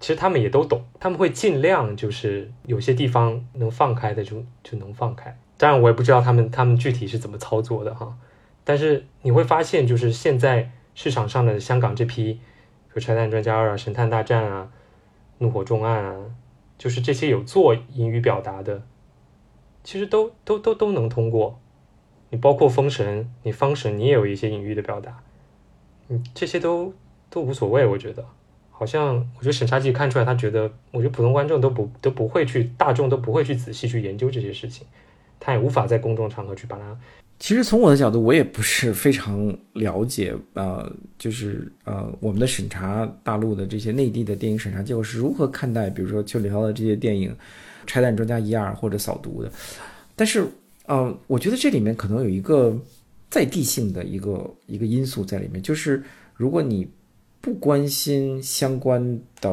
其实他们也都懂，他们会尽量就是有些地方能放开的就就能放开。当然，我也不知道他们他们具体是怎么操作的哈。但是你会发现，就是现在市场上的香港这批，比如《拆弹专家二》啊，《神探大战》啊，《怒火重案》啊，就是这些有做英语表达的，其实都都都都能通过。你包括《封神》，你《封神》你也有一些隐喻的表达。嗯，这些都都无所谓，我觉得。好像我觉得审查局看出来，他觉得，我觉得普通观众都不都不会去，大众都不会去仔细去研究这些事情，他也无法在公众场合去把它。其实从我的角度，我也不是非常了解，呃，就是呃，我们的审查大陆的这些内地的电影审查机构是如何看待，比如说邱礼涛的这些电影《拆弹专家一二》或者《扫毒》的。但是，呃，我觉得这里面可能有一个在地性的一个一个因素在里面，就是如果你。不关心相关的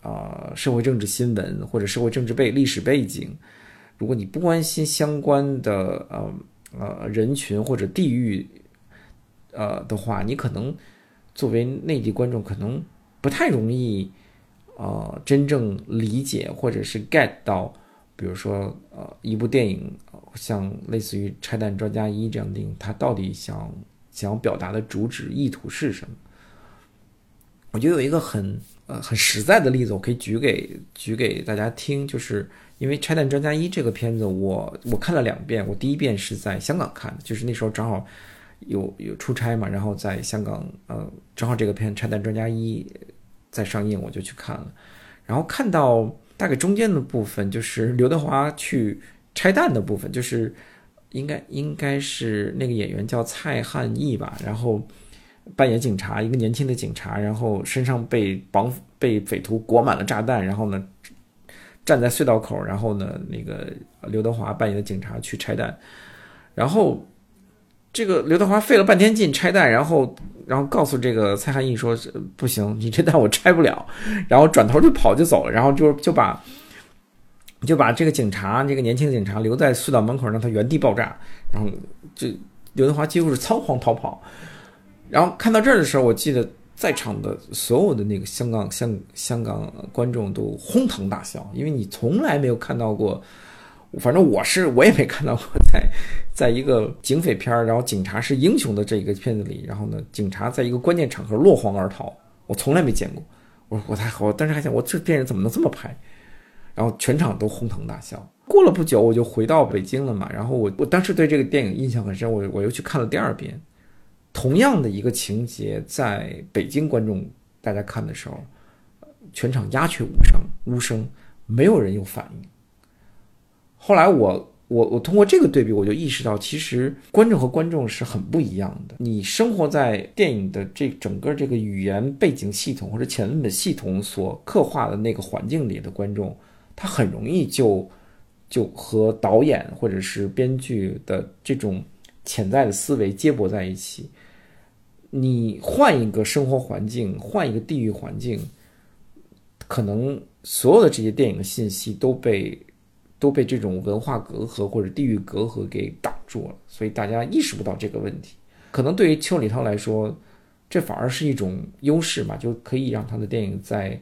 啊社会政治新闻或者社会政治背历史背景，如果你不关心相关的呃呃人群或者地域呃的话，你可能作为内地观众可能不太容易呃真正理解或者是 get 到，比如说呃一部电影像类似于《拆弹专家一》这样的电影，它到底想想表达的主旨意图是什么？我觉得有一个很呃很实在的例子，我可以举给举给大家听，就是因为《拆弹专家一》这个片子，我我看了两遍。我第一遍是在香港看的，就是那时候正好有有出差嘛，然后在香港，呃，正好这个片《拆弹专家一》在上映，我就去看了。然后看到大概中间的部分，就是刘德华去拆弹的部分，就是应该应该是那个演员叫蔡汉义吧，然后。扮演警察，一个年轻的警察，然后身上被绑被匪徒裹满了炸弹，然后呢，站在隧道口，然后呢，那个刘德华扮演的警察去拆弹，然后这个刘德华费了半天劲拆弹，然后然后告诉这个蔡汉义说不行，你这弹我拆不了，然后转头就跑就走了，然后就就把就把这个警察这个年轻的警察留在隧道门口，让他原地爆炸，然后就刘德华几乎是仓皇逃跑。然后看到这儿的时候，我记得在场的所有的那个香港香香港观众都哄堂大笑，因为你从来没有看到过，反正我是我也没看到过，在 (laughs) 在一个警匪片儿，然后警察是英雄的这个片子里，然后呢，警察在一个关键场合落荒而逃，我从来没见过。我我还我当时还想，我这电影怎么能这么拍？然后全场都哄堂大笑。过了不久，我就回到北京了嘛，然后我我当时对这个电影印象很深，我我又去看了第二遍。同样的一个情节，在北京观众大家看的时候，全场鸦雀无声，无声，没有人有反应。后来我我我通过这个对比，我就意识到，其实观众和观众是很不一样的。你生活在电影的这整个这个语言背景系统或者前文本系统所刻画的那个环境里的观众，他很容易就就和导演或者是编剧的这种潜在的思维接驳在一起。你换一个生活环境，换一个地域环境，可能所有的这些电影的信息都被都被这种文化隔阂或者地域隔阂给挡住了，所以大家意识不到这个问题。可能对于邱礼涛来说，这反而是一种优势嘛，就可以让他的电影在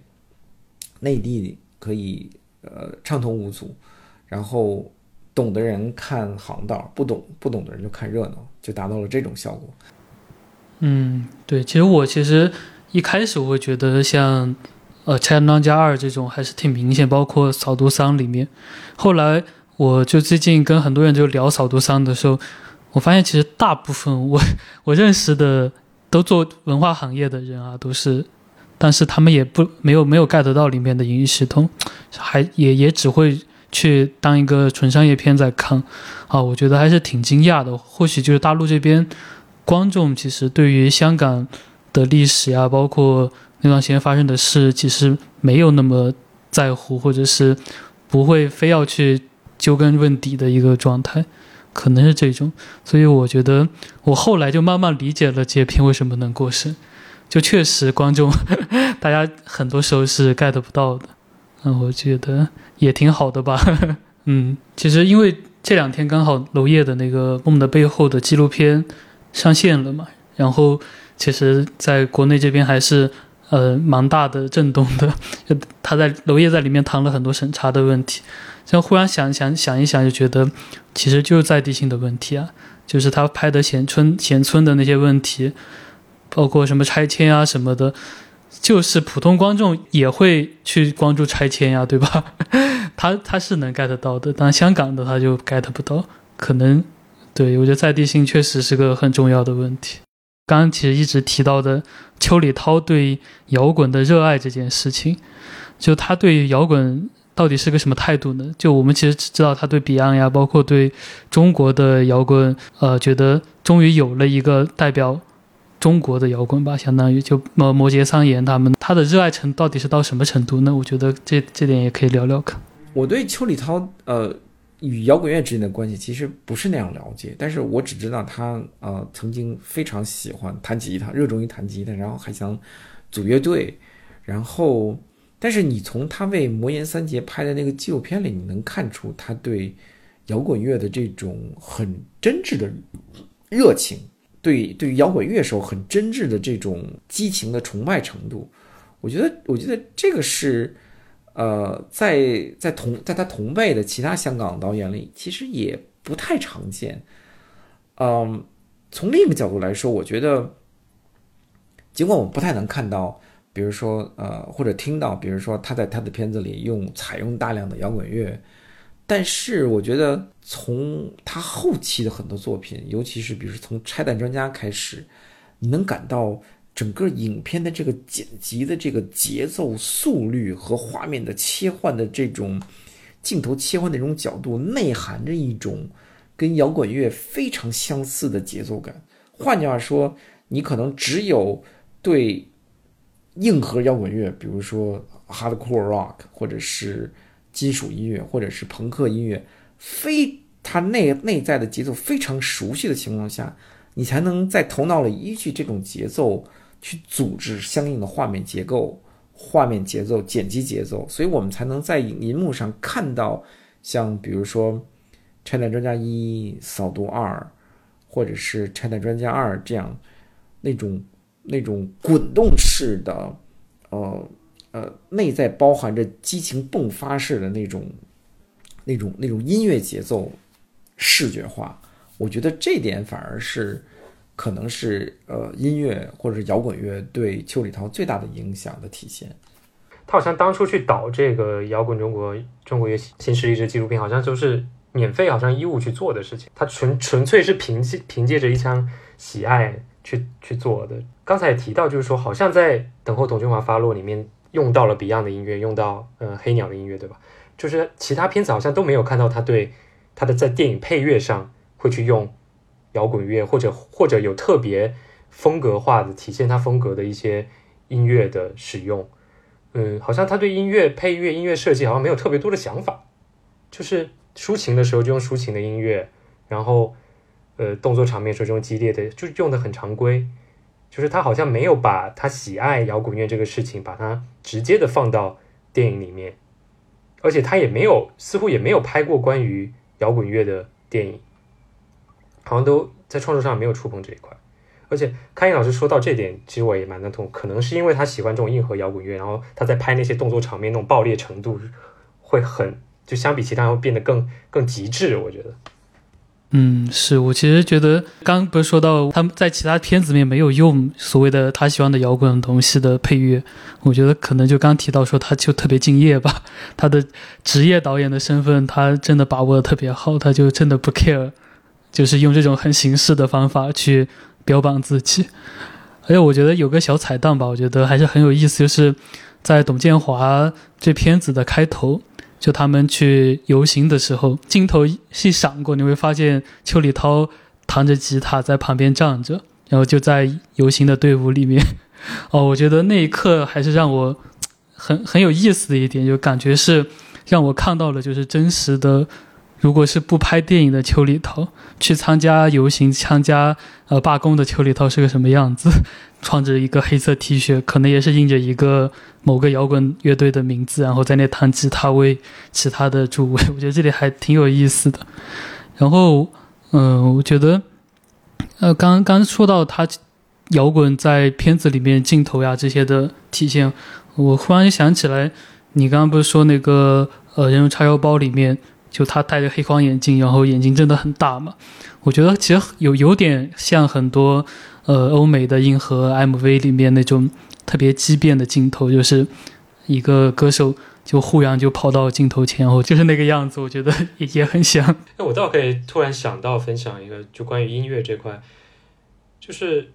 内地可以呃畅通无阻，然后懂的人看行道，不懂不懂的人就看热闹，就达到了这种效果。嗯，对，其实我其实一开始我会觉得像，呃，《拆弹专家二》这种还是挺明显，包括《扫毒桑》里面。后来我就最近跟很多人就聊《扫毒桑》的时候，我发现其实大部分我我认识的都做文化行业的人啊，都是，但是他们也不没有没有 get 到里面的影系统，还也也只会去当一个纯商业片在看。啊，我觉得还是挺惊讶的，或许就是大陆这边。观众其实对于香港的历史呀，包括那段时间发生的事，其实没有那么在乎，或者是不会非要去究根问底的一个状态，可能是这种。所以我觉得我后来就慢慢理解了这片为什么能过审，就确实观众 (laughs) 大家很多时候是 get 不到的。嗯，我觉得也挺好的吧。(laughs) 嗯，其实因为这两天刚好娄烨的那个《梦的背后》的纪录片。上线了嘛？然后其实在国内这边还是呃蛮大的震动的。他在娄烨在里面谈了很多审查的问题，就忽然想想想一想，就觉得其实就是在地性的问题啊，就是他拍的贤村贤村的那些问题，包括什么拆迁啊什么的，就是普通观众也会去关注拆迁呀，对吧？(laughs) 他他是能 get 到的，但香港的他就 get 不到，可能。对，我觉得在地性确实是个很重要的问题。刚刚其实一直提到的邱礼涛对摇滚的热爱这件事情，就他对摇滚到底是个什么态度呢？就我们其实只知道他对 Beyond 呀，包括对中国的摇滚，呃，觉得终于有了一个代表中国的摇滚吧，相当于就摩摩羯桑岩他们，他的热爱程度到底是到什么程度呢？我觉得这这点也可以聊聊看。我对邱礼涛呃与摇滚乐之间的关系其实不是那样了解，但是我只知道他呃曾经非常喜欢弹吉他，热衷于弹吉他，然后还想组乐队，然后但是你从他为魔岩三杰拍的那个纪录片里，你能看出他对摇滚乐的这种很真挚的热情，对对于摇滚乐手很真挚的这种激情的崇拜程度，我觉得我觉得这个是。呃，在在同在他同辈的其他香港导演里，其实也不太常见。嗯，从另一个角度来说，我觉得，尽管我们不太能看到，比如说呃，或者听到，比如说他在他的片子里用采用大量的摇滚乐，但是我觉得从他后期的很多作品，尤其是比如说从《拆弹专家》开始，你能感到。整个影片的这个剪辑的这个节奏、速率和画面的切换的这种镜头切换的这种角度，内含着一种跟摇滚乐非常相似的节奏感。换句话说，你可能只有对硬核摇滚乐，比如说 hardcore rock，或者是金属音乐，或者是朋克音乐，非它内内在的节奏非常熟悉的情况下，你才能在头脑里依据这种节奏。去组织相应的画面结构、画面节奏、剪辑节奏，所以我们才能在银幕上看到像比如说《拆弹专家一》《扫毒二》，或者是《拆弹专家二》这样那种那种滚动式的，呃呃，内在包含着激情迸发式的那种那种那种音乐节奏视觉化。我觉得这点反而是。可能是呃音乐或者是摇滚乐对邱礼涛最大的影响的体现。他好像当初去导这个摇滚中国中国乐新势力这纪录片，好像就是免费，好像义务去做的事情。他纯纯粹是凭借凭借着一腔喜爱去去做的。刚才也提到，就是说好像在《等候董俊华发落》里面用到了 Beyond 的音乐，用到呃黑鸟的音乐，对吧？就是其他片子好像都没有看到他对他的在电影配乐上会去用。摇滚乐或者或者有特别风格化的体现，他风格的一些音乐的使用，嗯，好像他对音乐配乐、音乐设计好像没有特别多的想法，就是抒情的时候就用抒情的音乐，然后呃动作场面时候就用激烈的，就用的很常规，就是他好像没有把他喜爱摇滚乐这个事情，把它直接的放到电影里面，而且他也没有似乎也没有拍过关于摇滚乐的电影。好像都在创作上没有触碰这一块，而且开英老师说到这点，其实我也蛮赞同。可能是因为他喜欢这种硬核摇滚乐，然后他在拍那些动作场面那种爆裂程度会很，就相比其他会变得更更极致。我觉得，嗯，是我其实觉得刚不是说到他们在其他片子里面没有用所谓的他喜欢的摇滚东西的配乐，我觉得可能就刚提到说他就特别敬业吧，他的职业导演的身份他真的把握的特别好，他就真的不 care。就是用这种很形式的方法去标榜自己，而且我觉得有个小彩蛋吧，我觉得还是很有意思，就是在董建华这片子的开头，就他们去游行的时候，镜头一闪过，你会发现邱礼涛弹着吉他在旁边站着，然后就在游行的队伍里面。(laughs) 哦，我觉得那一刻还是让我很很有意思的一点，就感觉是让我看到了就是真实的。如果是不拍电影的邱礼涛去参加游行、参加呃罢工的邱礼涛是个什么样子？(laughs) 穿着一个黑色 T 恤，可能也是印着一个某个摇滚乐队的名字，然后在那弹吉他为其他的助威。我觉得这里还挺有意思的。然后，嗯，我觉得，呃，刚刚说到他摇滚在片子里面镜头呀这些的体现，我忽然想起来，你刚刚不是说那个呃人肉叉腰包里面。就他戴着黑框眼镜，然后眼睛真的很大嘛？我觉得其实有有点像很多呃欧美的硬核 MV 里面那种特别畸变的镜头，就是一个歌手就忽然就跑到镜头前后，就是那个样子。我觉得也也很像。那我倒可以突然想到分享一个，就关于音乐这块，就是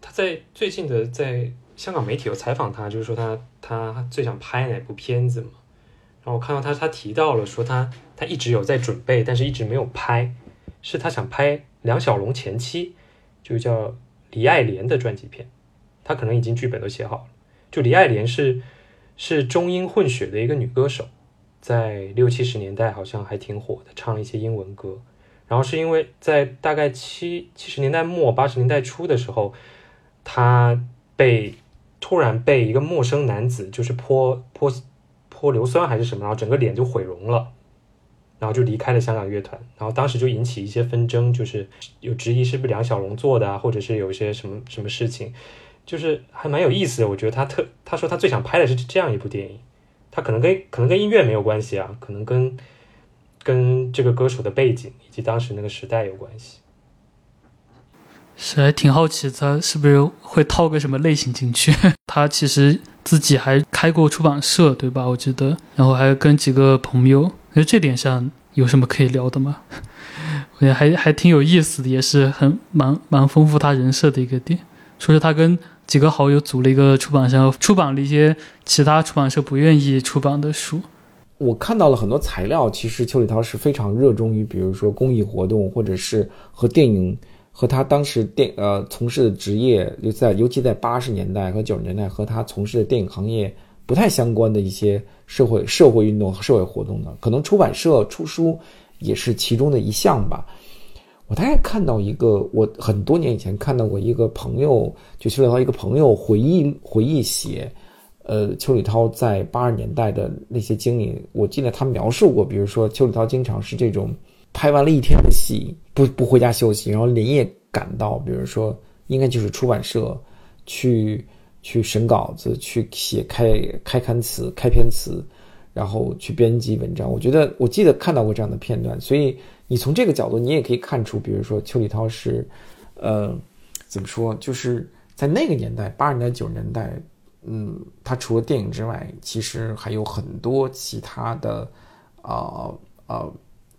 他在最近的在香港媒体有采访他，就是说他他最想拍哪部片子嘛。然后我看到他他提到了说他他一直有在准备，但是一直没有拍，是他想拍梁小龙前妻，就叫李爱莲的传记片。他可能已经剧本都写好了。就李爱莲是是中英混血的一个女歌手，在六七十年代好像还挺火的，唱一些英文歌。然后是因为在大概七七十年代末八十年代初的时候，她被突然被一个陌生男子就是泼泼泼硫酸还是什么，然后整个脸就毁容了，然后就离开了香港乐团。然后当时就引起一些纷争，就是有质疑是不是梁小龙做的啊，或者是有一些什么什么事情。就是还蛮有意思的，我觉得他特他说他最想拍的是这样一部电影，他可能跟可能跟音乐没有关系啊，可能跟跟这个歌手的背景以及当时那个时代有关系。是还挺好奇他是不是会套个什么类型进去？(laughs) 他其实自己还开过出版社，对吧？我记得，然后还跟几个朋友，那这点上有什么可以聊的吗？(laughs) 我觉得还还挺有意思的，也是很蛮蛮丰富他人设的一个点，说是他跟。几个好友组了一个出版社，出版了一些其他出版社不愿意出版的书。我看到了很多材料，其实邱礼涛是非常热衷于，比如说公益活动，或者是和电影和他当时电呃从事的职业，就在尤其在八十年代和九十年代和他从事的电影行业不太相关的一些社会社会运动和社会活动的，可能出版社出书也是其中的一项吧。我大概看到一个，我很多年以前看到过一个朋友，就邱礼涛一个朋友回忆回忆写，呃，邱礼涛在八十年代的那些经历。我记得他描述过，比如说邱礼涛经常是这种拍完了一天的戏，不不回家休息，然后连夜赶到，比如说应该就是出版社去去审稿子，去写开开刊词、开篇词，然后去编辑文章。我觉得我记得看到过这样的片段，所以。你从这个角度，你也可以看出，比如说邱礼涛是，呃，怎么说？就是在那个年代，八十年代、九十年代，嗯，他除了电影之外，其实还有很多其他的，啊啊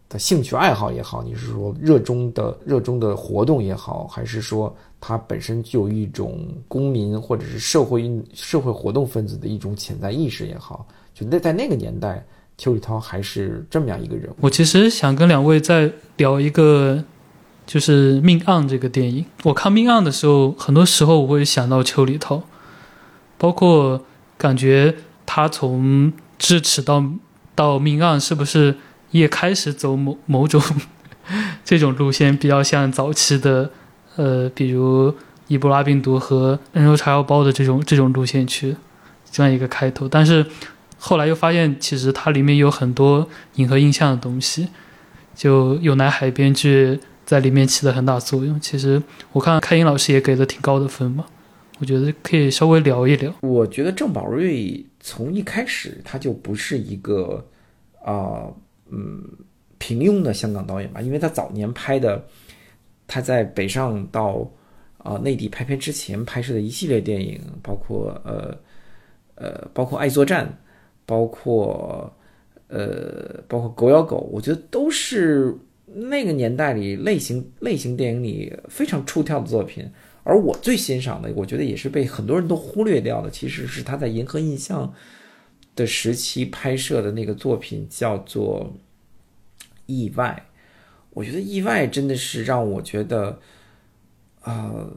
的兴趣爱好也好，你是说热衷的热衷的活动也好，还是说他本身就有一种公民或者是社会运社会活动分子的一种潜在意识也好，就那在那个年代。邱礼涛还是这么样一个人。我其实想跟两位再聊一个，就是《命案》这个电影。我看《命案》的时候，很多时候我会想到邱礼涛，包括感觉他从智齿到到《命案》，是不是也开始走某某种 (laughs) 这种路线，比较像早期的，呃，比如伊波拉病毒和人肉叉烧包的这种这种路线去这样一个开头，但是。后来又发现，其实它里面有很多银河印象的东西，就有南海编剧在里面起了很大作用。其实我看开英老师也给了挺高的分嘛，我觉得可以稍微聊一聊。我觉得郑宝瑞从一开始他就不是一个啊嗯平庸的香港导演吧，因为他早年拍的，他在北上到啊内地拍片之前拍摄的一系列电影，包括呃呃包括《爱作战》。包括，呃，包括《狗咬狗》，我觉得都是那个年代里类型类型电影里非常出挑的作品。而我最欣赏的，我觉得也是被很多人都忽略掉的，其实是他在银河印象的时期拍摄的那个作品，叫做《意外》。我觉得《意外》真的是让我觉得，呃，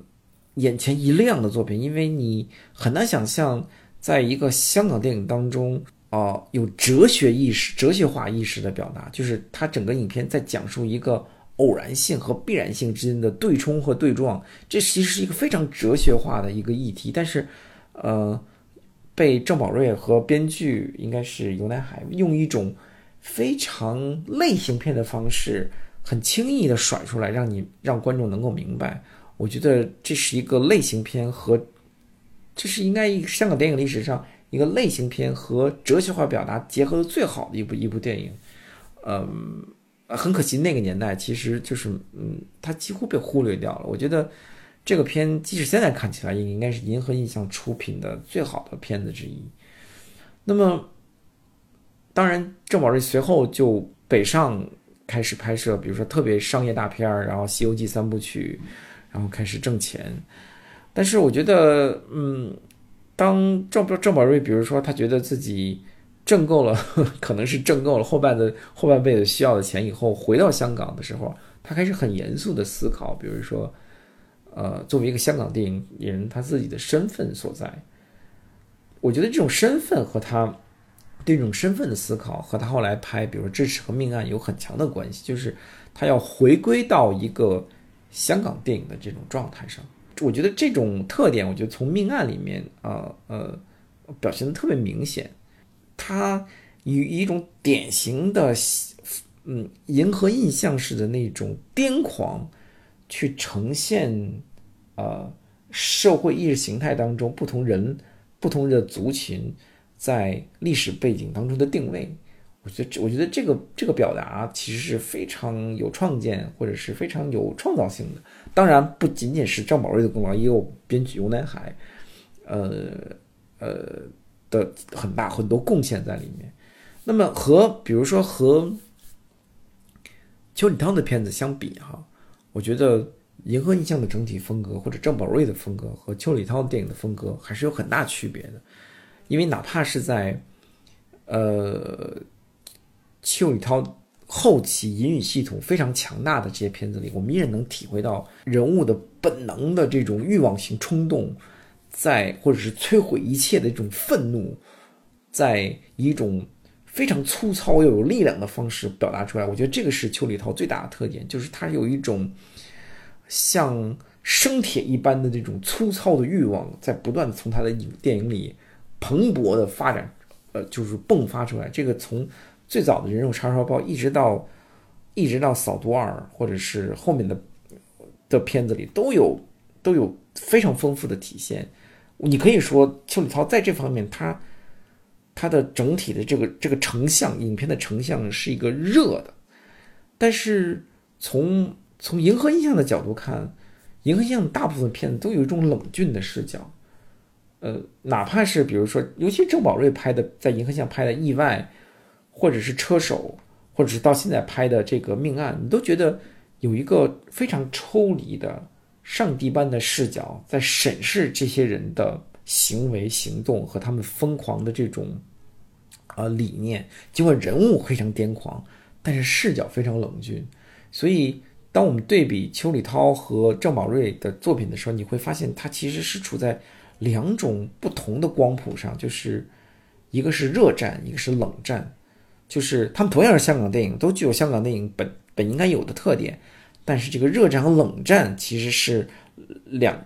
眼前一亮的作品，因为你很难想象，在一个香港电影当中。啊，有哲学意识、哲学化意识的表达，就是它整个影片在讲述一个偶然性和必然性之间的对冲和对撞，这其实是一个非常哲学化的一个议题。但是，呃，被郑宝瑞和编剧应该是尤乃海用一种非常类型片的方式，很轻易的甩出来，让你让观众能够明白。我觉得这是一个类型片和这是应该香港电影历史上。一个类型片和哲学化表达结合的最好的一部一部电影，嗯，很可惜那个年代其实就是，嗯，它几乎被忽略掉了。我觉得这个片即使现在看起来，也应该是银河印象出品的最好的片子之一。那么，当然，郑宝瑞随后就北上开始拍摄，比如说特别商业大片儿，然后《西游记》三部曲，然后开始挣钱。但是我觉得，嗯，当郑郑宝瑞，比如说他觉得自己挣够了，(laughs) 可能是挣够了后半的后半辈子需要的钱以后，回到香港的时候，他开始很严肃的思考，比如说，呃，作为一个香港电影人，他自己的身份所在。我觉得这种身份和他对这种身份的思考，和他后来拍，比如说《智齿》和《命案》有很强的关系，就是他要回归到一个香港电影的这种状态上。我觉得这种特点，我觉得从《命案》里面啊呃表现的特别明显。他以一种典型的嗯银河印象式的那种癫狂，去呈现呃社会意识形态当中不同人。不同的族群在历史背景当中的定位，我觉得，我觉得这个这个表达其实是非常有创建或者是非常有创造性的。当然，不仅仅是张宝瑞的功劳，也有编剧尤南海，呃呃的很大很多贡献在里面。那么和比如说和邱礼涛的片子相比，哈，我觉得。银河印象的整体风格，或者郑宝瑞的风格和邱礼涛电影的风格还是有很大区别的，因为哪怕是在，呃，邱礼涛后期隐语系统非常强大的这些片子里，我们依然能体会到人物的本能的这种欲望性冲动，在或者是摧毁一切的这种愤怒，在一种非常粗糙又有力量的方式表达出来。我觉得这个是邱礼涛最大的特点，就是他有一种。像生铁一般的这种粗糙的欲望，在不断的从他的影电影里蓬勃的发展，呃，就是迸发出来。这个从最早的人肉叉烧包，一直到一直到扫毒二，或者是后面的的片子里，都有都有非常丰富的体现。你可以说邱礼涛在这方面，他他的整体的这个这个成像，影片的成像是一个热的，但是从从银河印象的角度看，银河印象大部分片子都有一种冷峻的视角，呃，哪怕是比如说，尤其郑宝瑞拍的，在银河巷拍的《意外》，或者是《车手》，或者是到现在拍的这个《命案》，你都觉得有一个非常抽离的上帝般的视角，在审视这些人的行为、行动和他们疯狂的这种啊理念。尽管人物非常癫狂，但是视角非常冷峻，所以。当我们对比邱礼涛和郑宝瑞的作品的时候，你会发现他其实是处在两种不同的光谱上，就是一个是热战，一个是冷战，就是他们同样是香港电影，都具有香港电影本本应该有的特点，但是这个热战和冷战其实是两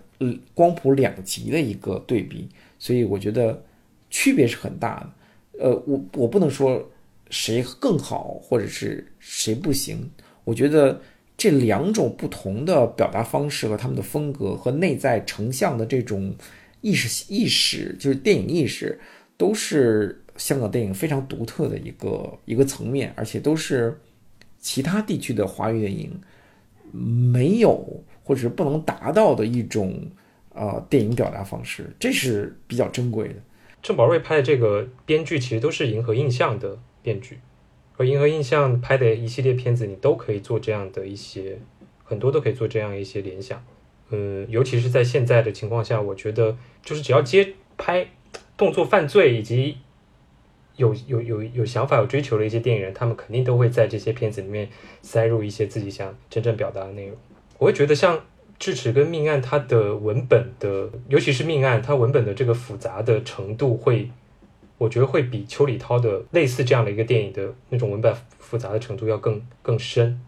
光谱两极的一个对比，所以我觉得区别是很大的。呃，我我不能说谁更好或者是谁不行，我觉得。这两种不同的表达方式和他们的风格和内在成像的这种意识意识，就是电影意识，都是香港电影非常独特的一个一个层面，而且都是其他地区的华语电影没有或者是不能达到的一种呃电影表达方式，这是比较珍贵的。郑宝瑞拍的这个编剧其实都是银河印象的编剧。和银河印象拍的一系列片子，你都可以做这样的一些，很多都可以做这样一些联想。嗯，尤其是在现在的情况下，我觉得就是只要接拍动作犯罪以及有有有有想法、有追求的一些电影人，他们肯定都会在这些片子里面塞入一些自己想真正表达的内容。我会觉得像《智齿》跟《命案》，它的文本的，尤其是《命案》，它文本的这个复杂的程度会。我觉得会比邱礼涛的类似这样的一个电影的那种文本复杂的程度要更更深。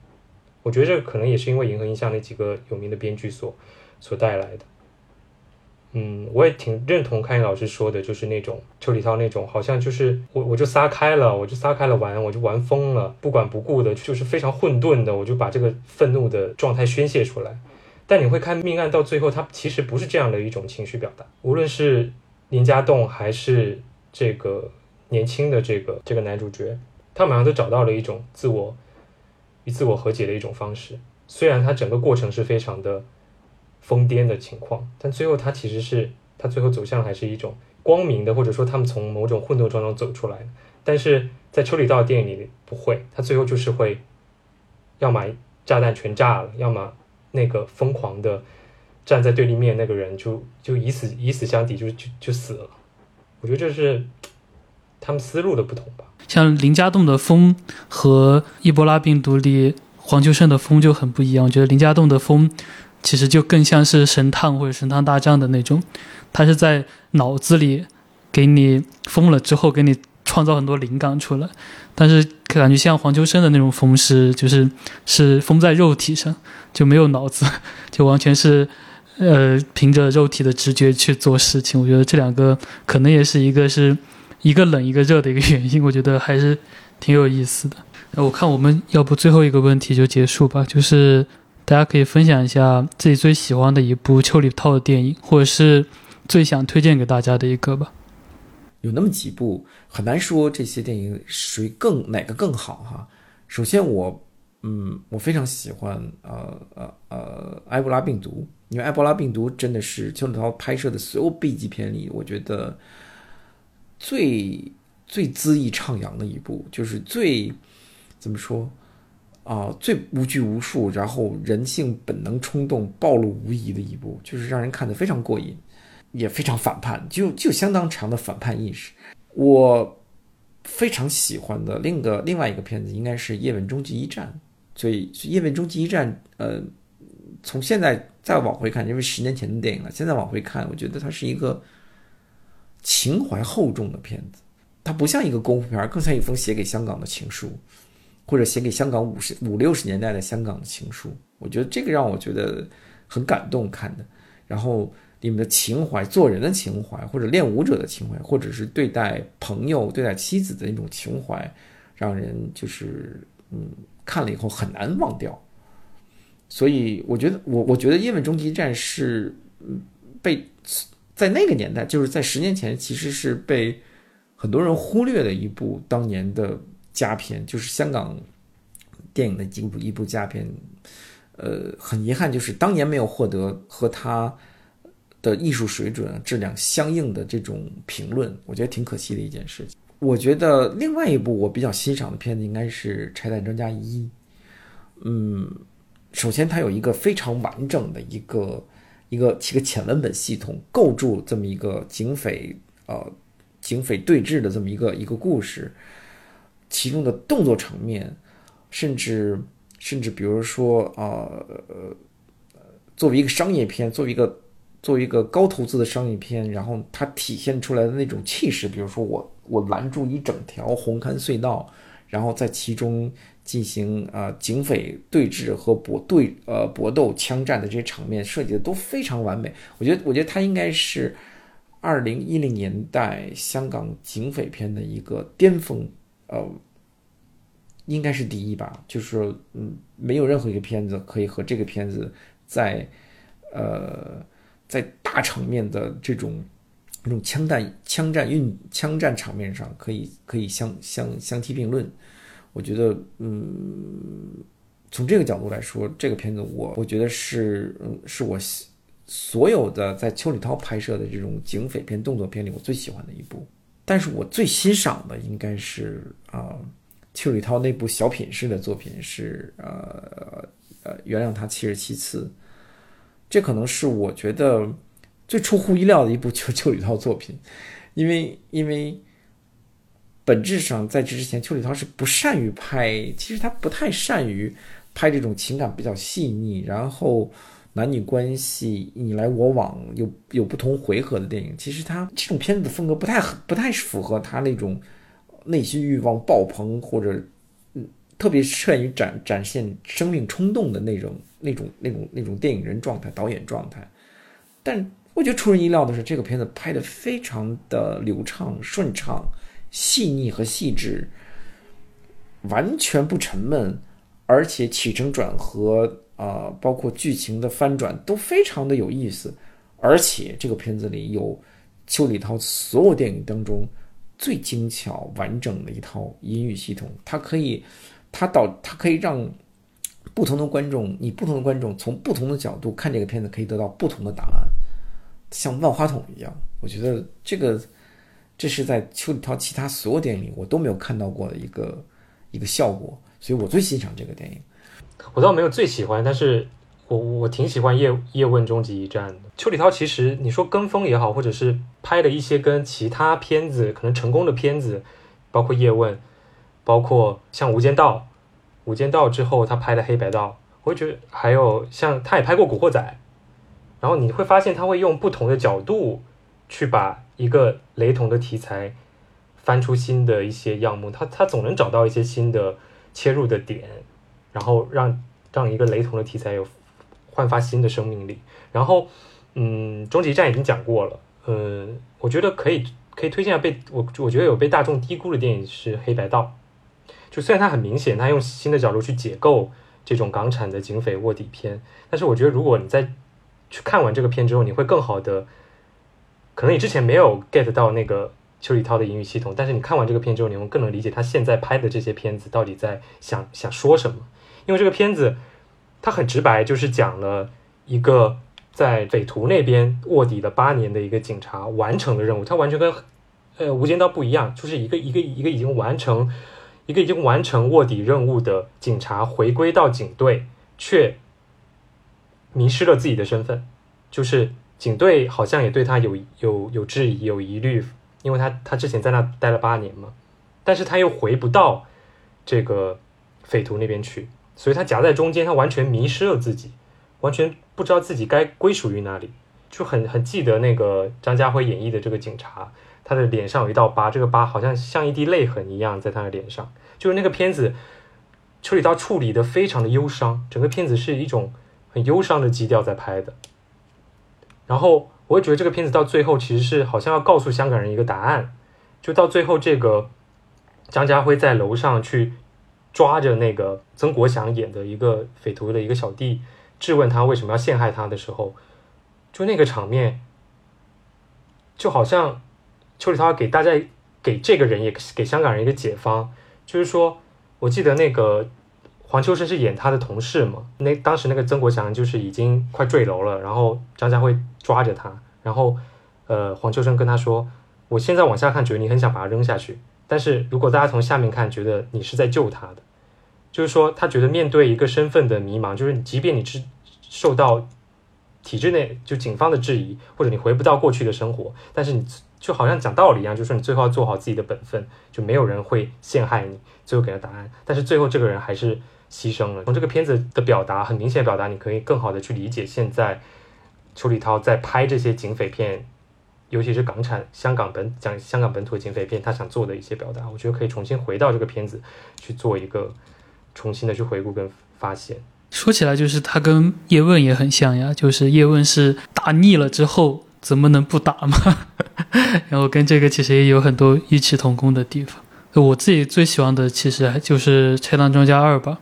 我觉得这可能也是因为银河印象那几个有名的编剧所所带来的。嗯，我也挺认同开云老师说的，就是那种邱礼涛那种，好像就是我我就撒开了，我就撒开了玩，我就玩疯了，不管不顾的，就是非常混沌的，我就把这个愤怒的状态宣泄出来。但你会看命案到最后，它其实不是这样的一种情绪表达，无论是林家栋还是。这个年轻的这个这个男主角，他马上都找到了一种自我与自我和解的一种方式。虽然他整个过程是非常的疯癫的情况，但最后他其实是他最后走向还是一种光明的，或者说他们从某种混沌状中走出来。但是在邱里道电影里不会，他最后就是会，要么炸弹全炸了，要么那个疯狂的站在对立面那个人就就以死以死相抵，就就就死了。我觉得这是他们思路的不同吧。像林家栋的风和伊波拉病毒里黄秋生的风就很不一样。我觉得林家栋的风其实就更像是神探或者神探大战的那种，他是在脑子里给你疯了之后给你创造很多灵感出来。但是感觉像黄秋生的那种疯是就是是疯在肉体上，就没有脑子，就完全是呃凭着肉体的直觉去做事情。我觉得这两个可能也是一个是 (laughs) 一个冷一个热的一个原因。我觉得还是挺有意思的。我看我们要不最后一个问题就结束吧，就是大家可以分享一下自己最喜欢的一部邱礼涛的电影，或者是最想推荐给大家的一个吧。有那么几部，很难说这些电影谁更哪个更好哈。首先我，嗯，我非常喜欢呃呃呃埃博拉病毒，因为埃博拉病毒真的是邱礼涛拍摄的所有 B 级片里，我觉得最最恣意徜徉的一部，就是最怎么说啊，最无拘无束，然后人性本能冲动暴露无遗的一部，就是让人看得非常过瘾。也非常反叛，就就相当强的反叛意识。我非常喜欢的另一个另外一个片子应该是《叶问终极一战》，所以《叶问终极一战》呃，从现在再往回看，因为十年前的电影了，现在往回看，我觉得它是一个情怀厚重的片子。它不像一个功夫片，更像一封写给香港的情书，或者写给香港五十五六十年代的香港的情书。我觉得这个让我觉得很感动看的。然后。你们的情怀，做人的情怀，或者练武者的情怀，或者是对待朋友、对待妻子的那种情怀，让人就是嗯看了以后很难忘掉。所以我觉得，我我觉得《叶问终极战》是嗯被在那个年代，就是在十年前，其实是被很多人忽略的一部当年的佳片，就是香港电影的一部一部佳片。呃，很遗憾，就是当年没有获得和他。的艺术水准、质量相应的这种评论，我觉得挺可惜的一件事情。我觉得另外一部我比较欣赏的片子应该是《拆弹专家一》。嗯，首先它有一个非常完整的一个一个一个浅文本系统，构筑这么一个警匪呃警匪对峙的这么一个一个故事，其中的动作场面，甚至甚至比如说啊呃作为一个商业片，作为一个。作为一个高投资的商业片，然后它体现出来的那种气势，比如说我我拦住一整条红磡隧道，然后在其中进行啊警匪对峙和搏对呃搏斗枪战的这些场面设计的都非常完美。我觉得我觉得它应该是二零一零年代香港警匪片的一个巅峰，呃，应该是第一吧。就是嗯，没有任何一个片子可以和这个片子在呃。在大场面的这种、那种枪弹、枪战运、枪战场面上，可以可以相相相提并论。我觉得，嗯，从这个角度来说，这个片子我我觉得是，嗯，是我所有的在邱礼涛拍摄的这种警匪片、动作片里我最喜欢的一部。但是我最欣赏的应该是啊，邱礼涛那部小品式的作品是呃呃，原谅他七十七次。这可能是我觉得最出乎意料的一部邱邱礼涛作品，因为因为本质上在这之前，邱礼涛是不善于拍，其实他不太善于拍这种情感比较细腻，然后男女关系你来我往，有有不同回合的电影。其实他这种片子的风格不太不太符合他那种内心欲望爆棚或者嗯特别善于展展现生命冲动的那种。那种那种那种电影人状态、导演状态，但我觉得出人意料的是，这个片子拍的非常的流畅、顺畅、细腻和细致，完全不沉闷，而且起承转合啊，包括剧情的翻转都非常的有意思。而且这个片子里有邱礼涛所有电影当中最精巧完整的一套音域系统，它可以，它导，它可以让。不同的观众，你不同的观众从不同的角度看这个片子，可以得到不同的答案，像万花筒一样。我觉得这个，这是在邱礼涛其他所有电影里我都没有看到过的一个一个效果，所以我最欣赏这个电影。我倒没有最喜欢，但是我我挺喜欢叶叶问终极一战的。邱礼涛其实你说跟风也好，或者是拍了一些跟其他片子可能成功的片子，包括叶问，包括像无间道，无间道之后他拍的黑白道，我觉得还有像他也拍过古惑仔，然后你会发现他会用不同的角度去把一个雷同的题材翻出新的一些样目，他他总能找到一些新的切入的点，然后让让一个雷同的题材有。焕发新的生命力。然后，嗯，终极战已经讲过了。呃，我觉得可以可以推荐下被我我觉得有被大众低估的电影是《黑白道》。就虽然它很明显，它用新的角度去解构这种港产的警匪卧底片，但是我觉得如果你在去看完这个片之后，你会更好的，可能你之前没有 get 到那个邱礼涛的英语系统，但是你看完这个片之后，你会更能理解他现在拍的这些片子到底在想想说什么。因为这个片子。他很直白，就是讲了一个在匪徒那边卧底了八年的一个警察完成了任务。他完全跟呃《无间道》不一样，就是一个一个一个已经完成一个已经完成卧底任务的警察回归到警队，却迷失了自己的身份。就是警队好像也对他有有有质疑、有疑虑，因为他他之前在那待了八年嘛，但是他又回不到这个匪徒那边去。所以他夹在中间，他完全迷失了自己，完全不知道自己该归属于哪里，就很很记得那个张家辉演绎的这个警察，他的脸上有一道疤，这个疤好像像一滴泪痕一样在他的脸上。就是那个片子，邱礼涛处理的非常的忧伤，整个片子是一种很忧伤的基调在拍的。然后我也觉得这个片子到最后其实是好像要告诉香港人一个答案，就到最后这个张家辉在楼上去。抓着那个曾国祥演的一个匪徒的一个小弟，质问他为什么要陷害他的时候，就那个场面，就好像邱礼涛给大家给这个人也给香港人一个解方，就是说，我记得那个黄秋生是演他的同事嘛，那当时那个曾国祥就是已经快坠楼了，然后张家辉抓着他，然后呃黄秋生跟他说，我现在往下看觉得你很想把他扔下去，但是如果大家从下面看，觉得你是在救他的。就是说，他觉得面对一个身份的迷茫，就是即便你是受到体制内就警方的质疑，或者你回不到过去的生活，但是你就好像讲道理一样，就是你最后要做好自己的本分，就没有人会陷害你。最后给了答案，但是最后这个人还是牺牲了。从这个片子的表达，很明显表达，你可以更好的去理解现在邱礼涛在拍这些警匪片，尤其是港产、香港本讲香港本土警匪片，他想做的一些表达，我觉得可以重新回到这个片子去做一个。重新的去回顾跟发现，说起来就是他跟叶问也很像呀，就是叶问是打腻了之后怎么能不打嘛？(laughs) 然后跟这个其实也有很多异曲同工的地方。我自己最喜欢的其实就是《拆弹专家二》吧，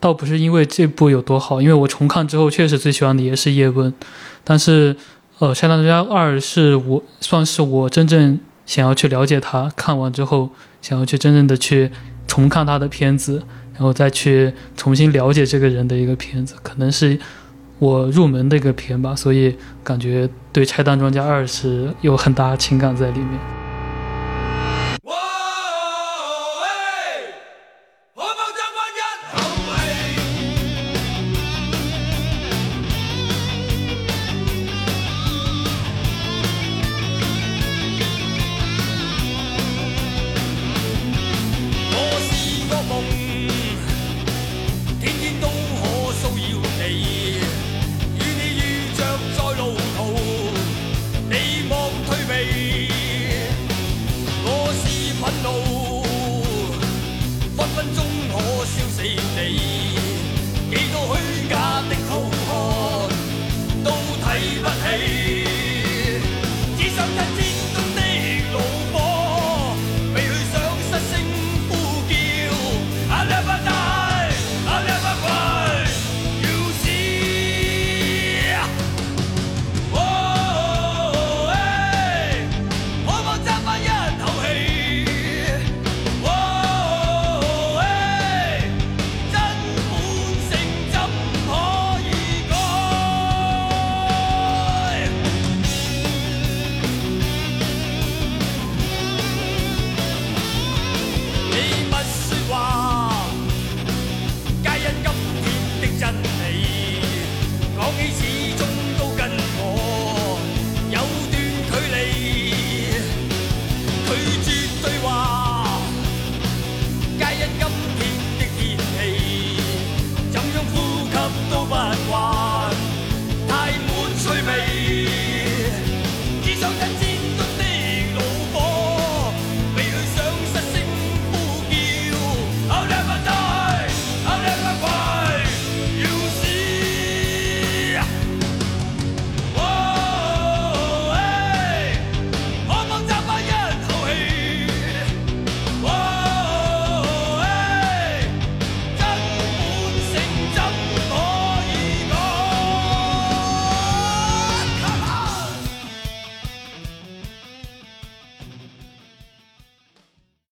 倒不是因为这部有多好，因为我重看之后确实最喜欢的也是叶问，但是呃，《拆弹专家二》是我算是我真正想要去了解他，看完之后想要去真正的去重看他的片子。然后再去重新了解这个人的一个片子，可能是我入门的一个片吧，所以感觉对《拆弹专家二》是有很大情感在里面。